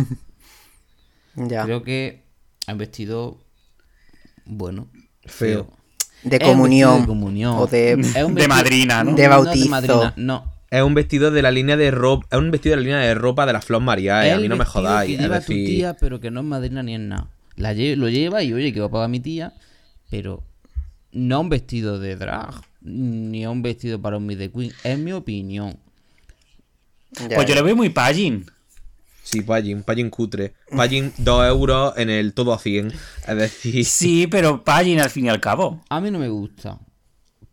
B: Ya.
D: Creo que es un vestido, bueno,
C: Feo.
B: De comunión.
D: de comunión.
B: O de...
D: Es un
E: De madrina, ¿no?
B: De
D: No,
B: bautizo.
D: madrina, no.
C: Es un vestido de la línea de ropa. Es un vestido de la línea de ropa de la Flor María. eh, A mí no me jodáis.
D: Que
C: Es
D: lleva tu
C: decir,
D: tía, pero que no es madrina ni es nada. La lle- lo lleva y oye, que va a pagar mi tía, pero no un vestido de drag, ni un vestido para un the Queen. Es mi opinión.
B: Ya,
E: Pues yo lo veo muy pagin.
C: Sí, Pagin, Pagin cutre. Pagin 2 euros en el todo a 100. Es decir,
E: Sí, pero pagin al fin y al cabo.
D: A mí no me gusta.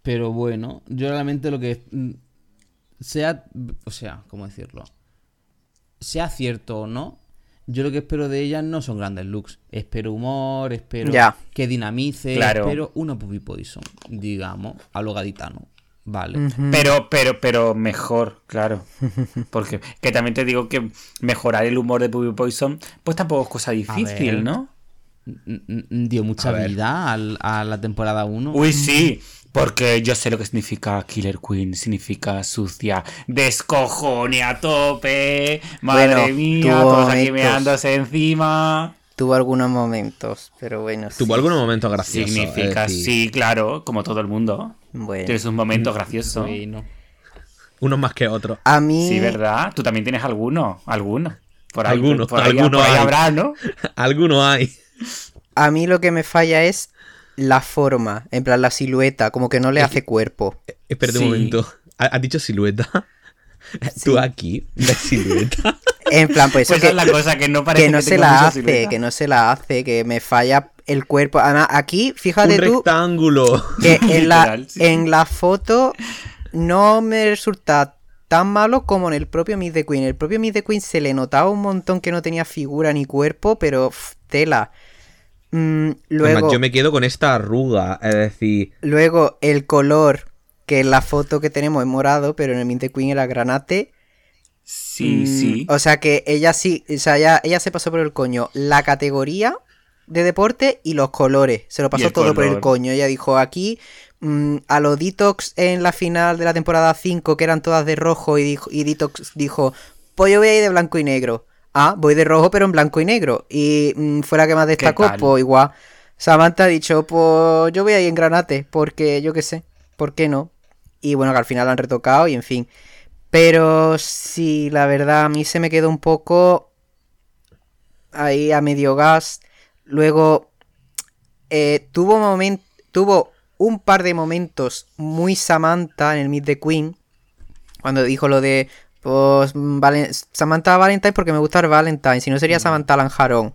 D: Pero bueno, yo realmente lo que mm, sea, o sea, ¿cómo decirlo? Sea cierto o no, yo lo que espero de ella no son grandes looks. Espero humor, espero
B: Ya.
D: que dinamice,
E: Claro.
D: espero una puppy poison, digamos, a lo gaditano. Vale.
E: Pero, pero, pero mejor, claro. Porque que también te digo que mejorar el humor de Puppy Poison, pues tampoco es cosa difícil,
D: ver.
E: ¿no?
D: Dio mucha
C: A
D: vida al- a la temporada 1.
E: Uy, sí. Porque yo sé lo que significa Killer Queen. Significa sucia. Descojone a tope. Madre
B: Bueno,
E: mía, todos aquí meándose encima.
B: Tuvo algunos momentos, pero bueno. sí.
C: tuvo algunos momentos graciosos.
E: Significa,
C: decir,
E: sí, claro, como todo el mundo.
B: Bueno.
E: Tiene sus momentos graciosos.
D: Bueno.
C: Unos más que otros.
B: A mí...
E: Sí, ¿verdad? Tú también tienes alguno. Alguno. Por ahí,
C: Alguno,
E: por ahí,
C: alguno
E: por ahí habrá, ¿no?
C: Algunos hay.
B: A mí lo que me falla es la forma, en plan la silueta, como que no le hace cuerpo.
C: Espérate
E: Sí.
C: un momento. ¿Ha- ¿Has dicho silueta? Tú aquí, de silueta.
B: En plan, pues eso
E: Pues
B: que,
E: esa es la cosa que no parece
B: que no
E: que
B: se la hace,
E: silueta.
B: que no se la hace, que me falla el cuerpo. Además, aquí,
C: un
B: fíjate tú
C: rectángulo.
B: que en la,
E: sí.
B: en la foto no me resulta tan malo como en el propio Miss the Queen. El propio Miss the Queen se le notaba un montón que no tenía figura ni cuerpo, pero pff, tela. Mm, luego,
C: Además, yo me quedo con esta arruga. Es decir,
B: luego el color, que en la foto que tenemos es morado, pero en el the Queen era granate.
E: Sí,
B: Mm,
E: sí.
B: O sea que ella sí, o sea, ella, ella se pasó por el coño la categoría de deporte y los colores. Se lo pasó todo por el coño. Ella dijo aquí mm, a los Detox en la final de la temporada 5, que eran todas de rojo, y, dijo, y Detox dijo, pues yo voy a ir de blanco y negro. Ah, voy de rojo pero en blanco y negro. Y mm, fue la que más destacó, pues igual. Samantha ha dicho, pues yo voy a ir en granate, porque yo qué sé, ¿por qué no? Y bueno, que al final lo han retocado y en fin. Pero sí, la verdad, a mí se me quedó un poco ahí a medio gas. Luego eh, tuvo, moment tuvo un par de momentos muy Samantha en el Meet the Queen. Cuando dijo lo de pues Samantha Valentine porque me gusta el Valentine. Si no sería Samantha Lanjarón.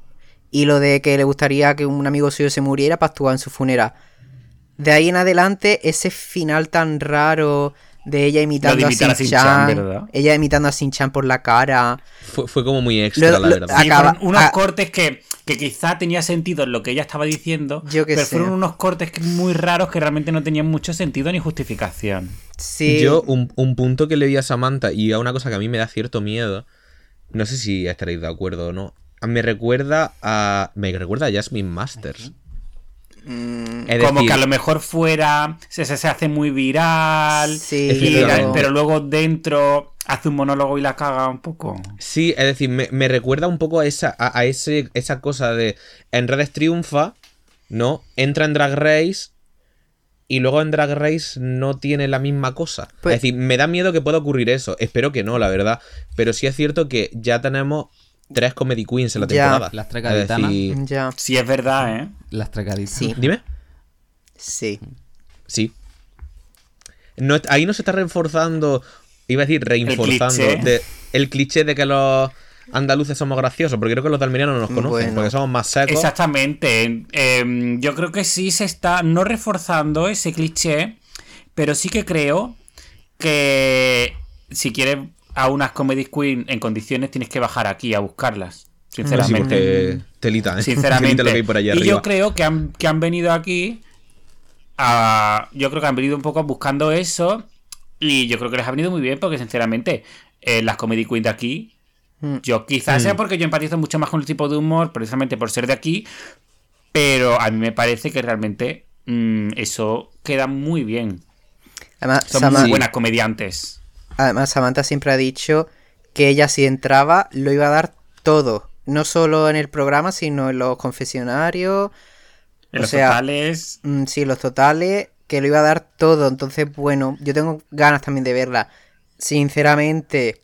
B: Y lo de que le gustaría que un amigo suyo se muriera para actuar en su funeral. De ahí en adelante, ese final tan raro de ella imitando a Shin-Chan. ella imitando a Shin-Chan por la cara.
C: Fue, como muy extra, la
E: verdad. unos cortes que, que, quizá tenía sentido en lo que ella estaba diciendo. pero fueron unos cortes muy raros que realmente no tenían mucho sentido ni justificación.
C: Sí. Yo, un, un punto que le di a Samantha y a una cosa que a mí me da cierto miedo. No sé si estaréis de acuerdo o no. Me recuerda a. Me recuerda a Jasmine Masters.
E: Mm, como que a lo mejor fuera se, se, hace muy viral, pero luego dentro hace un monólogo y la caga un poco.
C: Sí, es decir, me, recuerda un poco a esa, a, ese, esa cosa de en redes triunfa, ¿no? Entra en Drag Race y luego en Drag Race no tiene la misma cosa. Pues es decir, me da miedo que pueda ocurrir eso. Espero que no, la verdad. Pero sí es cierto que ya tenemos tres comedy queens en la temporada.
D: Las tres gaditanas.
E: Sí, es verdad, ¿eh?
D: Las tres
B: Sí.
C: Dime.
B: Sí.
C: Sí. No, ahí no se está reforzando, iba a decir reinforzando, el cliché, de, el cliché de que los andaluces somos graciosos, porque creo que los dalmerianos no nos conocen, porque somos más secos.
E: Exactamente. Em, yo creo que sí se está no reforzando ese cliché, pero sí que creo que si quieres a unas comedy queen en condiciones, tienes que bajar aquí a buscarlas. Sinceramente.
C: telita, ¿eh?
E: Sinceramente. y yo creo que han, que han venido aquí a, Yo creo que han venido un poco buscando eso. Y yo creo que les ha venido muy bien porque, sinceramente, eh, las comedy queen de aquí. Mm. Yo quizás sea mm. porque yo empatizo mucho más con el tipo de humor, precisamente por ser de aquí. Pero a mí me parece que realmente mm, eso queda muy bien. Además, Son muy buenas comediantes.
B: Además, Samantha siempre ha dicho que ella si entraba lo iba a dar todo. No solo en el programa, sino en los confesionarios.
E: En los totales.
B: Mm, sí, los totales. Que lo iba a dar todo. Entonces, bueno, yo tengo ganas también de verla. Sinceramente,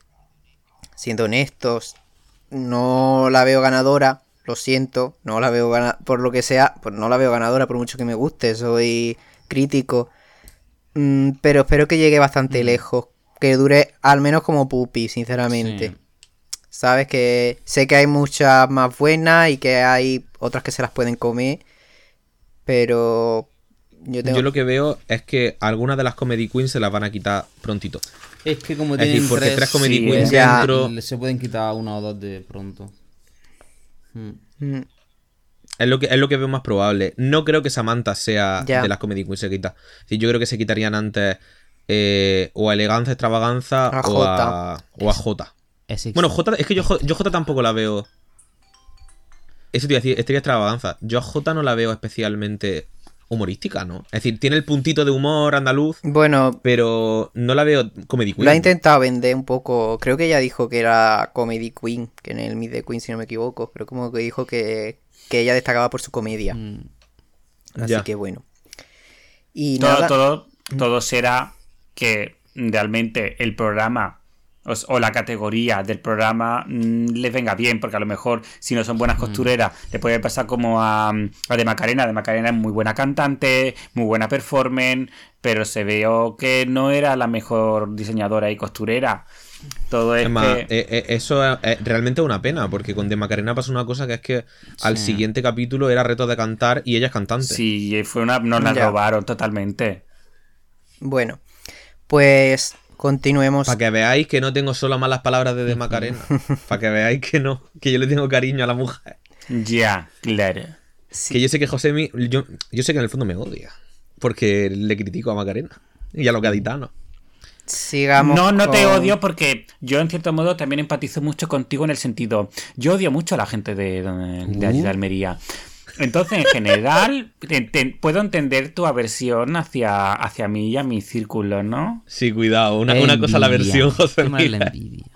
B: siendo honestos, no la veo ganadora. Lo siento, no la veo ganadora. Por lo que sea, pues no la veo ganadora por mucho que me guste. Soy crítico. Mm, pero espero que llegue bastante lejos que dure al menos como Puppy, sinceramente. Sabes que sé que hay muchas más buenas y que hay otras que se las pueden comer, pero
C: yo, tengo... yo lo que veo es que algunas de las comedy queens se las van a quitar prontito.
D: Es que como tienen decir,
C: porque tres, comedy queens
D: se pueden quitar una o dos de pronto.
C: Hmm. Mm. Es lo, que, es lo que veo más probable. No creo que Samantha sea de las comedy queens se quita. yo creo que se quitarían antes eh, o a elegancia, extravaganza o, a, o a J. bueno, J, es que yo, yo J tampoco la veo. Eso te iba a decir, estaría extravaganza. Yo a J no la veo especialmente humorística, ¿no? Es decir, tiene el puntito de humor andaluz.
B: Bueno.
C: Pero no la veo comedy queen.
B: Lo ha intentado vender un poco. Creo que ella dijo que era comedy queen, que en el Meet the Queen, si no me equivoco. Pero como que dijo que, que ella destacaba por su comedia. Mm. Así que bueno.
E: Y todo, todo, todo será que realmente el programa o, la categoría del programa mm, les venga bien, porque a lo mejor si no son buenas mm. costureras, le puede pasar como a, a, De Macarena. De Macarena es muy buena cantante, muy buena performance, pero se veo que no era la mejor diseñadora y costurera. Todo es,
C: eh, eh, eso es, realmente una pena, porque con De Macarena pasó una cosa que es que al siguiente capítulo era reto de cantar y ella es cantante.
E: Sí, fue una, nos la robaron totalmente.
B: Bueno, pues continuemos.
C: Para que veáis que no tengo solo malas palabras de, de Macarena. Para que veáis que no, que yo le tengo cariño a la mujer.
E: Ya, claro.
C: Que yo sé que José, yo, yo sé que en el fondo me odia. Porque le critico a Macarena. Y a los gaditanos.
B: Sigamos.
E: No, no te odio porque yo en cierto modo también empatizo mucho contigo en el sentido. Yo odio mucho a la gente de, de, de Almería. Entonces, en general, puedo entender tu aversión hacia, hacia mí y a mi círculo, ¿no?
C: Sí, cuidado. Una, una cosa la aversión, José Qué mal la envidia.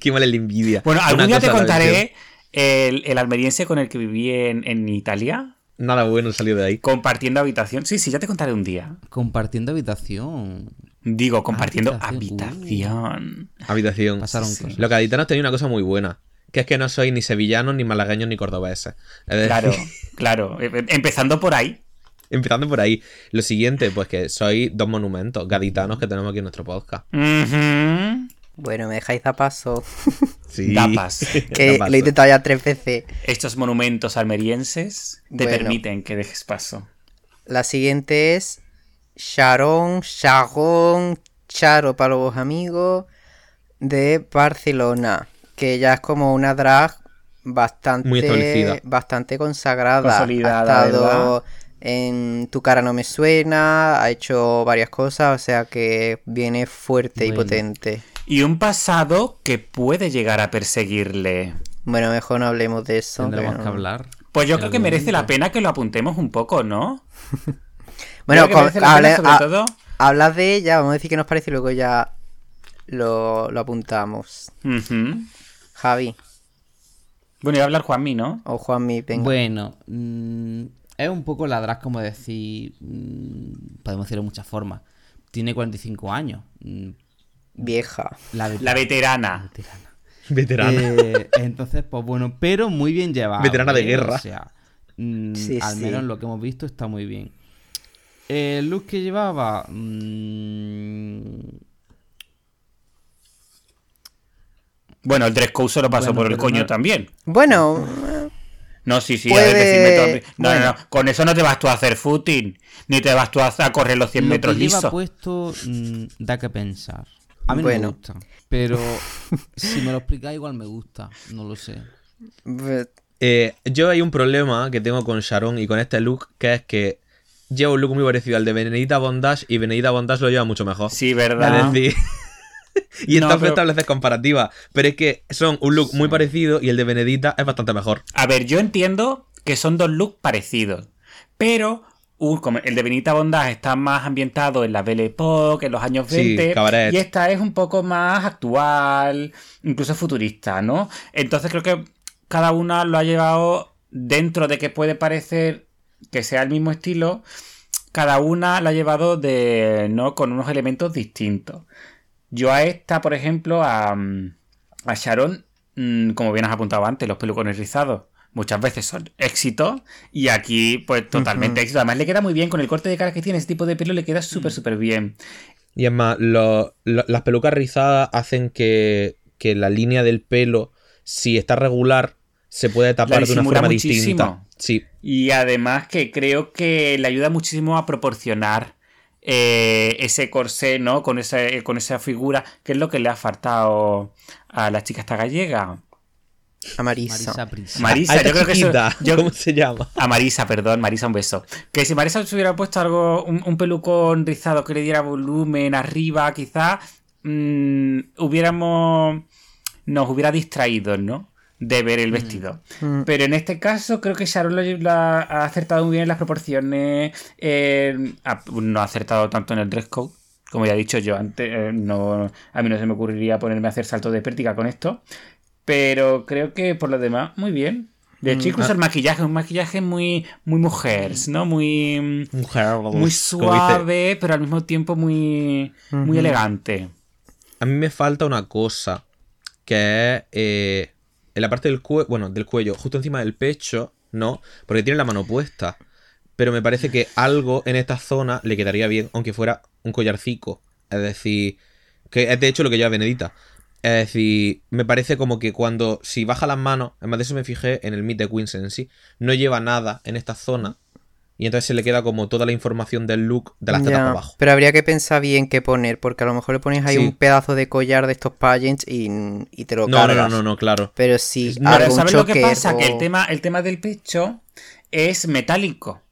C: Qué mal la envidia.
E: Bueno, algún día te contaré el, el, almeriense con el que viví en, en Italia.
C: nada bueno salió de ahí.
E: Compartiendo habitación. Sí, sí, ya te contaré un día.
D: Compartiendo habitación.
E: Digo, compartiendo
D: Habitación.
E: habitación.
C: Habitación.
D: Pasaron
E: Sí.
D: cosas.
C: Los gaditanos tenían una cosa muy buena. Que es que no sois ni sevillanos, ni malagueños, ni cordobeses.
E: Claro, claro. Eh, Empezando por ahí.
C: Empezando por ahí. Lo siguiente, pues que sois dos monumentos gaditanos que tenemos aquí en nuestro podcast.
B: Bueno, me dejáis a paso.
C: Sí.
E: Tapas.
B: Que lo he intentado ya tres veces.
E: Estos monumentos almerienses te
B: Bueno.
E: permiten que dejes paso.
B: La siguiente es Sharon, Sharon, Charo para los amigos de Barcelona. Que ya es como una drag bastante,
C: Muy establecida.
B: bastante consagrada.
E: Consolidada,
B: ha estado
E: ¿verdad?
B: en Tu cara no me suena, ha hecho varias cosas, o sea que viene fuerte y potente.
E: Y un pasado que puede llegar a perseguirle.
B: Bueno, mejor no hablemos de eso.
D: Tendremos
B: pero-
D: que hablar.
E: Pues yo creo que merece la pena que lo apuntemos un poco, ¿no?
B: Bueno,
E: Creo que
B: con-
E: merece la pena,
B: hable-
E: sobre
B: ha-
E: todo.
B: hablas de ella, vamos a decir qué nos parece y luego ya lo, lo apuntamos.
E: Ujú.
B: Javi
E: Bueno, iba a hablar Juanmi, ¿no?
B: o Juanmi, venga.
D: Bueno, mm, es un poco la drag como decir. mm, podemos decirlo de muchas formas. Tiene 45 años. mm,
B: Vieja.
D: La,
E: La veterana.
D: veterana.
C: Veterana.
D: Eh, entonces, pues bueno, pero muy bien llevado.
C: Veterana de
D: ¿eh?
C: guerra.
D: O sea,
B: Sí,
D: al
B: sí.
D: menos lo que hemos visto está muy bien. El look que llevaba.
E: Bueno, el dress code se lo pasó
D: Bueno,
E: por el coño
D: no-
E: también.
B: Bueno,
E: No, sí, sí,
B: Puede-
E: decirme No,
B: bueno.
E: no, no. Con eso no te vas tú a hacer footing. Ni te vas tú a a correr los 100
D: lo
E: metros
D: que lleva
E: liso.
D: puesto mm, da que pensar. A mí no me gusta. Pero si me lo explicáis, igual me gusta. No lo sé.
C: Eh, yo hay un problema que tengo con Sharon y con este look, que es que lleva un look muy parecido al de Benedita Bondage y Benedita Bondage lo lleva mucho mejor.
E: Sí, ¿verdad?
C: Es decir, y
E: No,
C: está
E: pero-
C: establecer comparativa, pero es que son un look muy parecido y el de Benedita es bastante mejor.
E: A ver, yo entiendo que son dos looks parecidos. Pero uh, como el de Benita Bondage está más ambientado en la Belle Époque, en los años
C: Sí,
E: 20.
C: cabaret.
E: y esta es un poco más actual, incluso futurista, ¿no? Entonces creo que cada una lo ha llevado dentro de que puede parecer que sea el mismo estilo. Cada una lo ha llevado de, ¿no? Con unos elementos distintos. Yo a esta, por ejemplo, a, mm, a Sharon, mm, como bien has apuntado antes, los pelucones rizados. Muchas veces son éxitos y aquí pues totalmente éxito. Además le queda muy bien con el corte de cara que tiene, ese tipo de pelo le queda súper súper bien.
C: Y es más, lo- lo- las pelucas rizadas hacen que, que la línea del pelo, si está regular, se puede tapar de una forma
E: muchísimo.
C: distinta. Sí,
E: Y además que creo que le ayuda muchísimo a proporcionar eh, ese corsé, ¿no? Con esa, con esa figura, que es lo que le ha faltado a la chica esta gallega.
B: a Marisa.
D: Marisa.
E: Marisa, yo creo que eso-
C: chiquita,
E: yo-
C: ¿Cómo se llama?
E: A Marisa, perdón, Marisa, un beso. Que si Marisa se hubiera puesto algo, un, un pelucón rizado que le diera volumen arriba, quizás mm, hubiéramos. Nos hubiera distraído, ¿no? De ver el vestido.
B: Mm.
E: Pero en este caso, creo que Sharon lo, ha acertado muy bien en las proporciones. eh, ha- no ha acertado tanto en el dress code. Como ya he dicho yo antes, eh, no, a mí no se me ocurriría ponerme a hacer saltos de pértiga con esto. Pero creo que por lo demás, muy bien. De hecho,
B: Mm,
E: incluso
C: ah.
E: el maquillaje, un maquillaje muy, muy mujeres, ¿no? Muy,
C: Mujer,
E: muy suave, pero al mismo tiempo muy, muy elegante.
C: A mí me falta una cosa, que es eh, en la parte del cuello, bueno, del cuello, justo encima del pecho, ¿no? Porque tiene la mano puesta. Pero me parece que algo en esta zona le quedaría bien, aunque fuera un collarcico. Es decir, que es de hecho lo que lleva Benedita. Es decir, me parece como que cuando, si baja las manos, además de eso me fijé en el Meet de Queens en sí, no lleva nada en esta zona. Y entonces se le queda como toda la información del look de las tetas para abajo.
B: Pero habría que pensar bien qué poner, porque a lo mejor le pones ahí
C: Sí.
B: un pedazo de collar de estos pageants y, y te lo
C: No, no,
B: cargas.
C: no, no, no, claro.
B: Pero si
C: No,
B: algo,
E: Pero ¿sabes lo que pasa? Que el tema, el tema del pecho es metálico.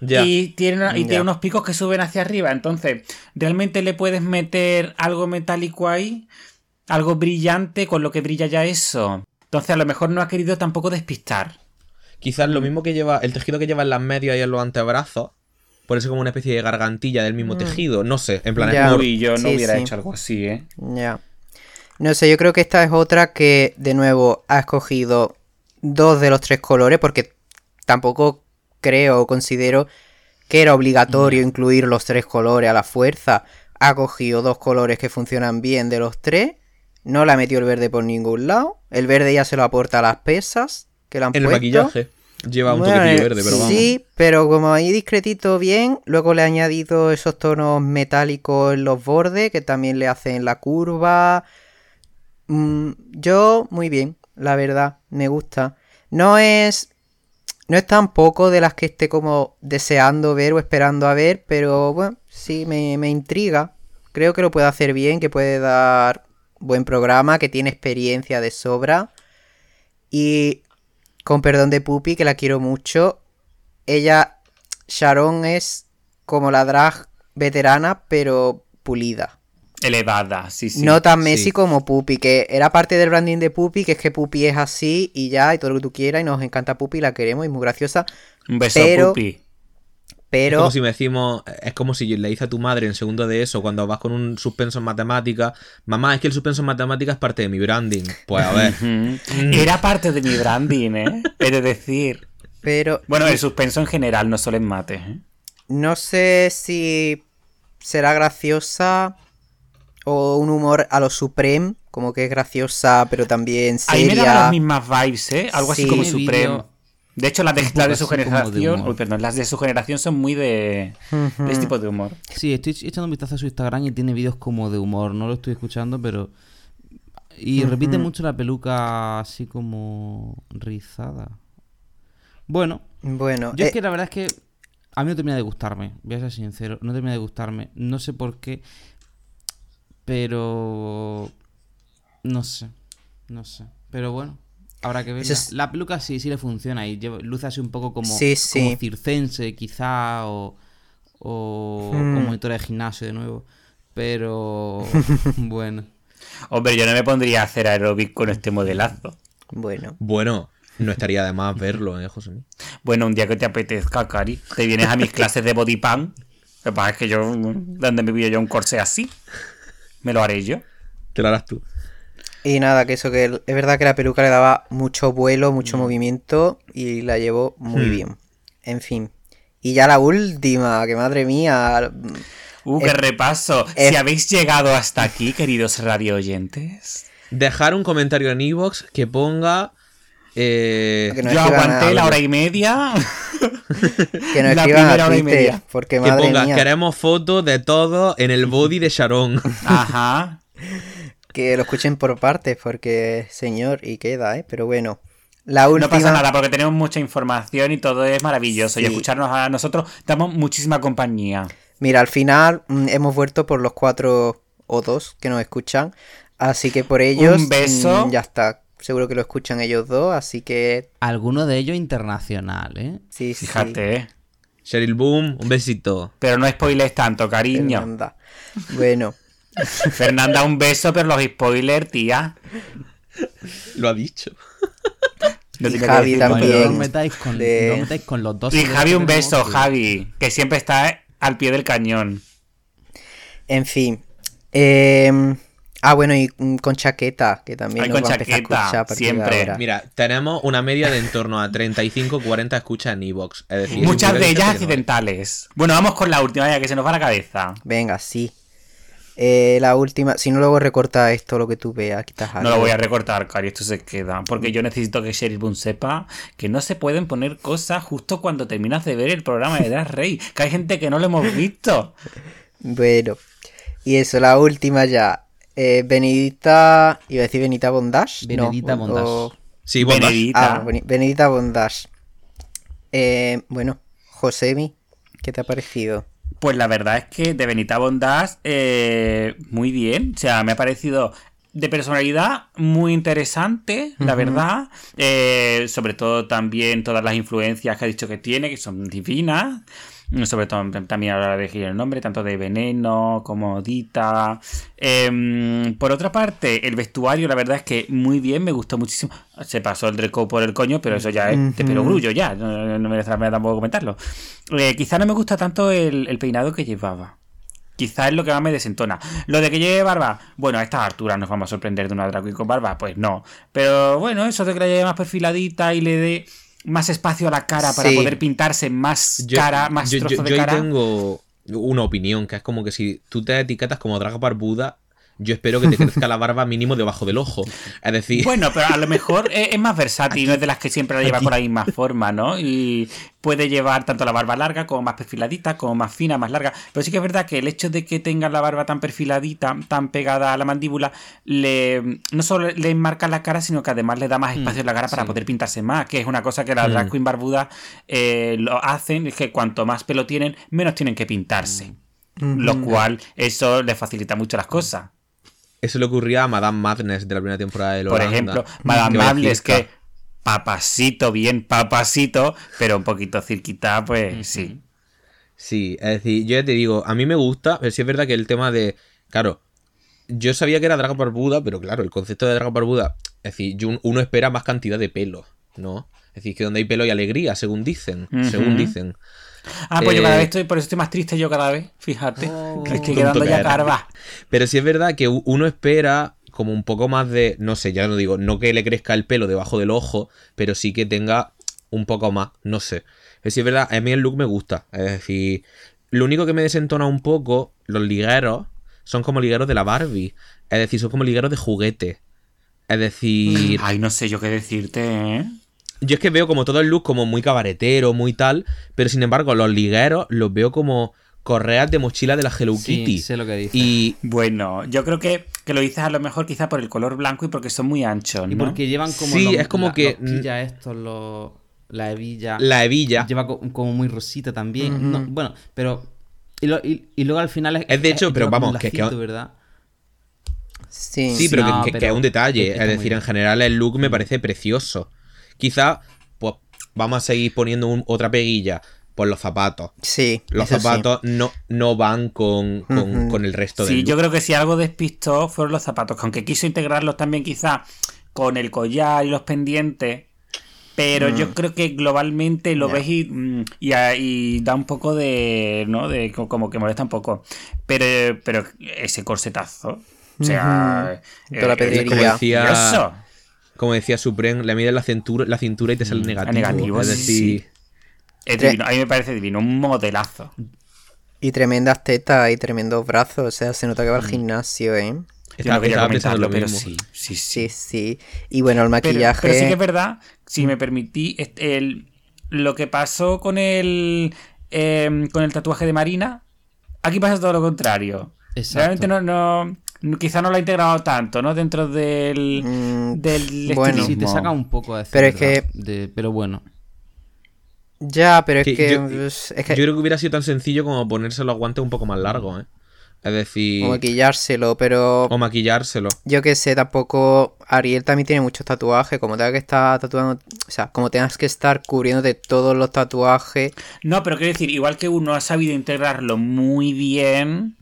C: Ya.
E: Y, tiene, y
B: Ya.
E: tiene unos picos que suben hacia arriba. Entonces, ¿realmente le puedes meter algo metálico ahí? Algo brillante con lo que brilla ya eso. Entonces, a lo mejor no ha querido tampoco despistar.
C: Quizás
E: Mm.
C: lo mismo que lleva, el tejido que lleva en las medias y en los antebrazos, por eso como una especie de gargantilla del mismo
B: Mm.
C: tejido, no sé, en plan, es
B: Ya.
C: muy-
E: Uy, yo no
B: Sí,
E: hubiera
B: sí.
E: hecho algo así, ¿eh?
B: Ya. No sé, yo creo que esta es otra que, de nuevo, ha escogido dos de los tres colores, porque tampoco creo o considero que era obligatorio incluir los tres colores a la fuerza. Ha cogido dos colores que funcionan bien de los tres. No le ha metido el verde por ningún lado. El verde ya se lo aporta a las pesas que le han
C: En el maquillaje lleva un
B: Bueno,
C: toquecillo verde, pero vamos.
B: Sí, pero como ahí discretito bien, luego le he añadido esos tonos metálicos en los bordes que también le hacen la curva. Mm, yo, muy bien, la verdad, me gusta. No es. No es tampoco de las que esté como deseando ver o esperando a ver, pero bueno, sí, me, me intriga. Creo que lo puede hacer bien, que puede dar buen programa, que tiene experiencia de sobra. Y con perdón de Pupi, que la quiero mucho. Ella, Sharon, es como la drag veterana, pero pulida.
E: Elevada, sí, sí.
B: no tan Messi
C: sí.
B: como Pupi, que era parte del branding de Pupi, que es que Pupi es así y ya, y todo lo que tú quieras, y nos encanta Pupi, la queremos, y es muy graciosa.
E: Un beso,
B: pero-
E: Pupi.
C: Es como si me decimos, es como si le dice a tu madre en segundo de eso, cuando vas con un suspenso en matemáticas, mamá, es que el suspenso en matemáticas es parte de mi branding. Pues a ver,
E: Ujú. Era parte de mi branding, ¿eh? Es de decir.
B: pero
E: Bueno, el suspenso en general, no solo en mate. ¿eh?
B: no sé si será graciosa o un humor a lo Supreme, como que es graciosa, pero también
E: Ahí me
B: seria.
E: las mismas vibes, ¿eh? Algo así
B: Sí.
E: como Supreme. De hecho, las de, de su
D: de
E: generación. Uy, perdón, las de su generación son muy de, de este tipo de humor.
D: Sí, estoy echando un vistazo a su Instagram y tiene vídeos como de humor. No lo estoy escuchando, pero. Y repite mucho la peluca así como rizada. Bueno,
B: Bueno,
D: yo
B: eh,
D: es que la verdad es que a mí no termina de gustarme. Voy a ser sincero, no termina de gustarme. No sé por qué, pero. No sé, no sé. Pero bueno, habrá que ver.
B: Es-
D: La peluca sí, sí le funciona y luce así un poco como,
B: Sí, sí.
D: como circense, quizá, o, o
B: Hmm.
D: como monitora de gimnasio de nuevo. Pero bueno.
E: Hombre, yo no me pondría a hacer aeróbic con este modelazo.
B: bueno.
C: bueno, no estaría de más verlo, ¿eh, José?
E: Bueno, un día que te apetezca, Cari, te vienes a mis clases de body pan. Lo que pasa es que yo, ¿dónde me pillo yo un corsé así? Me lo haré yo.
C: Te lo harás tú.
B: Y nada, que eso que el- es verdad que la peluca le daba mucho vuelo, mucho
E: Mm.
B: movimiento y la llevó muy
C: Hmm.
B: bien. En fin. Y ya la última, que madre mía.
E: Uh, qué repaso. Si habéis llegado hasta aquí, queridos radio oyentes.
C: Dejar un comentario en Evox que ponga. eh,
B: Que no
E: yo aguanté
B: a-
E: la hora y media.
B: Que nos
E: la primera hora y media.
B: porque
C: que
B: madre
C: ponga,
B: mía,
C: queremos fotos de todo en el body de Sharon.
E: Ajá.
B: que lo escuchen por partes, porque señor, y queda, ¿eh? Pero bueno. La última...
E: No pasa nada porque tenemos mucha información y todo es maravilloso. Y escucharnos a nosotros damos muchísima compañía.
B: Mira, al final mm, hemos vuelto por los cuatro o dos que nos escuchan. Así que por ellos.
E: Un beso.
B: mm, Ya está. Seguro que lo escuchan ellos dos. Así que.
D: Alguno de ellos internacional, ¿eh?
B: Sí, sí.
E: Fíjate, ¿eh?
C: Cheryl Boom, un besito.
E: Pero no spoiles tanto, cariño.
B: Bueno.
E: Fernanda, un beso, pero los spoilers, tía.
C: Lo ha dicho.
B: Y
E: No
B: Javi también.
D: No metáis con,
B: de-
D: no os metáis con los dos.
E: Y Javi, un beso,
D: que-
E: Javi, que siempre está al pie del cañón.
B: En fin. Eh, ah, bueno, y mm, con chaqueta, que también
E: Ay,
B: nos
E: con
B: va a empezar a
E: chaqueta,
B: escuchar a
E: siempre.
B: ahora.
C: Mira, tenemos una media de en torno a 35-40 escuchas en Evox. Es decir,
E: Muchas de ellas accidentales. Bueno, vamos con la última ya que se nos va la cabeza.
B: Venga, sí. Eh, la última. Si no, luego recorta esto, lo que tú veas. Quitas
E: No lo voy a recortar, Cari, esto se queda. Porque yo necesito que Sheriff Boone sepa que no se pueden poner cosas justo cuando terminas de ver el programa de Drag Rey. Que hay gente que no lo hemos visto.
B: Bueno. Y eso, la última ya. Eh, Benedita. Iba a decir Benedita Bondage. No,
D: Benedita
B: o-
D: Bondage.
B: o-
C: Sí, bondage.
E: Benedita.
B: Ah, Benedita Bondage. Eh, bueno, Josemi, ¿qué te ha parecido?
E: Pues la verdad es que de Benita Bondas, eh, muy bien. O sea, me ha parecido de personalidad muy interesante, la verdad. Eh, sobre todo también todas las influencias que ha dicho que tiene, que son divinas. Sobre todo también ahora de elegir el nombre, tanto de Veneno como Dita. Em, por otra parte, el vestuario, la verdad es que muy bien, me gustó muchísimo. Se pasó el Dreco por el coño, pero eso ya es de pelo grullo, ya. No, no merece la pena tampoco comentarlo. Eh, quizá no me gusta tanto el, el peinado que llevaba. Quizá es lo que más me desentona. Lo de que lleve barba, bueno, a estas alturas nos vamos a sorprender de una drag queen con barba, pues no. Pero bueno, eso de que la lleve más perfiladita y le dé más espacio a la cara para
B: Sí.
E: poder pintarse más
C: Yo-
E: cara, más
C: yo, yo-
E: trozo de
C: yo ahí
E: cara.
C: tengo una opinión, que es como que si tú te etiquetas como draga barbuda, yo espero que te crezca la barba mínimo debajo del ojo. Es decir,
E: Bueno, pero a lo mejor es, es más versátil, no es de las que siempre la lleva con la misma forma, ¿no? Y puede llevar tanto la barba larga como más perfiladita, como más fina, más larga. Pero sí que es verdad que el hecho de que tenga la barba tan perfiladita, tan pegada a la mandíbula, le no solo le enmarca la cara, sino que además le da más espacio en la cara para
D: sí.
E: poder pintarse más, que es una cosa que las drag queen barbudas eh, lo hacen, es que cuanto más pelo tienen, menos tienen que pintarse. Lo cual, eso le facilita mucho las cosas.
C: Eso le ocurría a Madame Madness de la primera temporada de
E: Por
C: Holanda.
E: ejemplo, Madame
C: circa.
E: que papasito, bien papasito, pero un poquito cirquita, pues sí.
C: Sí, es decir, yo ya te digo, a mí me gusta, pero sí es verdad que el tema de. Claro, yo sabía que era draga barbuda, pero claro, el concepto de draga barbuda. Es decir, yo- uno espera más cantidad de pelo, ¿no? Es decir, que donde hay pelo hay alegría, según dicen. Según dicen.
E: Ah, pues yo cada
C: Eh,
E: vez estoy, por eso estoy más triste yo cada vez, fíjate.
D: Oh,
E: que estoy quedando
C: que
E: ya carva.
C: Pero sí es verdad que uno espera como un poco más de. No sé, ya no digo, no que le crezca el pelo debajo del ojo, pero sí que tenga un poco más, no sé. Pero sí es verdad, a mí el look me gusta. Es decir, lo único que me desentona un poco, los ligueros, son como ligueros de la Barbie. Es decir, son como ligueros de juguete. Es decir,
E: Ay, no sé yo qué decirte, ¿eh?
C: Yo es que veo como todo el look como muy cabaretero, muy tal, pero sin embargo los ligueros los veo como correas de mochila de la Hello
D: Sí,
C: Kitty.
D: sé lo que dices.
C: Y
E: Bueno, yo creo que, que lo dices a lo mejor quizá por el color blanco y porque son muy anchos, ¿no?
D: Y porque llevan como.
C: Sí,
D: los-
C: es como
D: la-
C: que-
D: Los estos, los. La hebilla.
C: la hebilla.
D: Lleva co- como muy rosita también. No, bueno, pero. Y, lo- y- y luego al final es.
C: Es de hecho, pero vamos, que- que-
D: lacito, ¿verdad?
B: Sí.
C: Sí, pero,
D: No,
C: que, que- que
D: pero
C: es un detalle. Es decir,
D: bien.
C: en general el look me parece precioso. Quizá, pues, vamos a seguir poniendo un- otra peguilla por los zapatos.
B: Sí,
C: Los
B: eso sí.
C: zapatos no, no van con, con- el resto
E: Sí,
C: del
E: yo creo que si algo despistó fueron los zapatos, que aunque quiso integrarlos también quizá con el collar y los pendientes, pero yo creo que globalmente lo ves y, mm, y, da un poco de, ¿no? De co- como que molesta un poco. Pero, pero ese corsetazo, o sea,
B: Toda la
E: eh,
B: pedrería.
C: Como decía,
E: precioso.
C: Como decía Supreme, le mides la cintura, la cintura y te sale negativo.
E: negativo,
C: es
E: sí,
C: decir,
E: sí. Es
B: Tre-
E: divino, a mí me parece divino, un modelazo.
B: Y tremendas tetas y tremendos brazos. O sea, se nota que va al
C: Mm.
B: gimnasio, ¿eh?
E: Yo no
C: pensando
E: comentarlo,
C: lo
E: pero
C: mismo.
E: sí, sí, sí.
B: Sí, sí. Y bueno, el maquillaje.
E: pero sí que es verdad, si me permití, este, el, lo que pasó con el em, con el tatuaje de Marina, aquí pasa todo lo contrario.
D: Exacto.
E: Realmente no, no- quizá no lo ha integrado tanto, ¿no? Dentro del,
B: Mm,
E: del
B: bueno.
D: Sí, te saca un poco decir
B: Pero es que-
D: de- pero bueno.
B: Ya, pero es
C: Que
B: que.
C: yo-
B: pues, es que
C: Yo creo que hubiera sido tan sencillo como ponerse los guantes un poco más largos, ¿eh? Es decir,
B: o maquillárselo, pero.
C: o maquillárselo.
B: Yo que sé, tampoco. Ariel también tiene muchos tatuajes. Como tenga que estar tatuando. O sea, como tengas que estar cubriéndote todos los tatuajes.
E: No, pero quiero decir, igual que uno ha sabido integrarlo muy bien,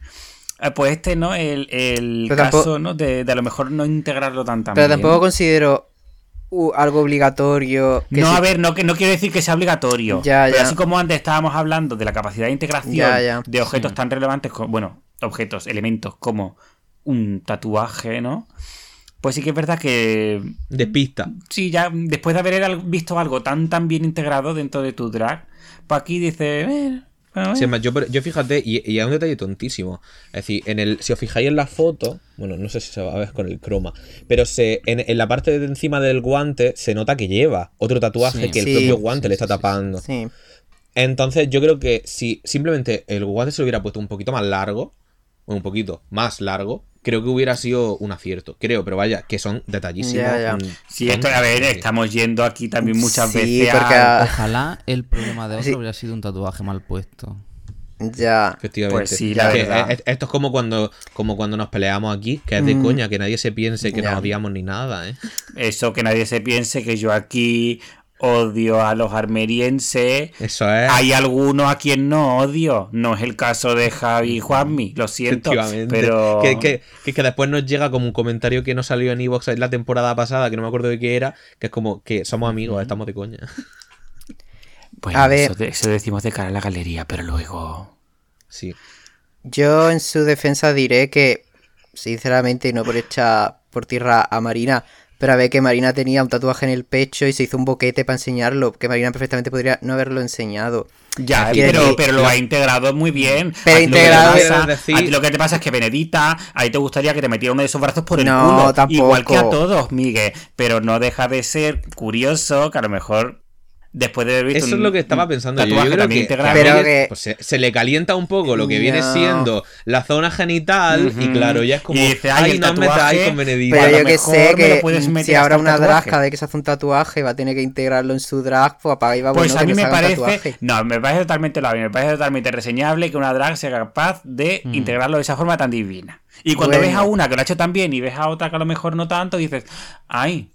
E: pues este, ¿no? El, el caso,
B: tampoco-
E: ¿no? De, de a lo mejor no integrarlo tan tan
B: Pero
E: bien.
B: tampoco considero uh, algo obligatorio. que
E: no,
B: si-
E: a ver, no, que no quiero decir que sea obligatorio.
B: Ya,
E: pero
B: ya.
E: así como antes estábamos hablando de la capacidad de integración
B: Ya, ya.
E: de objetos tan relevantes como, bueno, objetos, elementos como un tatuaje, ¿no? Pues sí que es verdad que
C: Despista.
E: sí, ya después de haber visto algo tan tan bien integrado dentro de tu drag, pues aquí dice, eh,
C: Sí, además, yo, yo fíjate, y, y hay un detalle tontísimo. Es decir, en el, si os fijáis en la foto, bueno, no sé si se va a ver con el croma, pero se, en, en la parte de encima del guante se nota que lleva otro tatuaje
D: Sí.
C: que el propio guante
D: Sí,
C: le está
D: sí, sí, sí.
C: tapando.
B: Sí.
C: Entonces, yo creo que si simplemente el guante se lo hubiera puesto un poquito más largo, o un poquito más largo, creo que hubiera sido un acierto. Creo, pero vaya, que son detallísimos.
B: Ya, ya.
C: mm,
E: Sí, esto, a ver, estamos yendo aquí también muchas
B: Sí,
E: veces
B: porque
E: a...
D: Ojalá el problema de otro
B: Sí.
D: hubiera sido un tatuaje mal puesto.
B: Ya.
C: Efectivamente.
E: Pues sí, la
C: Que
E: verdad.
C: es- esto es como cuando, como cuando nos peleamos aquí, que es de
B: Mm.
C: coña, que nadie se piense que
B: Ya.
C: nos odiamos ni nada, ¿eh?
E: Eso que nadie se piense que yo aquí odio a los armerienses.
C: Eso es.
E: Hay algunos a quien no odio. No es el caso de Javi y Juanmi, lo siento.
C: Efectivamente.
E: Pero.
C: Que, que- que- que después nos llega como un comentario que no salió en Evox la temporada pasada, que no me acuerdo de qué era, que es como que somos amigos, estamos de coña.
E: Bueno,
B: A ver.
E: Eso decimos de cara a la galería, pero luego.
C: Sí.
B: Yo en su defensa diré que, sinceramente, y no por echar por tierra a Marina, Pero a ver que Marina tenía un tatuaje en el pecho y se hizo un boquete para enseñarlo, que Marina perfectamente podría no haberlo enseñado.
E: Ya, pero, pero lo ha integrado muy bien.
B: Pero
E: A ti lo que
B: integrado-
E: pasa-
C: decir-
E: a ti lo que te pasa es que Benedita, ahí te gustaría que te metiera uno de esos brazos por el
B: No,
E: culo.
B: tampoco.
E: Igual que a todos, Miguel. Pero no deja de ser curioso que a lo mejor después de haber visto
C: Eso es lo que estaba pensando yo. Yo creo que,
B: Pero que-
C: pues, se, se le calienta un poco lo que viene siendo la zona genital y claro, ya es como,
E: Y dice, ay,
C: no metáis con
B: Pero yo que sé que si
E: el
B: una
E: tatuaje.
B: drag de que se hace un tatuaje, va a tener que integrarlo en su drag, pues apaga y va
E: Pues
B: bueno
E: a mí me parece,
B: tatuaje.
E: no, me parece totalmente lo me parece totalmente reseñable que una drag sea capaz de
B: Mm.
E: integrarlo de esa forma tan divina. Y cuando
B: Bueno.
E: ves a una que lo ha hecho tan bien y ves a otra que a lo mejor no tanto, dices, ay,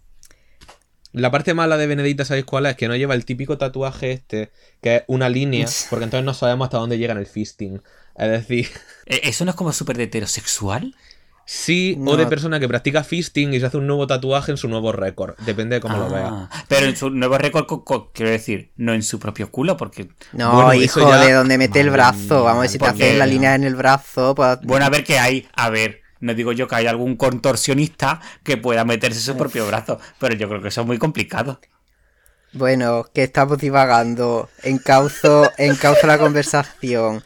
C: La parte mala de Benedita, ¿sabéis cuál es? Que no lleva el típico tatuaje este, que es una línea, porque entonces no sabemos hasta dónde llega en el fisting. Es decir,
E: ¿e- ¿eso no es como súper de heterosexual?
C: sí,
B: No.
C: o de persona que practica fisting y se hace un nuevo tatuaje en su nuevo récord. Depende de cómo lo vea.
E: Ah, Pero en su nuevo récord, co- co- quiero decir, no en su propio culo, porque.
B: No,
C: Bueno,
B: hijo,
C: ya-
B: de donde mete el brazo. Vamos a ver si te haces la línea en el brazo. Pues...
E: Bueno, a ver qué hay. A ver, no digo yo que hay algún contorsionista que pueda meterse su propio brazo, pero yo creo que eso es muy complicado.
B: Bueno, que estamos divagando. Encauzo, encauzo la conversación.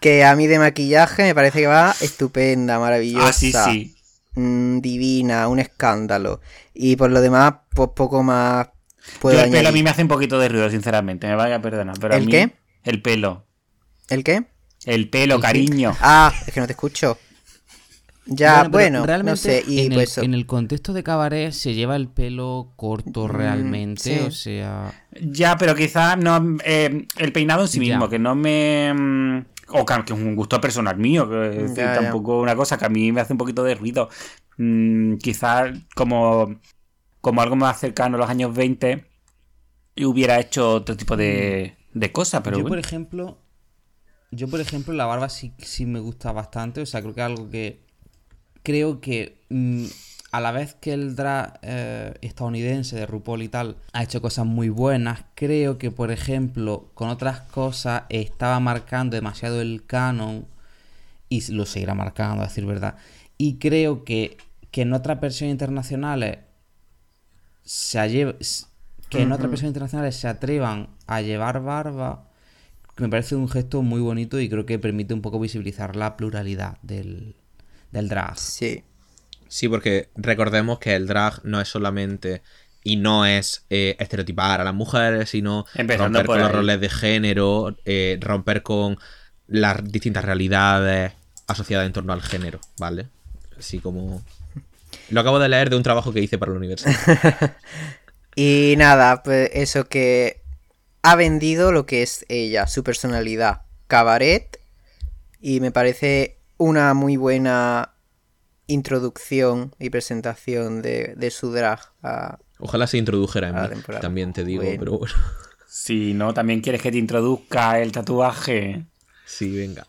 B: Que a mí de maquillaje me parece que va estupenda, maravillosa.
E: Ah, sí, sí.
B: mm, divina, un escándalo. Y por lo demás, pues poco más puedo
E: Yo el pelo a mí me hace un poquito de ruido, sinceramente. Me vaya a perdonar. Pero a
B: ¿El
E: mí-
B: qué?
E: El pelo.
B: ¿El qué?
E: El pelo, cariño.
B: Ah, es que no te escucho. Ya, bueno,
D: realmente
B: no sé. Y
D: en,
B: pues
D: el, en el contexto de cabaret se lleva el pelo corto realmente,
B: sí.
D: o sea...
E: Ya, pero quizás no. eh, el peinado en sí
D: Ya.
E: mismo, que no me. mm, O que es un gusto personal mío, que es decir,
B: Ya, ya.
E: tampoco una cosa que a mí me hace un poquito de ruido. Mm, quizás como, como algo más cercano a los años 20 y hubiera hecho otro tipo de, de cosas, pero
D: yo,
E: bueno.
D: por ejemplo, yo, por ejemplo, la barba sí, sí me gusta bastante. O sea, creo que es algo que. Creo que mm, a la vez que el drag eh, estadounidense de RuPaul y tal ha hecho cosas muy buenas, creo que, por ejemplo, con otras cosas estaba marcando demasiado el canon y lo seguirá marcando, a decir verdad. Y creo que, que en otras versiones internacionales se s- que en otras versiones internacionales se atrevan a llevar barba, me parece un gesto muy bonito y creo que permite un poco visibilizar la pluralidad del, del drag.
B: sí.
C: Sí, porque recordemos que el drag no es solamente y no es eh, estereotipar a las mujeres, sino
E: Empezando
C: romper con los roles de género, eh, romper con las distintas realidades asociadas en torno al género, ¿vale? Así como... Lo acabo de leer de un trabajo que hice para la universidad.
B: Y nada, pues eso que ha vendido lo que es ella, su personalidad, cabaret, y me parece una muy buena introducción y presentación de, de su drag. a-
C: Ojalá se introdujera en mí,
B: temporada.
C: también te digo,
B: Bueno.
C: pero bueno.
E: Si no, también quieres que te introduzca el tatuaje.
C: Sí, venga.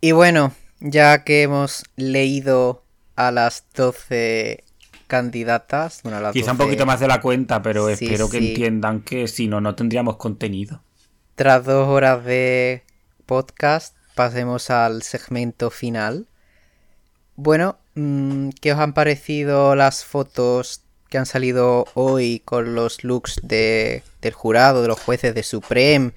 B: Y bueno, ya que hemos leído a las 12 candidatas, bueno, a las
E: Quizá un
B: 12
E: poquito más de la cuenta, pero
B: Sí,
E: espero que entiendan que si no, no tendríamos contenido.
B: Tras dos horas de podcast, pasemos al segmento final. Bueno, mm, ¿qué os han parecido las fotos que han salido hoy con los looks de, del jurado, de los jueces de Supreme?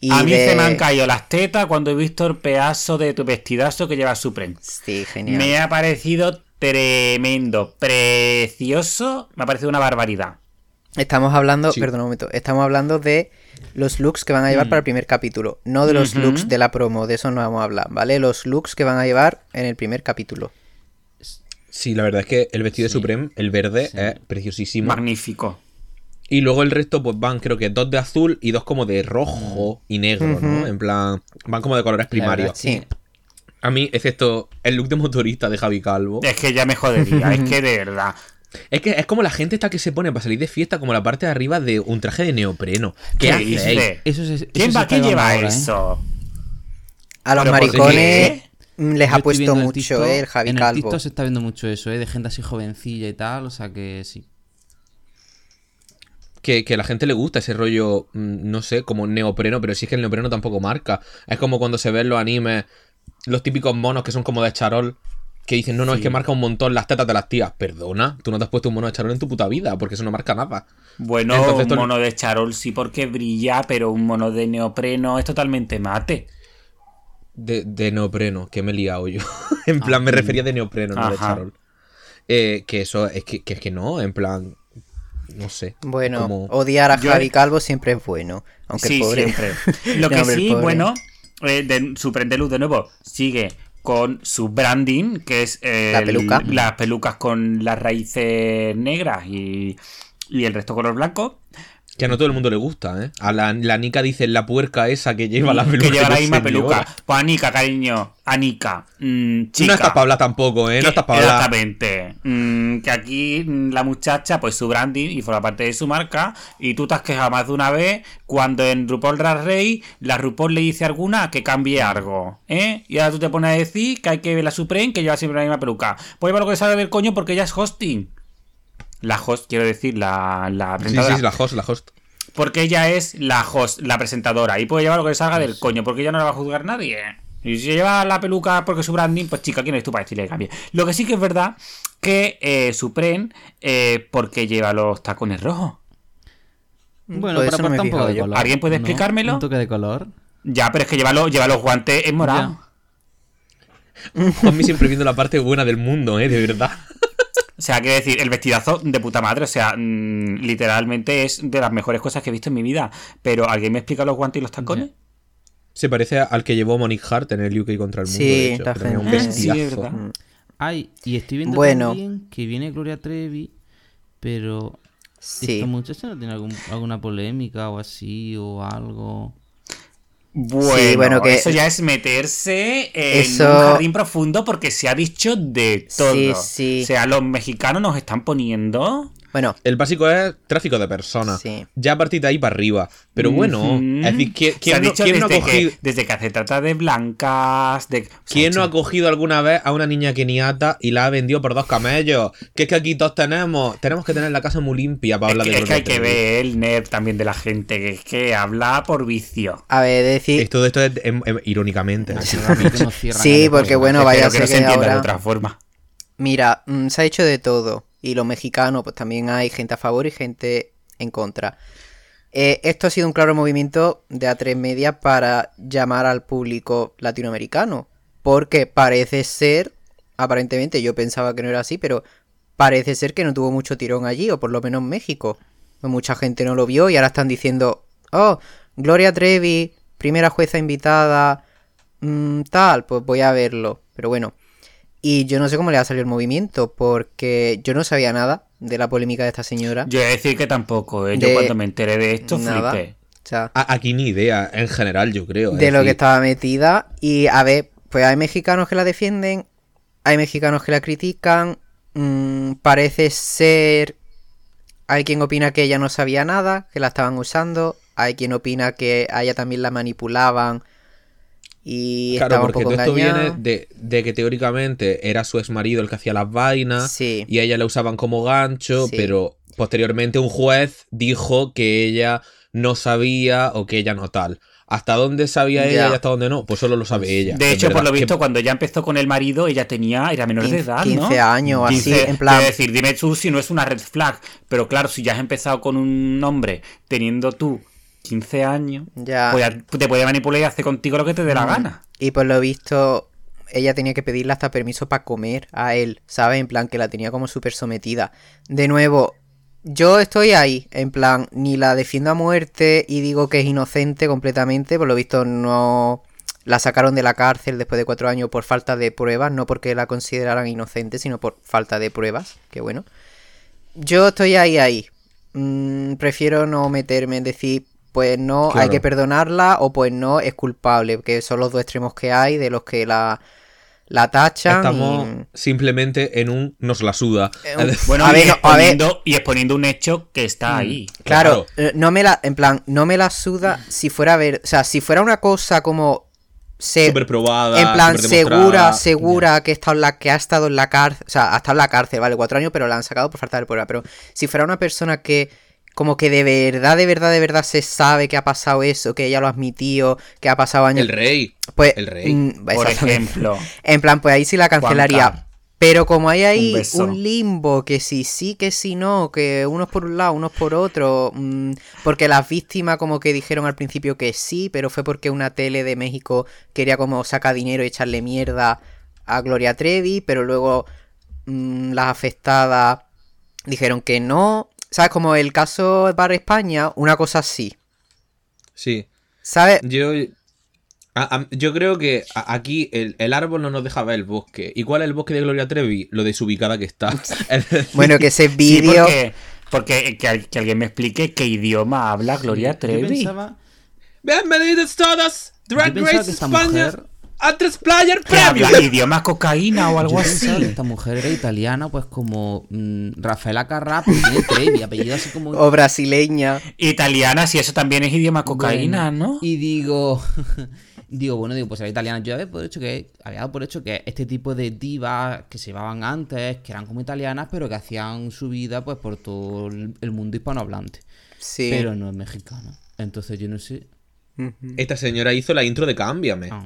B: Y
E: a mí
B: de...
E: se me han caído las tetas cuando he visto el pedazo de tu vestidazo que lleva Supreme.
B: Sí, genial.
E: Me ha parecido tremendo, precioso. Me ha parecido una barbaridad.
B: Estamos hablando,
C: Sí.
B: perdón un momento, estamos hablando de los looks que van a llevar
E: Mm.
B: para el primer capítulo, no de los looks de la promo, de eso no vamos a hablar, ¿vale? Los looks que van a llevar en el primer capítulo.
C: Sí, la verdad es que el vestido de. Supreme, el verde,
D: Sí.
C: es preciosísimo.
E: Magnífico.
C: Y luego el resto, pues van, creo que dos de azul y dos como de rojo y negro, ¿no? En plan, van como de colores primarios.
D: verdad,
B: Sí.
C: A mí, excepto el look de motorista de Javi Calvo.
E: Es que ya me jodería, es que de verdad.
C: Es que es como la gente esta que se pone para salir de fiesta, como la parte de arriba de un traje de neopreno. ¿Qué,
E: ¿Qué?
D: Eso eso
E: ¿Quién va
D: llevando
E: lleva
D: ahora, ¿eh?
E: eso?
B: A los
E: Pero ¿por
B: maricones mm, les
D: Yo
B: ha puesto mucho,
D: TikTok-
B: eh, el Javi
D: en
B: Calvo.
D: el TikTok se está viendo mucho eso, ¿eh? De gente así jovencilla y tal, o sea que sí.
C: Que, que a la gente le gusta ese rollo, mm, no sé, como neopreno, pero si es que el neopreno tampoco marca. Es como cuando se ven los animes, los típicos monos que son como de charol, que dicen, no, no, es que marca un montón las tetas de las tías. Perdona, tú no te has puesto un mono de charol en tu puta vida, porque eso no marca nada.
E: Bueno,
C: Entonces,
E: un mono de charol sí porque brilla, pero un mono de neopreno es totalmente mate.
C: De, de neopreno, que me he liado yo. en plan, me refería de neopreno, no de
E: Ajá.
C: charol. Eh, que eso, es que, que es que no, en plan, no sé.
B: Bueno,
C: como-
B: odiar a
E: Yo-
B: Javi Calvo siempre es bueno. Aunque
E: sí,
B: el pobre.
E: siempre. Lo que
B: No,
E: sí,
B: pobre.
E: bueno, eh, de, Superendeluz de nuevo sigue con su branding, que es eh,
B: La peluca.
E: el- las pelucas con las raíces negras y, y el resto color blanco.
C: Que a no todo el mundo le gusta, ¿eh? A la, la Nica dice la puerca esa que lleva la peluca.
E: que lleva la misma peluca. Pues Anika, cariño, Anika, mm, chica.
C: No estás para hablar tampoco, ¿eh? No estás para hablar.
E: Exactamente. Mm, que aquí mm, la muchacha, pues su branding y forma parte de su marca. Y tú te has quejado más de una vez cuando en RuPaul Drag Race la RuPaul le dice a alguna que cambie algo. ¿eh? Y ahora tú te pones a decir que hay que ver la Supreme que lleva siempre la misma peluca. Pues lleva lo que sabe del coño porque ella es hosting. La host, quiero decir, la, la
C: Sí,
E: presentadora.
C: sí, la host, la host.
E: Porque ella es la host, la presentadora. Y puede llevar lo que le salga del coño, porque ella no la va a juzgar nadie. Y si lleva la peluca porque es su branding, pues chica, ¿quién eres tú para decirle que cambie? Lo que sí que es verdad que eh, Supren, eh, porque lleva los tacones rojos.
D: Bueno,
B: Pues
D: para
B: eso no me he
D: aportar un poco
B: fijado
D: de color.
E: ¿Alguien puede
D: ¿no?
E: explicármelo?
D: Un toque de color.
E: Ya, pero es que lleva, los- lleva los guantes en morado.
C: Juanmi siempre viendo la parte buena del mundo, ¿eh? De verdad.
E: O sea, quiero decir, el vestidazo de puta madre, o sea, mm, literalmente es de las mejores cosas que he visto en mi vida. Pero ¿alguien me explica los guantes y los tacones?
C: Se parece al que llevó Monique Hart en el UK contra el mundo.
B: Sí,
C: de hecho,
B: está
C: tenía un.
E: Sí, es
C: vestidazo.
E: verdad.
D: Ay, y estoy viendo
B: Bueno.
D: también que viene Gloria Trevi, pero
B: Sí.
D: esta muchacha no tiene algún- alguna polémica o así o algo.
E: Bueno,
B: Sí, bueno, que-
E: eso ya es meterse en
B: Eso-
E: un jardín profundo porque se ha dicho de todo.
B: Sí, sí.
E: O sea, los mexicanos nos están poniendo.
B: Bueno,
C: El básico es tráfico de personas.
B: Sí.
C: Ya a partir de ahí para arriba. Pero bueno, es decir, ¿quién,
E: Se ha
C: quién no,
E: dicho
C: quién no ha
E: desde,
C: cogido,
E: que, desde que se trata de blancas. De,
C: quién no ha cogido alguna vez a una niña keniata y la ha vendido por dos camellos? Que es que aquí todos tenemos. Tenemos que tener la casa muy limpia para
E: Es
C: hablar
E: que,
C: de
E: es que hay que ver el nerv también de la gente, que es que habla por vicio.
B: a ver, decir.
C: Es- Todo esto es em, em, irónicamente.
D: Que
B: Sí, porque bueno, vaya a
E: que
B: ser
E: no se
B: que
E: entienda de otra forma.
B: Mira, mm, se ha hecho de todo. Y los mexicanos, pues también hay gente a favor y gente en contra. Eh, esto ha sido un claro movimiento de A3 Media para llamar al público latinoamericano. Porque parece ser, aparentemente yo pensaba que no era así, pero parece ser que no tuvo mucho tirón allí, o por lo menos en México. Mucha gente no lo vio y ahora están diciendo, oh, Gloria Trevi, primera jueza invitada, mm, tal, pues voy a verlo. Pero bueno, y yo no sé cómo le ha salido el movimiento, porque yo no sabía nada de la polémica de esta señora.
E: Yo he de decir que tampoco, ¿eh? Yo
B: De-
E: cuando me enteré de esto
B: nada.
E: flipé.
B: O sea,
C: A- Aquí ni idea, en general, yo creo. es
B: de lo que estaba metida. Y a ver, pues hay mexicanos que la defienden, hay mexicanos que la critican. mm, parece ser. Hay quien opina que ella no sabía nada, que la estaban usando. Hay quien opina que a ella también la manipulaban. Y
C: Claro,
B: estaba un
C: porque
B: poco
C: todo esto viene de, de que teóricamente era su ex marido el que hacía las vainas
B: Sí.
C: y a ella la usaban como gancho,
B: Sí.
C: pero posteriormente un juez dijo que ella no sabía o que ella no tal. ¿Hasta dónde sabía
B: Ya.
C: ella y hasta dónde no? Pues solo lo sabe ella.
E: De hecho, por lo
C: que-
E: visto, cuando ya empezó con el marido, ella tenía, era menor de
B: 15
E: edad, ¿no?
B: 15 años o así,
E: 15,
B: en plan-
E: Es decir, dime tú si no es una red flag. Pero claro, si ya has empezado con un hombre teniendo tú 15 años,
B: Ya.
E: te puede manipular y hacer contigo lo que te dé la
B: Mm.
E: gana.
B: Y por lo visto, ella tenía que pedirle hasta permiso para comer a él, ¿sabes? En plan, que la tenía como súper sometida. De nuevo, yo estoy ahí, en plan, ni la defiendo a muerte y digo que es inocente completamente. Por lo visto, no la sacaron de la cárcel después de cuatro años por falta de pruebas, no porque la consideraran inocente, sino por falta de pruebas. Que bueno. Yo estoy ahí, ahí. Mm, prefiero no meterme en decir, pues no, hay que perdonarla o pues no, es culpable, que son los dos extremos que hay de los que la, la tachan.
C: Estamos
B: y-
C: simplemente en un nos la suda.
B: Eh, un-
E: Bueno,
B: A
E: y,
B: ver, no, a ver.
E: exponiendo, y exponiendo un hecho que está ahí.
B: Claro, eh, no me la, en plan, no me la suda si fuera a ver, o sea, si fuera una cosa como se,
C: Súper probada.
B: en plan segura, segura que, está en la, que ha estado en la cárcel, o sea, ha estado en la cárcel, vale, cuatro años, pero la han sacado por falta de prueba. Pero si fuera una persona que como que de verdad, de verdad, de verdad se sabe que ha pasado eso, que ella lo ha admitido, que ha pasado años,
C: El rey.
B: pues,
C: el rey.
B: mm,
E: Por ejemplo.
B: En plan, pues ahí sí la cancelaría. Pero como hay ahí
E: Un
B: un, limbo, que si sí, que si no, que unos por un lado, unos por otro, mm, porque las víctimas como que dijeron al principio que sí, pero fue porque una tele de México quería como sacar dinero y echarle mierda a Gloria Trevi, pero luego mm, las afectadas dijeron que no. ¿Sabes? Como el caso Bar España, una cosa así.
C: Sí.
B: ¿Sabes?
C: Yo, a- a- yo creo que a- aquí el, el árbol no nos deja ver el bosque. ¿Y cuál es el bosque de Gloria Trevi? Lo desubicada que está.
B: Bueno, que ese
E: Sí,
B: vídeo...
E: porque, porque que, al- que alguien me explique qué idioma habla Gloria
D: Yo
E: Trevi.
D: pensaba,
C: Bienvenidos todos. Drag
D: Yo pensaba
C: Race
D: que esta
C: España.
D: mujer-
C: A tres player
E: ¿Que habla
C: premium.
E: idioma cocaína o algo
D: yo
E: así?
D: pensaba esta mujer era italiana, pues como mm, Rafaela Carrà, pues tiene Trevi, apellido así como...
B: O brasileña.
E: Italiana, si eso también es idioma cocaína,
D: Bueno,
E: ¿no?
D: Y digo, digo, bueno, digo, pues era italiana. Yo había por hecho que había dado por hecho que este tipo de divas que se llevaban antes, que eran como italianas, pero que hacían su vida pues por todo el mundo hispanohablante.
B: Sí.
D: Pero no es mexicana. Entonces yo no sé.
C: Esta señora hizo la intro de Cámbiame.
D: Ah,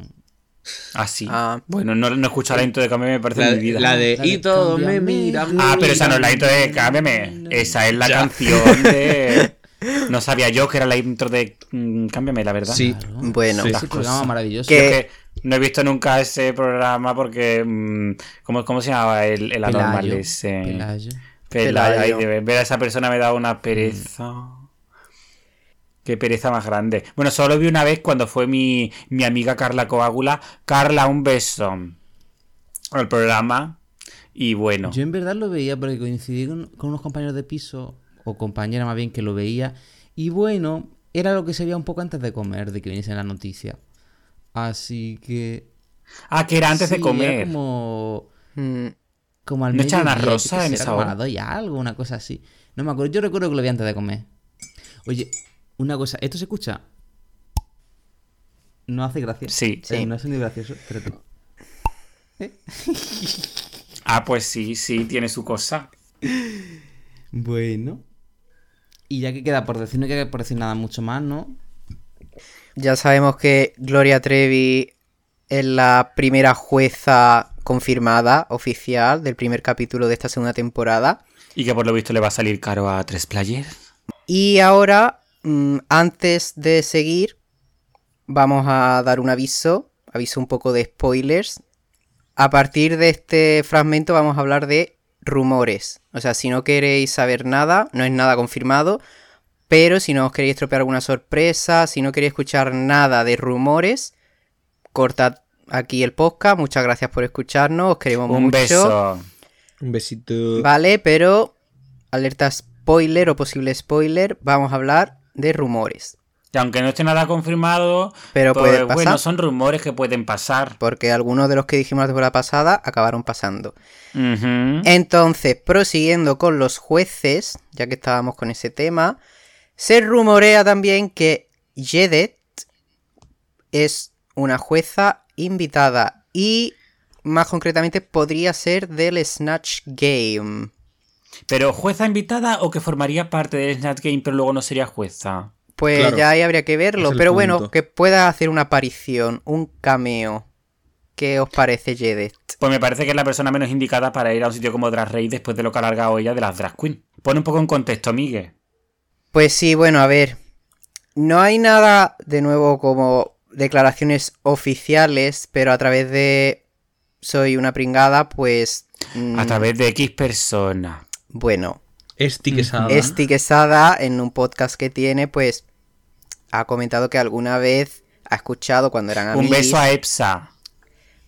E: Así.
B: Ah.
E: Bueno, no, no he escuchado la intro de Cámbiame, me parece
C: La,
E: mi vida.
C: la de Y todo me mira.
E: Ah, pero esa no es la intro de Cámbiame. Esa es la canción de... No sabía yo que era la intro de mm, Cámbiame, la verdad.
C: Sí.
D: claro.
B: Bueno.
C: Sí.
D: Ese programa maravilloso.
B: Que-
E: es no he visto nunca ese programa porque... mm, ¿cómo, cómo se llamaba el, el anormal
D: Pelayo.
E: ese?
D: Pelayo.
E: Pelayo. Ay,
B: Pelayo.
E: de ver ver a esa persona me da una pereza. Qué pereza más grande. Bueno, solo vi una vez cuando fue mi, mi amiga Carla Coágula. Carla, un beso. Al programa. Y bueno.
D: Yo en verdad lo veía porque coincidí con, con unos compañeros de piso, o compañera más bien que lo veía, y bueno, era lo que se veía un poco antes de comer, de que viniese la noticia. Así que...
E: Ah, que era antes
D: sí,
E: de comer.
D: Era como,
B: Mm,
D: como al
E: ¿No echan
D: mediodía,
E: a Rosa en esa hora?
D: algo, una cosa así. No me acuerdo, yo recuerdo que lo vi antes de comer. Oye, una cosa, ¿esto se escucha? No hace gracia.
E: Sí.
D: Eh,
B: Sí.
D: no es muy gracioso, espérate.
E: Ah, pues sí, sí, tiene su cosa.
D: Bueno. Y ya que queda por decir, no queda por decir nada mucho más, ¿no?
B: Ya sabemos que Gloria Trevi es la primera jueza confirmada, oficial, del primer capítulo de esta segunda temporada.
E: Y que por lo visto le va a salir caro a tres players.
B: Y ahora, antes de seguir, vamos a dar un aviso, aviso un poco de spoilers. A partir de este fragmento vamos a hablar de rumores. O sea, si no queréis saber nada, no es nada confirmado, pero si no os queréis estropear alguna sorpresa, si no queréis escuchar nada de rumores, cortad aquí el podcast. Muchas gracias por escucharnos, os queremos
E: Un
B: mucho.
E: beso.
C: Un besito.
B: Vale, pero alerta spoiler o posible spoiler, vamos a hablar de rumores.
E: Y aunque no esté nada confirmado,
B: Pero
E: pues,
B: puede pasar.
E: bueno, son rumores que pueden pasar.
B: Porque algunos de los que dijimos la temporada pasada acabaron pasando. Entonces, prosiguiendo con los jueces, ya que estábamos con ese tema, se rumorea también que Jedet es una jueza invitada y más concretamente podría ser del Snatch Game.
E: Pero jueza invitada o que formaría parte del Snatch Game pero luego no sería jueza.
B: Pues
C: Claro,
B: ya ahí habría que verlo, pero bueno, que pueda hacer una aparición, un cameo. ¿Qué os parece, Jedet?
E: Pues me parece que es la persona menos indicada para ir a un sitio como Drag Race después de lo que ha largado ella de las Drag Queen. Pone un poco en contexto, Miguel.
B: Pues sí, bueno, a ver. No hay nada de nuevo como declaraciones oficiales, pero a través de Soy una pringada, pues... mm,
E: A través de X persona.
B: Bueno,
C: Esti Quesada.
B: Esti Quesada en un podcast que tiene, pues ha comentado que alguna vez ha escuchado cuando eran
E: Un
B: amigos,
E: beso a Epsa.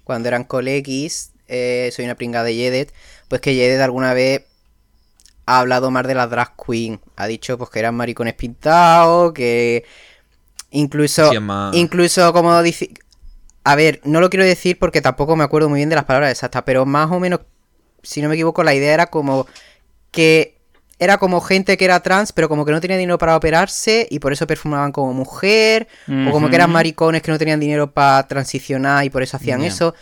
B: cuando eran colegis, eh, Soy una pringada de Yedet, pues que Yedet alguna vez ha hablado más de las drag queen. Ha dicho pues que eran maricones pintados, que incluso, incluso como dice... A ver, no lo quiero decir porque tampoco me acuerdo muy bien de las palabras exactas, pero más o menos, si no me equivoco, la idea era como que era como gente que era trans, pero como que no tenía dinero para operarse y por eso perfumaban como mujer, o como que eran maricones que no tenían dinero para transicionar y por eso hacían eso.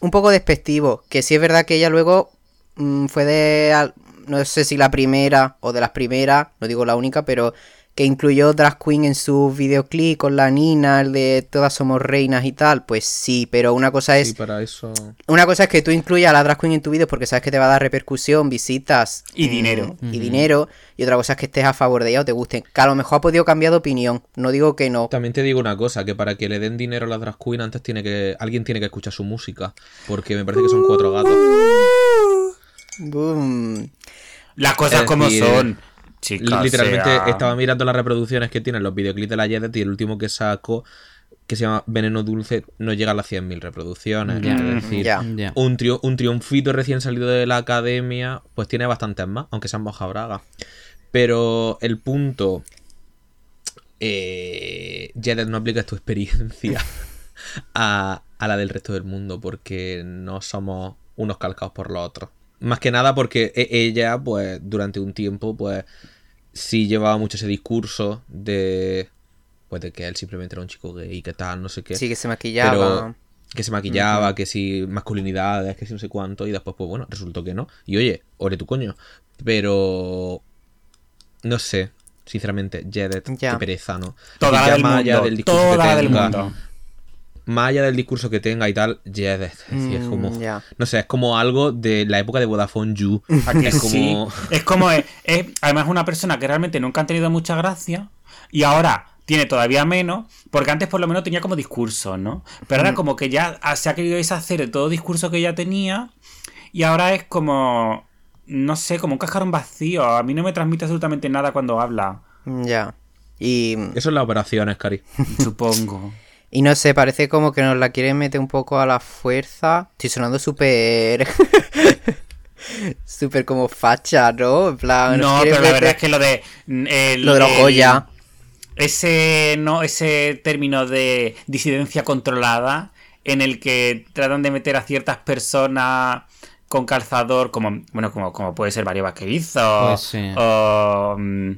B: Un poco despectivo, que sí es verdad que ella luego mm, fue de, no sé si la primera o de las primeras, no digo la única, pero que incluyó Drag Queen en su videoclip con la Nina, el de Todas somos reinas y tal, pues sí, pero una cosa es
C: Sí, para eso.
B: una cosa es que tú incluyas a la drag queen en tu vídeo porque sabes que te va a dar repercusión, visitas
E: Y
B: mm,
E: dinero.
B: Y dinero. Y otra cosa es que estés a favor de ella o te guste. Que a lo mejor ha podido cambiar de opinión. No digo que no.
C: También te digo una cosa, que para que le den dinero a la drag queen antes tiene que. alguien tiene que escuchar su música. Porque me parece que son cuatro gatos.
B: Boom.
E: Las cosas
C: Es
E: como
C: decir,
E: son.
C: Literalmente
E: sea-
C: estaba mirando las reproducciones que tienen los videoclips de la Jedet y el último que sacó, que se llama Veneno Dulce, no llega a las 100.000 reproducciones. Es decir, un, un triunfito recién salido de la academia, pues tiene bastantes más, aunque sean moja braga. Pero el punto. Eh, Jedet, no apliques tu experiencia a, a la del resto del mundo, porque no somos unos calcados por los otros. Más que nada porque e- ella, pues, durante un tiempo, pues, sí llevaba mucho ese discurso de. Pues de que él simplemente era un chico gay y que tal, no sé qué.
B: Sí, que se maquillaba.
C: Pero que se maquillaba, que si masculinidades, que si no sé cuánto, y después, pues bueno, resultó que no. Y oye, ore tu coño. Pero. No sé, sinceramente, Jedet, qué pereza, ¿no?
E: Toda la del mundo.
C: del
E: Toda
C: que
E: la del mundo.
C: Más allá del discurso que tenga y tal, Jedet. Es decir, es
B: Mm,
C: como.
B: ya.
C: No sé, es como algo de la época de Vodafone You.
E: ¿A que
C: Es
E: sí?
C: como.
E: Es como. Es, es- además, una persona que realmente nunca han tenido mucha gracia y ahora tiene todavía menos, porque antes por lo menos tenía como discursos, ¿no? Pero ahora, como que ya ha- se ha querido deshacer de todo discurso que ya tenía y ahora es como. No sé, como un cascarón vacío. A mí no me transmite absolutamente nada cuando habla,
B: Ya. Y,
C: Eso es la operación, Cari.
E: supongo.
B: y no sé, parece como que nos la quieren meter un poco a la fuerza. Estoy sonando súper. súper como facha, ¿no? En plan.
E: No, pero la verdad es que lo de. mm, el-
B: Lo de los Goya.
E: Ese, no, ese término de disidencia controlada en el que tratan de meter a ciertas personas con calzador, como bueno, como, como puede ser Mario Vaquerizo,
D: Pues sí.
E: o, mm,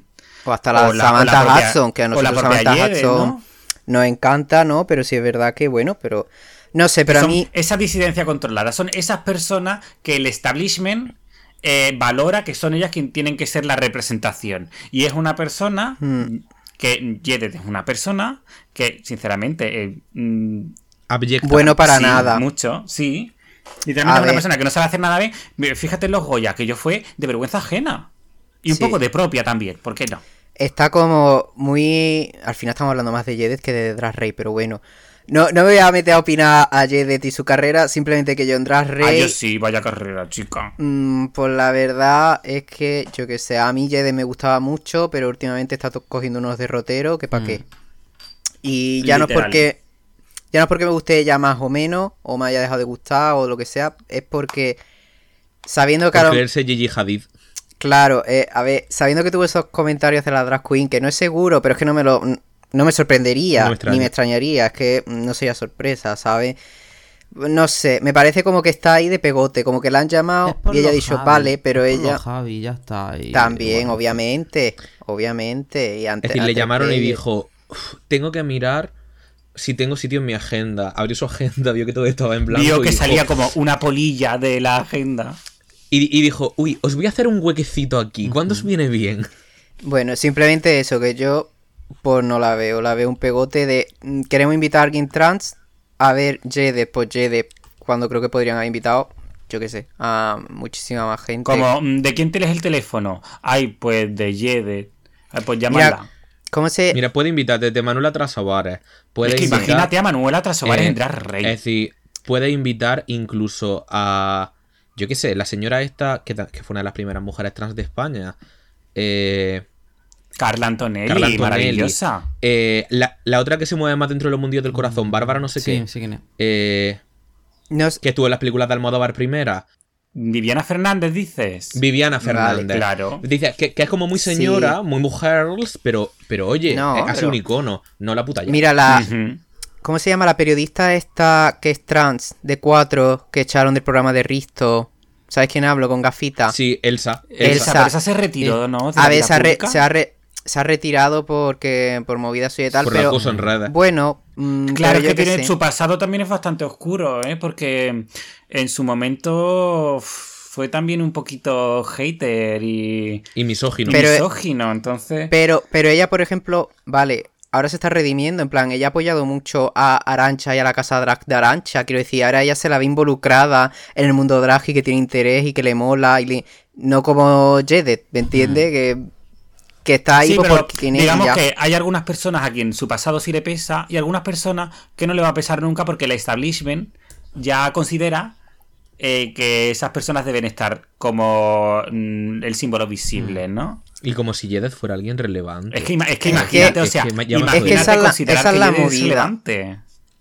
B: O hasta la
E: o la-
B: Samantha
E: la propia-
B: Hudson, que a nosotros Samantha
E: Yede,
B: Hudson
E: ¿no?
B: Nos encanta, ¿no? Pero sí es verdad que, bueno, pero. No sé, pero a mí.
E: esa disidencia controlada son esas personas que el establishment eh, valora que son ellas quienes tienen que ser la representación. Y es una persona
B: Hmm.
E: que Yedet es una persona que, sinceramente, eh, mm,
C: Abyecta.
B: Bueno para
E: Sí,
B: nada.
E: Mucho, sí.
B: A
E: Literalmente una
B: ver.
E: persona que no sabe hacer nada bien. Fíjate en los Goya, que yo fue de vergüenza ajena. Y un
B: Sí.
E: poco de propia también, ¿por qué no?
B: Está como muy. Al final estamos hablando más de Jedet que de Drag Race, pero bueno. No, no me voy a meter a opinar a Jedet y su carrera, simplemente que yo en Drag
E: Ah,
B: Race.
E: yo sí, vaya carrera, chica.
B: mm, pues la verdad es que, yo que sé, a mí Jedet me gustaba mucho, pero últimamente está cogiendo unos derroteros, que para
D: Mm.
B: qué. Y ya no es porque. Ya no es porque me guste ella más o menos, o me haya dejado de gustar, o lo que sea, es porque. Sabiendo que
C: Por creerse Gigi Hadid.
B: Claro, eh, a ver, sabiendo que tuvo esos comentarios de la drag queen, que no es seguro, pero es que no me lo, no me sorprendería,
C: No me extraña.
B: ni me extrañaría, es que no sería sorpresa, ¿sabes? No sé, me parece como que está ahí de pegote, como que la han llamado y ella ha dicho,
D: Javi,
B: vale, pero
D: es por
B: ella
D: Javi, ya está. y
B: también,
D: bueno,
B: obviamente, obviamente. Y
C: Es
B: antes,
C: decir, le llamaron
B: de-
C: y dijo, "Uf, tengo que mirar si tengo sitio en mi agenda. Abrió su agenda, vio que todo estaba en blanco.
E: Vio
C: y
E: que
C: dijo-
E: salía como una polilla de la agenda.
C: Y, y dijo, uy, os voy a hacer un huequecito aquí. ¿Cuándo os viene bien?
B: Bueno, simplemente eso, que yo pues no la veo, la veo un pegote de mm, queremos invitar a alguien trans a ver Jede, pues Jede, cuando creo que podrían haber invitado, yo qué sé, a muchísima más gente.
E: Como, mm, ¿de quién tienes el teléfono? Ay, pues de. Ay, pues
B: Mira,
E: llámala.
B: ¿Cómo se...?
C: Mira, puede invitar desde Manuela Trasobares. Puede
E: Es que
C: invitar,
E: imagínate a Manuela Trasobares
C: eh,
E: en Drag Race.
C: Es decir, puede invitar incluso a. Yo qué sé, la señora esta, que, fue una de las primeras mujeres trans de España. Eh,
E: Carla Antonelli,
C: Carla Antonelli.
E: maravillosa.
C: eh, la, la otra que se mueve más dentro de los mundillos del corazón, Bárbara, no sé
D: Sí,
C: qué.
D: sí que no.
C: eh,
B: No sé-
C: que estuvo en las películas de Almodóvar primera.
E: Viviana Fernández, dices.
C: Viviana
B: Vale,
C: Fernández.
E: claro.
C: Dice que, que es como muy señora, muy mujer, pero, pero oye,
B: No,
C: sido
B: pero-
C: un icono, no la puta ya.
B: Mira la... ¿Cómo se llama la periodista esta que es trans, de cuatro, que echaron del programa de Risto? ¿Sabes quién hablo? Con gafita.
C: Sí, Elsa.
E: Elsa,
B: Elsa.
E: pero esa se retiró, ¿no? De la
B: A ver, se ha, re-
E: pública.
B: se ha re- se ha retirado porque por movida suya y tal,
C: por
B: pero...
C: acoso en redes.
B: Bueno, mm,
E: Claro, es que tiene,
B: sé.
E: su pasado también es bastante oscuro, ¿eh? Porque en su momento fue también un poquito hater y,
C: Y misógino.
B: Pero-
E: misógino, entonces...
B: Pero, pero ella, por ejemplo, vale, ahora se está redimiendo, en plan, ella ha apoyado mucho a Arancha y a la casa drag de Arancha, quiero decir, ahora ella se la ve involucrada en el mundo drag y que tiene interés y que le mola, y le- no como Jedet, ¿me entiendes? Que, que está ahí
E: Sí,
B: pues,
E: pero
B: porque tiene
E: digamos
B: ella.
E: que hay algunas personas a quien su pasado sí le pesa y algunas personas que no le va a pesar nunca porque el establishment ya considera eh, que esas personas deben estar como mm, el símbolo visible, ¿no?
C: Y como si Jedeth fuera alguien relevante.
E: Es que, ima- es que
B: Es
E: imagínate,
C: que-
E: o sea,
C: es que ya me
E: imagínate
C: Es que
B: esa es la-
E: considerar
B: esa es
E: que
B: la
E: Jeded es
B: movida.
E: relevante.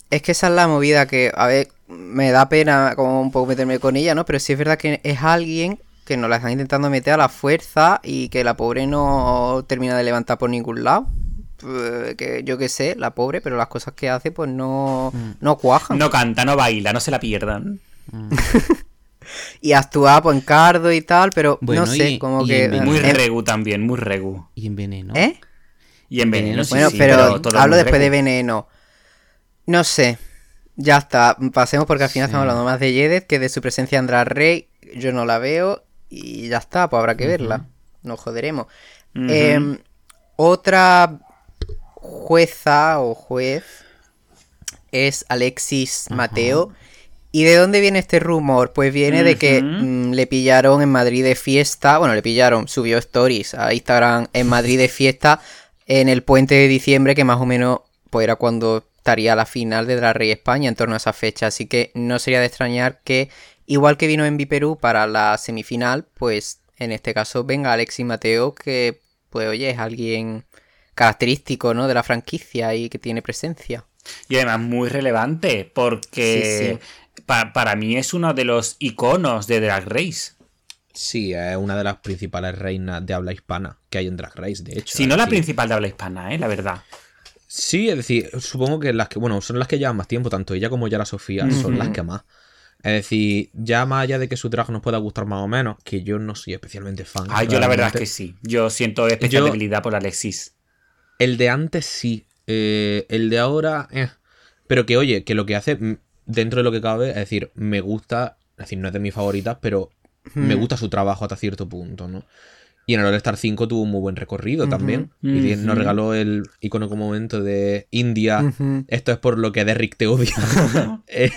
B: Es que esa es la movida que, a ver, me da pena como un poco meterme con ella, ¿no? Pero sí es verdad que es alguien que nos la están intentando meter a la fuerza y que la pobre no termina de levantar por ningún lado. Que yo qué sé, la pobre, pero las cosas que hace pues no, no cuajan.
E: No canta, no baila, no se la pierdan.
B: Y actúa pues en cardo y tal, pero
D: Bueno,
B: no sé,
D: y-
B: como
D: y
B: que...
D: en
E: Muy
B: eh,
E: regu también, muy regu.
D: Y en veneno.
B: ¿Eh?
E: Y en veneno, sí,
B: bueno,
E: sí,
B: pero,
E: todo
B: hablo después de veneno. No sé. Ya está. Pasemos porque al final
D: Sí.
B: estamos hablando más de Yedet que de su presencia en Drag Race. Yo no la veo y ya está, pues habrá que verla. Nos joderemos. Em, otra jueza o juez es Alexis Mateo. ¿Y de dónde viene este rumor? Pues viene de que mm, le pillaron en Madrid de fiesta. Bueno, le pillaron, subió stories a Instagram en Madrid de fiesta en el puente de diciembre, que más o menos pues era cuando estaría la final de Drag Race España en torno a esa fecha. Así que no sería de extrañar que, igual que vino en Perú para la semifinal, pues en este caso venga Alexis Mateo, que pues oye, es alguien característico, ¿no? De la franquicia y que tiene presencia.
E: Y además muy relevante, porque pa- para mí es uno de los iconos de Drag Race.
C: Sí, es una de las principales reinas de habla hispana que hay en Drag Race, de hecho.
E: Si no la principal de habla hispana, ¿eh? La verdad.
C: Sí, es decir, supongo que las que, bueno, son las que llevan más tiempo, tanto ella como Yara Sofía, son las que más. Es decir, ya más allá de que su drag nos pueda gustar más o menos, que yo no soy especialmente fan.
E: Ay, yo la verdad es que sí. Yo siento especial
C: Yo-
E: debilidad por Alexis.
C: El de antes sí. eh, el de ahora, eh. Pero que, oye, que lo que hace, dentro de lo que cabe, es decir, me gusta, es decir, no es de mis favoritas, pero me
B: Hmm.
C: gusta su trabajo hasta cierto punto, ¿no? Y en el All-Star 5 tuvo un muy buen recorrido también.
E: Ujú.
C: Y nos regaló el icónico momento de India. Esto es por lo que Derrick te odia. Eh,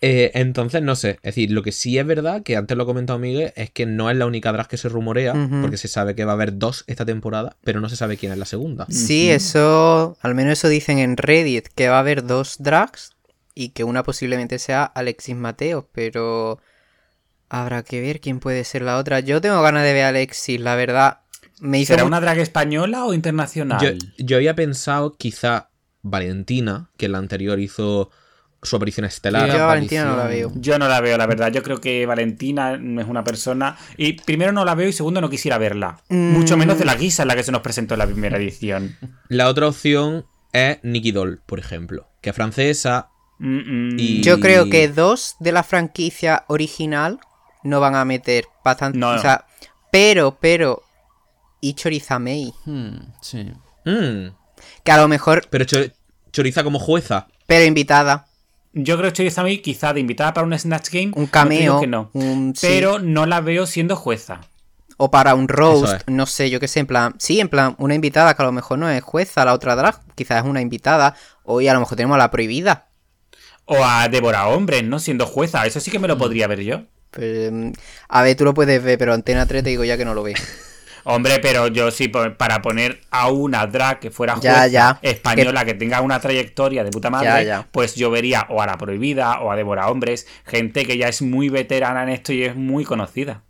C: eh, entonces, no sé. Es decir, lo que sí es verdad, que antes lo ha comentado Miguel, es que no es la única drag que se rumorea, porque se sabe que va a haber dos esta temporada, pero no se sabe quién es la segunda.
B: Sí, eso, al menos eso dicen en Reddit, que va a haber dos drags y que una posiblemente sea Alexis Mateo, pero habrá que ver quién puede ser la otra. Yo tengo ganas de ver a Alexis, la verdad. Me hizo
E: ¿Será una drag española o internacional?
C: Yo, yo había pensado quizá Valentina, que en la anterior hizo su aparición estelar.
B: Yo a Valentina no la veo.
E: Yo no la veo, la verdad. Yo creo que Valentina no es una persona. Y primero no la veo y segundo no quisiera verla.
B: Mm.
E: Mucho menos de la guisa en la que se nos presentó en la primera edición.
C: La otra opción es Nikki Doll, por ejemplo, que es francesa.
E: Mm, mm.
C: Y-
B: Yo creo que dos de la franquicia original no van a meter bastante.
E: No, no.
B: O sea, pero, pero. Y Chorizamei.
D: Hmm, sí.
C: Mm,
B: Que a lo mejor.
C: pero Cho- Choriza como jueza.
B: Pero invitada.
E: Yo creo que Chorizami quizá de invitada para un Snatch Game.
B: Un cameo.
E: que no.
B: un- sí.
E: Pero no la veo siendo jueza.
B: O para un roast,
C: es.
B: no sé, yo qué sé, en plan, sí, en plan, una invitada que a lo mejor no es jueza, la otra drag, quizás es una invitada, hoy a lo mejor tenemos a la prohibida.
E: O a Débora Hombres, ¿no? Siendo jueza. Eso sí que me
B: Mm.
E: lo podría ver yo.
B: Pues, mm, a ver, tú lo puedes ver, pero Antena 3 te digo ya que no lo ve.
E: Hombre, pero yo sí, para poner a una drag que fuera jueza
B: ya.
E: española que... tenga una trayectoria de puta madre,
B: Ya, ya.
E: pues yo vería o a la prohibida o a Débora Hombres, gente que ya es muy veterana en esto y es muy conocida.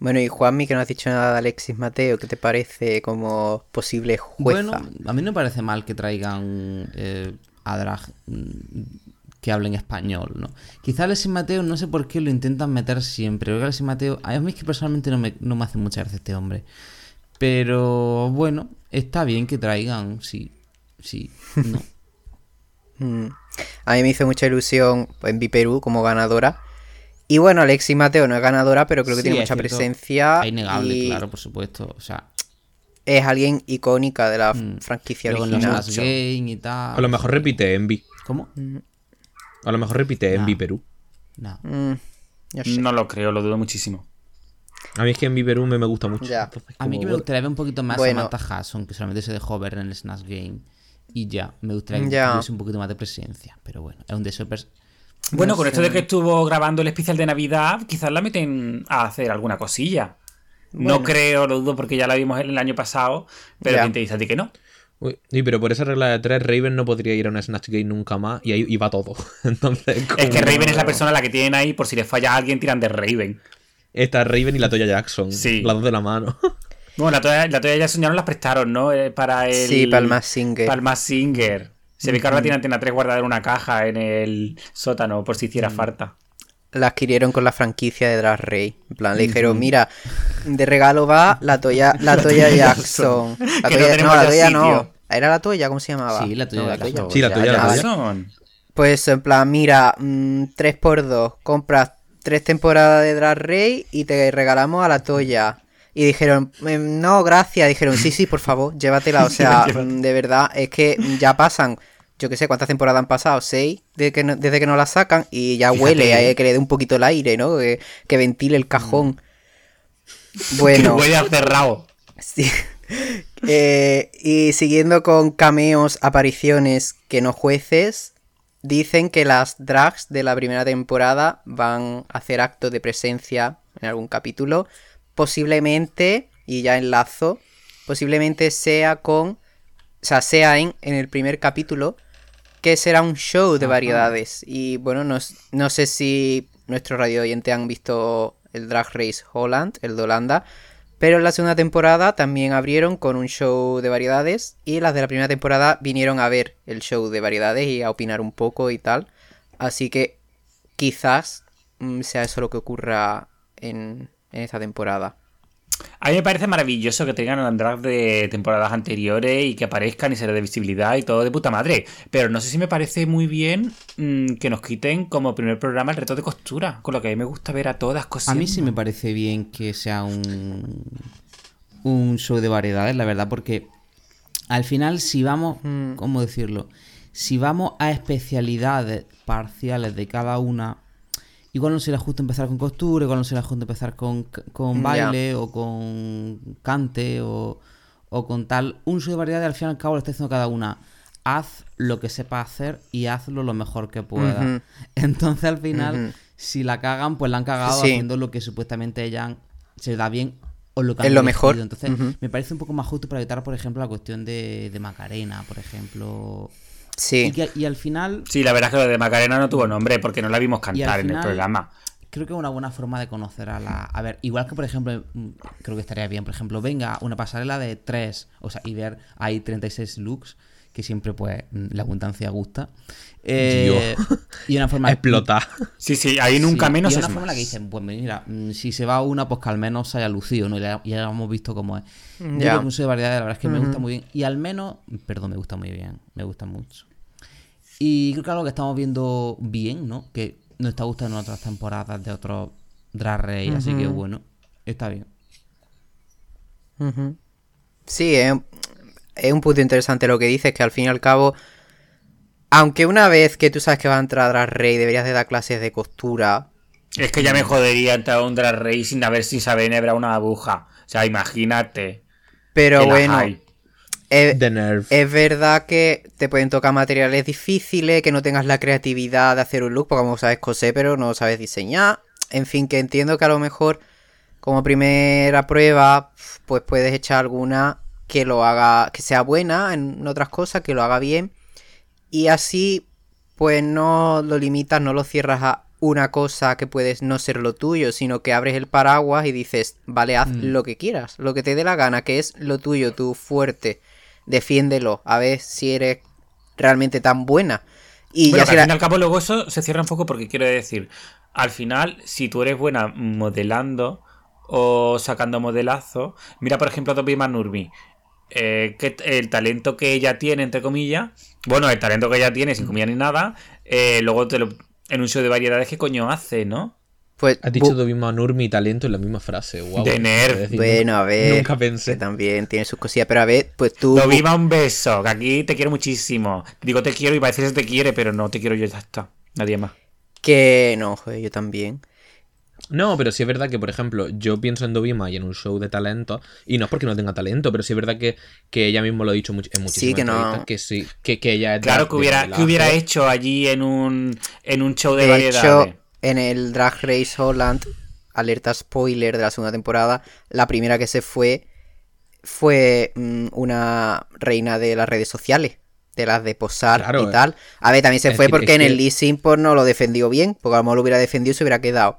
B: Bueno, y Juanmi, que no has dicho nada de Alexis Mateo, ¿qué te parece como posible jueza?
D: Bueno, a mí no me parece mal que traigan eh, a drag mm, que hablen español, ¿no? Quizá Alexis Mateo, no sé por qué lo intentan meter siempre. Creo que Alexis Mateo, a mí es que personalmente no me, no me hace mucha gracia este hombre. Pero bueno, está bien que traigan, sí, sí, no.
B: Mm. A mí me hizo mucha ilusión en Viperú como ganadora. Y bueno, Alexis Mateo no es ganadora, pero creo que
D: Sí,
B: tiene mucha
D: cierto.
B: presencia.
D: Es innegable,
B: y
D: claro, por supuesto. O sea,
B: Es alguien icónica de la
D: Mm.
B: franquicia
D: luego en los
B: original.
D: Game y tal.
C: A lo mejor repite Envy.
D: ¿Cómo?
C: A lo mejor repite
D: Nah.
C: Envy Perú.
D: No.
B: Mm. Yo sé.
E: No lo creo, lo dudo muchísimo.
C: A mí es que en Viper me, me gusta mucho.
B: Ya.
C: entonces,
D: A mí que me gustaría ver un poquito más
B: Bueno.
D: a Samantha Hudson, que solamente se dejó ver en el Snatch Game. Y ya, me gustaría que tuviese un poquito más de presencia. Pero bueno, es un deseo pers-
E: Bueno,
D: no
E: con
D: sé.
E: esto de que estuvo grabando el especial de Navidad, quizás la meten a hacer alguna cosilla. No creo, lo dudo porque ya la vimos el año pasado, pero
B: Ya.
E: ¿quién te dice a ti que no?
C: Uy, sí, pero por esa regla de tres, Raven no podría ir a una Snatch Game nunca más y ahí iba todo. Entonces,
E: Es que Raven es la persona a la que tienen ahí por si les falla a alguien, tiran de Raven.
C: Está Raven y la Toya Jackson.
E: Sí.
C: Las dos de la mano.
E: Bueno, la toalla, la toalla ya ya nos las prestaron, ¿no? Eh, para el.
B: Sí, para el Singer.
E: Para el Singer. Se ve que ahora tiene Antena 3 guardada en una caja en el sótano, por si hiciera falta.
B: La adquirieron con la franquicia de Drag Race. En plan, le dijeron, mira, de regalo va la toya, la toya Jackson. La
E: no
B: toya,
E: tenemos
B: no, la
E: ya
B: toya
E: sitio.
B: no. ¿Era la toya? ¿Cómo se llamaba?
D: Sí, la Toya
B: No,
D: Jackson.
C: Sí, la Toya
B: ya,
C: Jackson.
B: Pues en plan, mira, 3x2, compras tres temporadas de Drag Race y te regalamos a la Toya. Y dijeron, "Em, no, gracias. Dijeron, sí, sí, por favor, llévatela. O sea, de verdad, es que ya pasan, yo qué sé, ¿cuántas temporadas han pasado? ¿Seis? Desde que, no- desde que nos la sacan y ya
E: Fíjate.
B: huele, eh, que le dé un poquito el aire, ¿no? Que, que ventile el cajón.
E: Que
B: Bueno,
E: huele a cerrado.
B: Sí. Eh, y siguiendo con cameos, apariciones que no jueces, dicen que las drags de la primera temporada van a hacer acto de presencia en algún capítulo. Posiblemente, y ya enlazo, posiblemente sea con, o sea, sea en, en el primer capítulo, que será un show de variedades. Y bueno, no, no sé si nuestros radio oyentes han visto el Drag Race Holland, el de Holanda, pero en la segunda temporada también abrieron con un show de variedades y las de la primera temporada vinieron a ver el show de variedades y a opinar un poco y tal. Así que quizás mm, sea eso lo que ocurra en, en esta temporada.
E: A mí me parece maravilloso que tengan a drag de temporadas anteriores y que aparezcan y se les dé visibilidad y todo de puta madre. Pero no sé si me parece muy bien mm, que nos quiten como primer programa el reto de costura, con lo que a mí me gusta ver a todas cosas.
D: A mí sí me parece bien que sea un, un show de variedades, la verdad, porque al final si vamos,
B: Mm.
D: ¿cómo decirlo? Si vamos a especialidades parciales de cada una, igual no será justo empezar con costura, igual no será justo empezar con, con baile o con cante o, o con tal. Un show de variedades al fin y al cabo lo está diciendo cada una. Haz lo que sepa hacer y hazlo lo mejor que pueda. Entonces al final, si la cagan, pues la han cagado
B: Sí.
D: haciendo lo que supuestamente ella se da bien o lo que
B: Es lo mejor.
D: Entonces me parece un poco más justo para evitar, por ejemplo, la cuestión de, de Macarena, por ejemplo.
B: Sí.
D: Y, que- y al final,
E: Sí, la verdad es que lo de Macarena no tuvo nombre porque no la vimos cantar en el programa.
D: creo que es una buena forma de conocer a la... A ver, igual que, por ejemplo, mm, creo que estaría bien, por ejemplo, venga, una pasarela de tres, o sea, y ver ahí 36 looks, que siempre, pues, la abundancia gusta. Eh, y una forma...
C: Explota.
E: Sí, sí, ahí nunca
D: Sí,
E: menos
D: y
E: es
D: una forma en la
E: más.
D: que dicen, pues mira, mm, si se va una, pues que al menos se haya lucido, ¿no? Y ya, ya hemos visto cómo es. Yo creo que show de variedades, la verdad es que me gusta muy bien. Y al menos, perdón, me gusta muy bien, me gusta mucho. Y creo que algo que estamos viendo bien, ¿no? Que nos está gustando en otras temporadas de otros Drag Race, así que bueno, está bien.
B: Sí, es, es un punto interesante lo que dices, que al fin y al cabo, aunque una vez que tú sabes que va a entrar a Drag Race deberías de dar clases de costura,
E: Es que ya me jodería entrar a un drag race sin haber sin saber enhebrar una aguja. O sea, imagínate.
B: pero bueno, es,
C: The Nerve.
B: es verdad que te pueden tocar materiales difíciles, que no tengas la creatividad de hacer un look, porque como sabes coser, pero no sabes diseñar. En fin, que entiendo que a lo mejor como primera prueba, pues puedes echar alguna que lo haga, que sea buena en otras cosas, que lo haga bien. Y así, pues no lo limitas, no lo cierras a una cosa que puedes no ser lo tuyo, sino que abres el paraguas y dices, vale, haz lo que quieras, lo que te dé la gana, que es lo tuyo, tu fuerte, defiéndelo, a ver si eres realmente tan buena. Y
E: Bueno,
B: ya
E: que
B: si
E: al
B: la-
E: fin y al cabo luego eso se cierra un poco porque quiero decir, al final, si tú eres buena modelando o sacando modelazo, mira por ejemplo a Toby Manurmi, eh, que el talento que ella tiene, entre comillas, bueno, el talento que ella tiene, sin comillas ni nada, eh, luego te lo, en un show de variedades, ¿qué coño hace, no?
B: pues,
C: Has dicho
B: bu-
C: Toby Manur mi talento en la misma frase. Wow.
E: De
B: bueno, a ver,
C: Nunca
B: que
C: pensé.
B: también tiene sus cosillas, pero a ver, pues tú...
E: Lo viva un beso, que aquí te quiero muchísimo. Digo te quiero y parece que te quiere, pero no te quiero yo, ya está. Nadie más.
B: Que no, joder, yo también.
C: No, pero sí es verdad que, por ejemplo, yo pienso en Dovima y en un show de talento, y no es porque no tenga talento, pero sí es verdad que, que ella mismo lo ha dicho much- en muchísimas
B: Sí, que no-
C: que sí, que, que ella es
E: Claro, que hubiera, que hubiera hecho allí en un, en un show de,
B: De
E: variedades.
B: hecho, en el Drag Race Holland, alerta spoiler de la segunda temporada, la primera que se fue fue mm, una reina de las redes sociales, de las de posar
C: Claro,
B: y tal. A ver, también se fue
C: decir,
B: porque en el Sin pues no lo defendió bien, porque a lo mejor lo hubiera defendido y se hubiera quedado.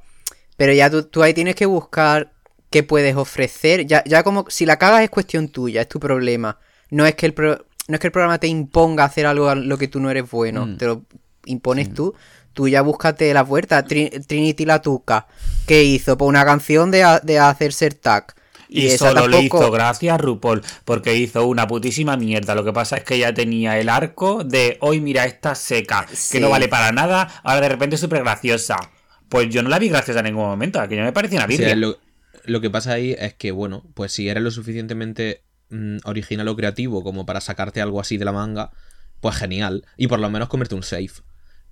B: Pero ya tú, tú ahí tienes que buscar qué puedes ofrecer. Ya, ya como si la cagas es cuestión tuya, es tu problema. No es que el pro- no es que el programa te imponga hacer algo a lo que tú no eres bueno,
D: Mm.
B: te lo impones tú. Tú ya búscate la vuelta. Tri- Trinity Latuca, ¿qué hizo? Pues una canción de, de hacer ser tag.
E: Y, solo le
B: tampoco-
E: hizo gracia a RuPaul, porque hizo una putísima mierda. Lo que pasa es que ella tenía el arco de hoy mira esta seca,
B: Sí.
E: que no vale para nada, ahora de repente es súper graciosa. Pues yo no la vi graciosa en ningún momento, que yo me parecía una
C: O sea,
E: virgen.
C: lo, lo que pasa ahí es que, bueno, pues si eres lo suficientemente mm, original o creativo como para sacarte algo así de la manga, pues genial. Y por lo menos comerte un safe.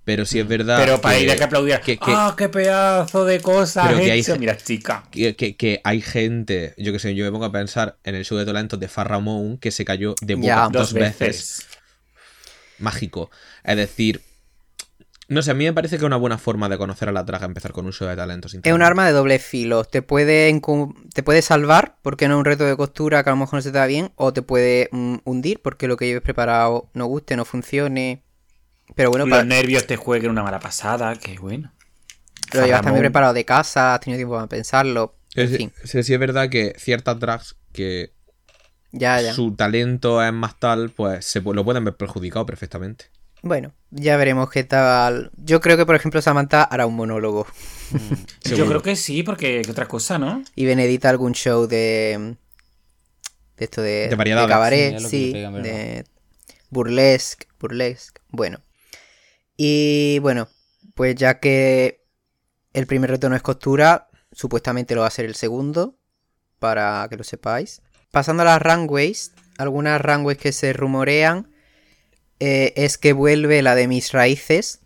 C: Pero si es verdad.
E: Pero para
C: que-
E: ir a que aplaudir,
C: que- que-
E: ¡ah, qué pedazo de cosas
C: Pero que
E: hecho! Mira, chica.
C: que, que- que hay gente, yo que sé, yo me pongo a pensar en el show de talentos de Farrah Moon que se cayó de boca
B: Ya.
C: dos,
E: Dos
C: veces.
E: veces.
C: Mágico. Es decir, no sé, a mí me parece que es una buena forma de conocer a la draga empezar con un show de talentos.
B: Es un arma de doble filo. Te puede, te puede salvar porque no es un reto de costura que a lo mejor no se te da bien. O te puede mm, hundir porque lo que lleves preparado no guste, no funcione. Pero bueno,
E: Los
B: para-
E: nervios te jueguen una mala pasada, qué bueno.
B: lo llevas también preparado de casa, has tenido tiempo para pensarlo. En
C: Es,
B: fin,
C: sí, sí es verdad que ciertas drags que
B: ya, ya.
C: su talento es más tal, pues se lo pueden ver perjudicado perfectamente.
B: Bueno, ya veremos qué tal. Yo creo que, por ejemplo, Samantha hará un monólogo.
E: Yo
C: Seguro.
E: creo que sí, porque qué otra cosa, ¿no?
B: Y Benedita algún show de. De esto de.
C: De variedades.
B: cabaret,
D: Sí,
B: de burlesque, burlesque. Bueno. Y bueno, pues ya que el primer reto no es costura, supuestamente lo va a ser el segundo. Para que lo sepáis. Pasando a las runways, algunas runways que se rumorean eh, es que vuelve la de mis raíces,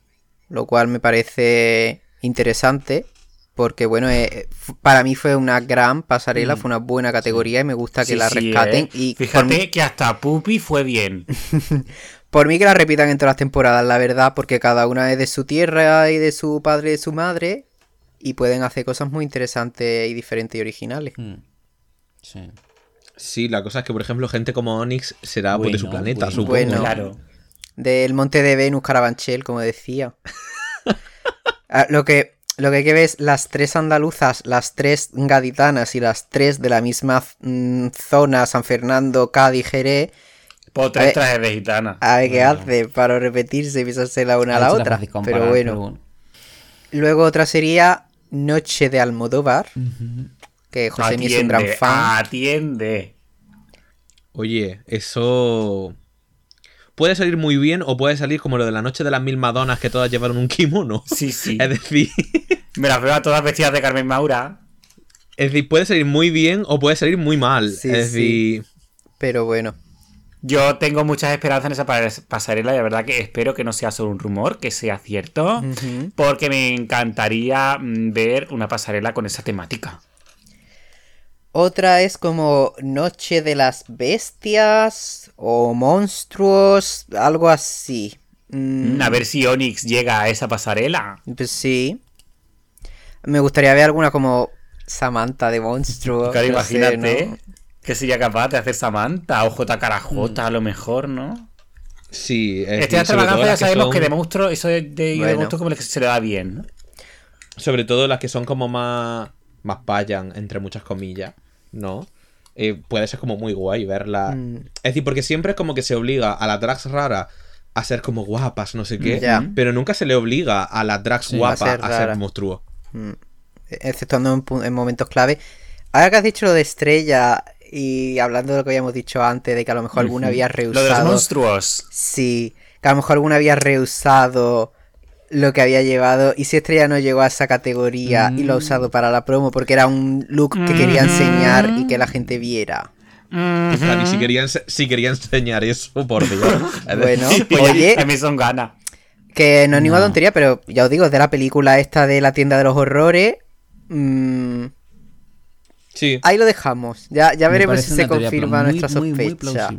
B: lo cual me parece interesante, porque bueno, eh, para mí fue una gran pasarela, fue una buena categoría y me gusta que
E: Sí,
B: la
E: sí,
B: rescaten.
E: ¿eh?
B: Y
E: Fíjate
B: mí,
E: que hasta Pupi fue bien.
B: por mí que la repitan en todas las temporadas, la verdad, porque cada una es de su tierra y de su padre y de su madre, y pueden hacer cosas muy interesantes y diferentes y originales.
D: Mm. Sí.
C: Sí, la cosa es que, por ejemplo, gente como Onyx será pues, de su planeta,
D: bueno.
C: supongo.
B: Bueno.
E: Claro.
B: Del monte de Venus Carabanchel, como decía. Ah, lo, que, lo que hay que ver es las tres andaluzas, las tres gaditanas y las tres de la misma mm, zona, San Fernando, Cádiz, Jerez.
E: Por
B: A
E: tres
B: ver-
E: trajes de gitana.
B: A ver qué hace para repetirse y pisarse la una a la otra. Pero bueno. Luego otra sería Noche de Almodóvar, que José Mi es un gran
E: Atiende,
B: fan.
E: atiende.
C: Oye, eso. Puede salir muy bien o puede salir como lo de la noche de las mil Madonas que todas llevaron un kimono.
E: Sí, sí.
C: Es decir,
E: Me las veo a todas vestidas de Carmen Maura.
C: es decir, puede salir muy bien o puede salir muy mal.
B: Sí,
C: es
B: sí.
C: decir,
B: Pero bueno.
E: Yo tengo muchas esperanzas en esa pa- pasarela y la verdad que espero que no sea solo un rumor, que sea cierto, porque me encantaría mm, ver una pasarela con esa temática.
B: Otra es como Noche de las Bestias o Monstruos, algo así. Mm,
E: A ver si Onyx llega a esa pasarela.
B: Pues sí. Me gustaría ver alguna como Samantha de Monstruo.
E: Claro,
B: no sé,
E: imagínate
B: ¿no?
E: que sería capaz de hacer Samantha o J. Carajota a lo mejor, ¿no?
C: sí. es
E: Este
C: decir, sobre todo
E: extravaganza ya
C: las que
E: sabemos
C: son-
E: que de monstruo, eso de, de, de
B: Bueno.
E: monstruo como que se le da bien, ¿no?
C: Sobre todo las que son como más. Más payan, entre muchas comillas, ¿no? Eh, puede ser como muy guay verla.
B: Mm.
C: Es decir, porque siempre es como que se obliga a las drags raras a ser como guapas, no sé qué. Pero nunca se le obliga a las drags
D: Sí,
C: guapas
B: a ser
C: a ser,
B: rara.
C: monstruos.
B: Mm. Exceptuando en, en momentos clave. Ahora que has dicho lo de estrella y hablando de lo que habíamos dicho antes, de que a lo mejor alguna había
E: Lo de los
B: rehusado.
E: monstruos.
B: Sí, que a lo mejor alguna había rehusado lo que había llevado. Y si Estrella no llegó a esa categoría y lo ha usado para la promo porque era un look que quería
E: Ujú.
B: enseñar y que la gente viera.
C: Y si quería, si quería enseñar eso, por Dios.
B: Bueno,
C: decir,
E: Oye, a mí son ganas.
B: que no es ninguna
D: No.
B: tontería, pero ya os digo, es de la película esta de la tienda de los horrores. mm,
C: Sí.
B: ahí lo dejamos. Ya, ya veremos si se confirma
D: muy,
B: nuestra
D: muy, muy
B: sospecha.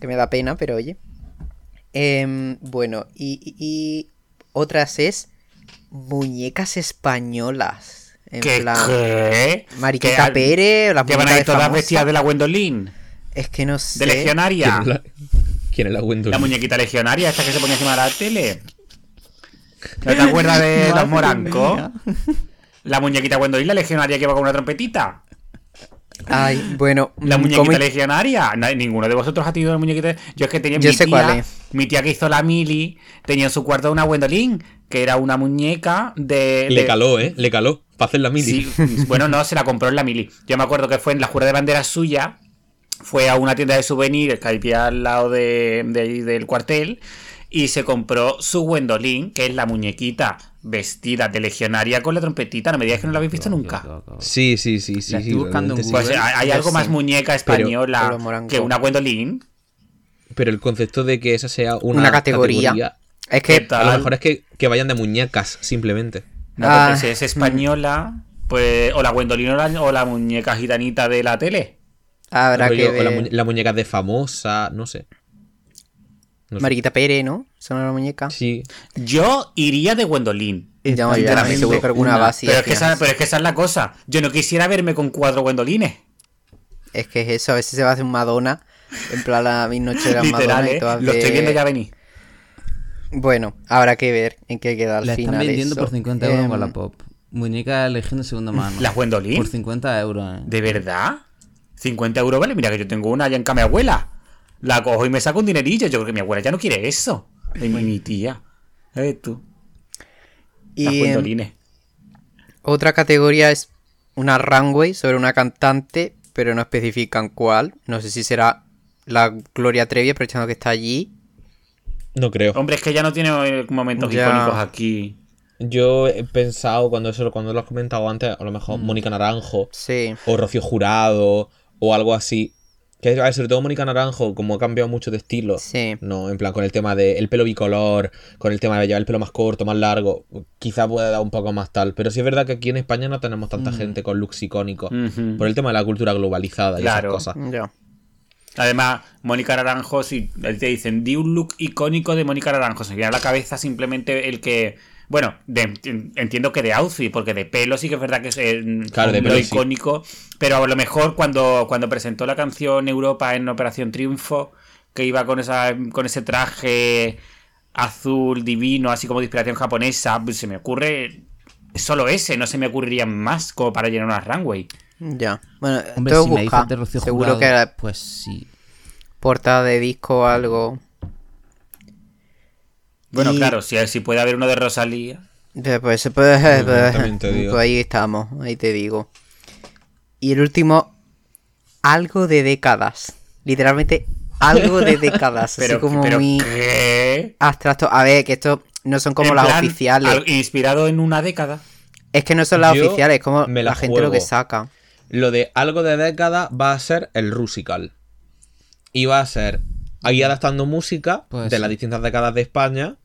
B: que me da pena, pero oye. Em, bueno, y, y- y otras es muñecas españolas. En
E: ¿Qué?
B: plan,
E: ¿Qué?
B: Mariquita
E: ¿Que-
B: Pérez, las
E: Que van a ir todas vestidas de la Gwendolyn.
B: Es que no sé.
E: De legionaria.
C: ¿Quién es la, quién es la Gwendolyn?
E: La muñequita legionaria, esta que se ponía encima de la tele. ¿No te acuerdas de los morancos? La muñequita Gwendolyn, la legionaria que va con una trompetita.
B: Ay, bueno.
E: La
B: mm,
E: muñequita
B: ¿cómo-
E: legionaria. Na- Ninguno de vosotros ha tenido una muñequita. Yo es que tenía
B: Yo
E: mi
B: sé
E: tía.
B: cuál es.
E: Mi tía que hizo la mili tenía en su cuarto una Gwendolyn, que era una muñeca de.
C: Le
E: de-
C: caló, ¿eh? Le caló. Para hacer la mili.
E: Sí, bueno, no, se la compró en la mili. Yo me acuerdo que fue en la jura de bandera suya. Fue a una tienda de souvenirs que había al lado de, del cuartel. Y se compró su Gwendolyn, que es la muñequita vestida de legionaria con la trompetita. No me digas que no la habéis visto nunca.
C: Sí, sí, sí, sí.
D: La
C: sí,
D: estoy buscando en
C: sí.
E: Pues
D: Google.
E: hay
B: Yo
E: algo más muñeca española
B: pero
E: que una Gwendolyn.
C: Pero el concepto de que esa sea una,
B: Una categoría. Es
E: ¿Qué
B: que.
C: A lo mejor es que, que vayan de muñecas, simplemente.
E: No,
B: Ah,
E: porque si es española, pues o la Gwendolyn o la, o la muñeca gitanita de la tele.
B: Habrá que
C: o la,
B: ver.
C: muñe- la muñeca de famosa, no sé. No sé.
B: Mariquita Pérez, ¿no? Son la muñeca.
C: Sí.
E: Yo iría de Gwendolyn.
B: Ya, seguro que alguna
D: una-
E: Pero es, que esa, pero es que esa es la cosa. Yo no quisiera verme con cuatro Gwendolines.
B: Es que es eso, a si se va a hacer un Madonna. En plan, la mis noches de las
E: Literal,
B: Madonna y
E: ¿eh?
B: todas
E: Lo estoy viendo ya venir.
B: Bueno, habrá que ver en qué queda al
D: La
B: final.
D: están vendiendo
B: eso.
D: por 50 euros en
B: Em,
D: Wallapop. Muñeca Legión de segunda mano.
E: ¿Las Gwendolyn?
D: Por 50 euros, eh.
E: ¿De verdad? ¿50 euros vale? Mira que yo tengo una allá en casa de mi abuela. La cojo y me saco un dinerillo. Yo creo que mi abuela ya no quiere eso. Es mi, mi tía. Eh, tú. Las
B: Y em, otra categoría es una runway sobre una cantante, pero no especifican cuál. No sé si será la Gloria Trevi, aprovechando que está allí.
C: No creo.
E: Hombre, es que ya no tiene eh, momentos
B: Ya.
E: icónicos aquí.
C: Yo he pensado, cuando eso cuando lo has comentado antes, a lo mejor Mónica Naranjo,
B: Sí.
C: o Rocío Jurado, o algo así. Que a ver, sobre todo Mónica Naranjo, como ha cambiado mucho de estilo.
B: Sí.
C: No, en plan, con el tema del pelo bicolor, con el tema de llevar el pelo más corto, más largo, quizá pueda dar un poco más tal. Pero sí es verdad que aquí en España no tenemos tanta gente con looks icónicos. Por el tema de la cultura globalizada y
E: Claro.
C: esas cosas.
B: Ya.
E: Además, Mónica Naranjo, si te dicen, di un look icónico de Mónica Naranjo, se viene a la cabeza simplemente el que. Bueno, de- entiendo que de outfit, porque de pelo sí que es verdad que es eh,
C: Claro, de
E: lo
C: pelo sí.
E: icónico, pero a lo mejor cuando, cuando presentó la canción Europa en Operación Triunfo, que iba con, esa, con ese traje azul divino, así como de inspiración japonesa, pues se me ocurre solo ese, no se me ocurrirían más como para llenar una runway.
B: Ya. Bueno,
D: Hombre,
B: tengo
D: si
B: que
D: me
B: buscar.
D: dices de Rocío
B: Seguro
D: Jurado,
B: que era
D: Pues sí.
B: portada de disco o algo.
E: Bueno,
B: Y-
E: claro, si, si puede haber uno de Rosalía.
B: Pues, pues, pues, pues ahí estamos, ahí te digo. Y el último, algo de décadas. Literalmente, algo de décadas.
E: Pero,
B: así como
E: pero
B: muy
E: ¿qué?
B: abstracto. A ver, que esto no son como
E: En
B: las
E: plan,
B: oficiales.
E: al- inspirado en una década.
B: Es que no son las
C: Yo
B: oficiales, es como
C: me
B: la,
C: la
B: gente lo que saca.
C: Lo de algo de década va a ser el Rusical. Y va a ser ahí adaptando música
D: Pues
C: de
D: sí.
C: las distintas décadas de España.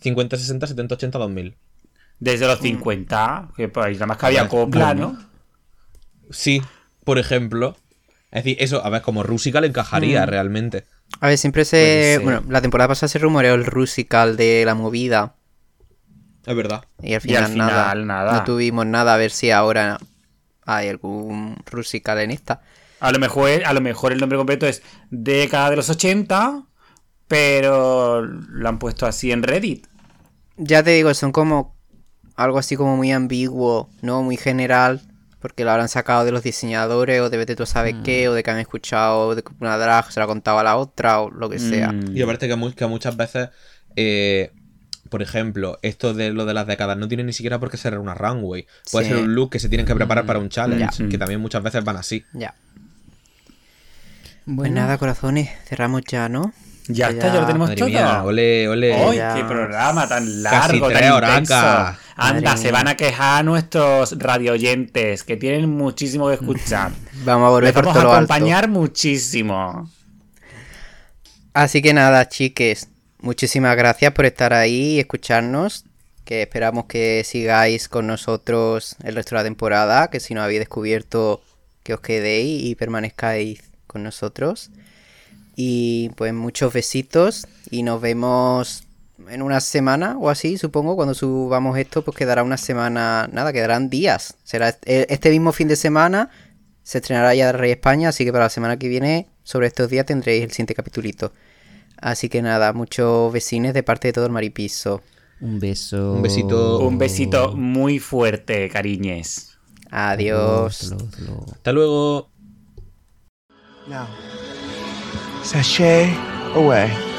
C: 50, 60, 70, 80, 2000.
E: Desde los 50, que pues nada más que había copla. ¿no?
C: Sí, por ejemplo. Es decir, eso, a ver, como Rusical encajaría realmente.
B: A ver, siempre se. Bueno, la temporada pasada se rumoreó el Rusical de la movida.
C: Es verdad.
B: Y al
E: Y al
B: final, nada,
E: final nada.
B: No tuvimos nada. A ver si ahora hay algún Rusical en esta.
E: A lo mejor, a lo mejor el nombre completo es década de los 80, pero lo han puesto así en Reddit.
B: Ya te digo, son como algo así como muy ambiguo, ¿no? Muy general, porque lo habrán sacado de los diseñadores o de vete tú sabes
E: Mm.
B: qué, o de que han escuchado de que una drag se la contaba a la otra o lo que sea.
E: Mm.
C: Y aparte que, que muchas veces, eh, por ejemplo, esto de lo de las décadas no tiene ni siquiera por qué ser una runway. Puede
B: Sí.
C: ser un look que se tienen que preparar para un challenge,
E: Ya.
C: que también muchas veces van así.
B: Ya.
D: Bueno,
B: Pues nada, corazones, cerramos ya, ¿no?
E: Ya
B: Que
E: está, ya lo tenemos
C: Madre
E: todo.
C: mía, ole, ole.
E: ¡Ay,
B: Ya.
E: qué programa tan
C: Casi
E: largo,
C: tres
E: tan intenso! Anda,
B: Madre
E: se
B: mía.
E: van a quejar nuestros radioyentes, que tienen muchísimo que escuchar.
B: Vamos a volver
E: Les
B: por
E: vamos
B: todo
E: a
B: lo alto.
E: acompañar muchísimo.
B: Así que nada, chiques, muchísimas gracias por estar ahí y escucharnos. que esperamos que sigáis con nosotros el resto de la temporada, que si no habéis descubierto que os quedéis y permanezcáis con nosotros. Y pues muchos besitos y nos vemos en una semana o así, supongo, cuando subamos esto, pues quedará una semana, nada, quedarán días. Será e-, este mismo fin de semana, se estrenará ya Rey España, así que para la semana que viene, sobre estos días, tendréis el siguiente capitulito. Así que nada, muchos vecinos de parte de todo el maripiso.
D: Un beso.
C: Un besito.
E: Un besito muy fuerte, cariñes.
B: Adiós.
C: Hasta luego.
A: Now, sashay away.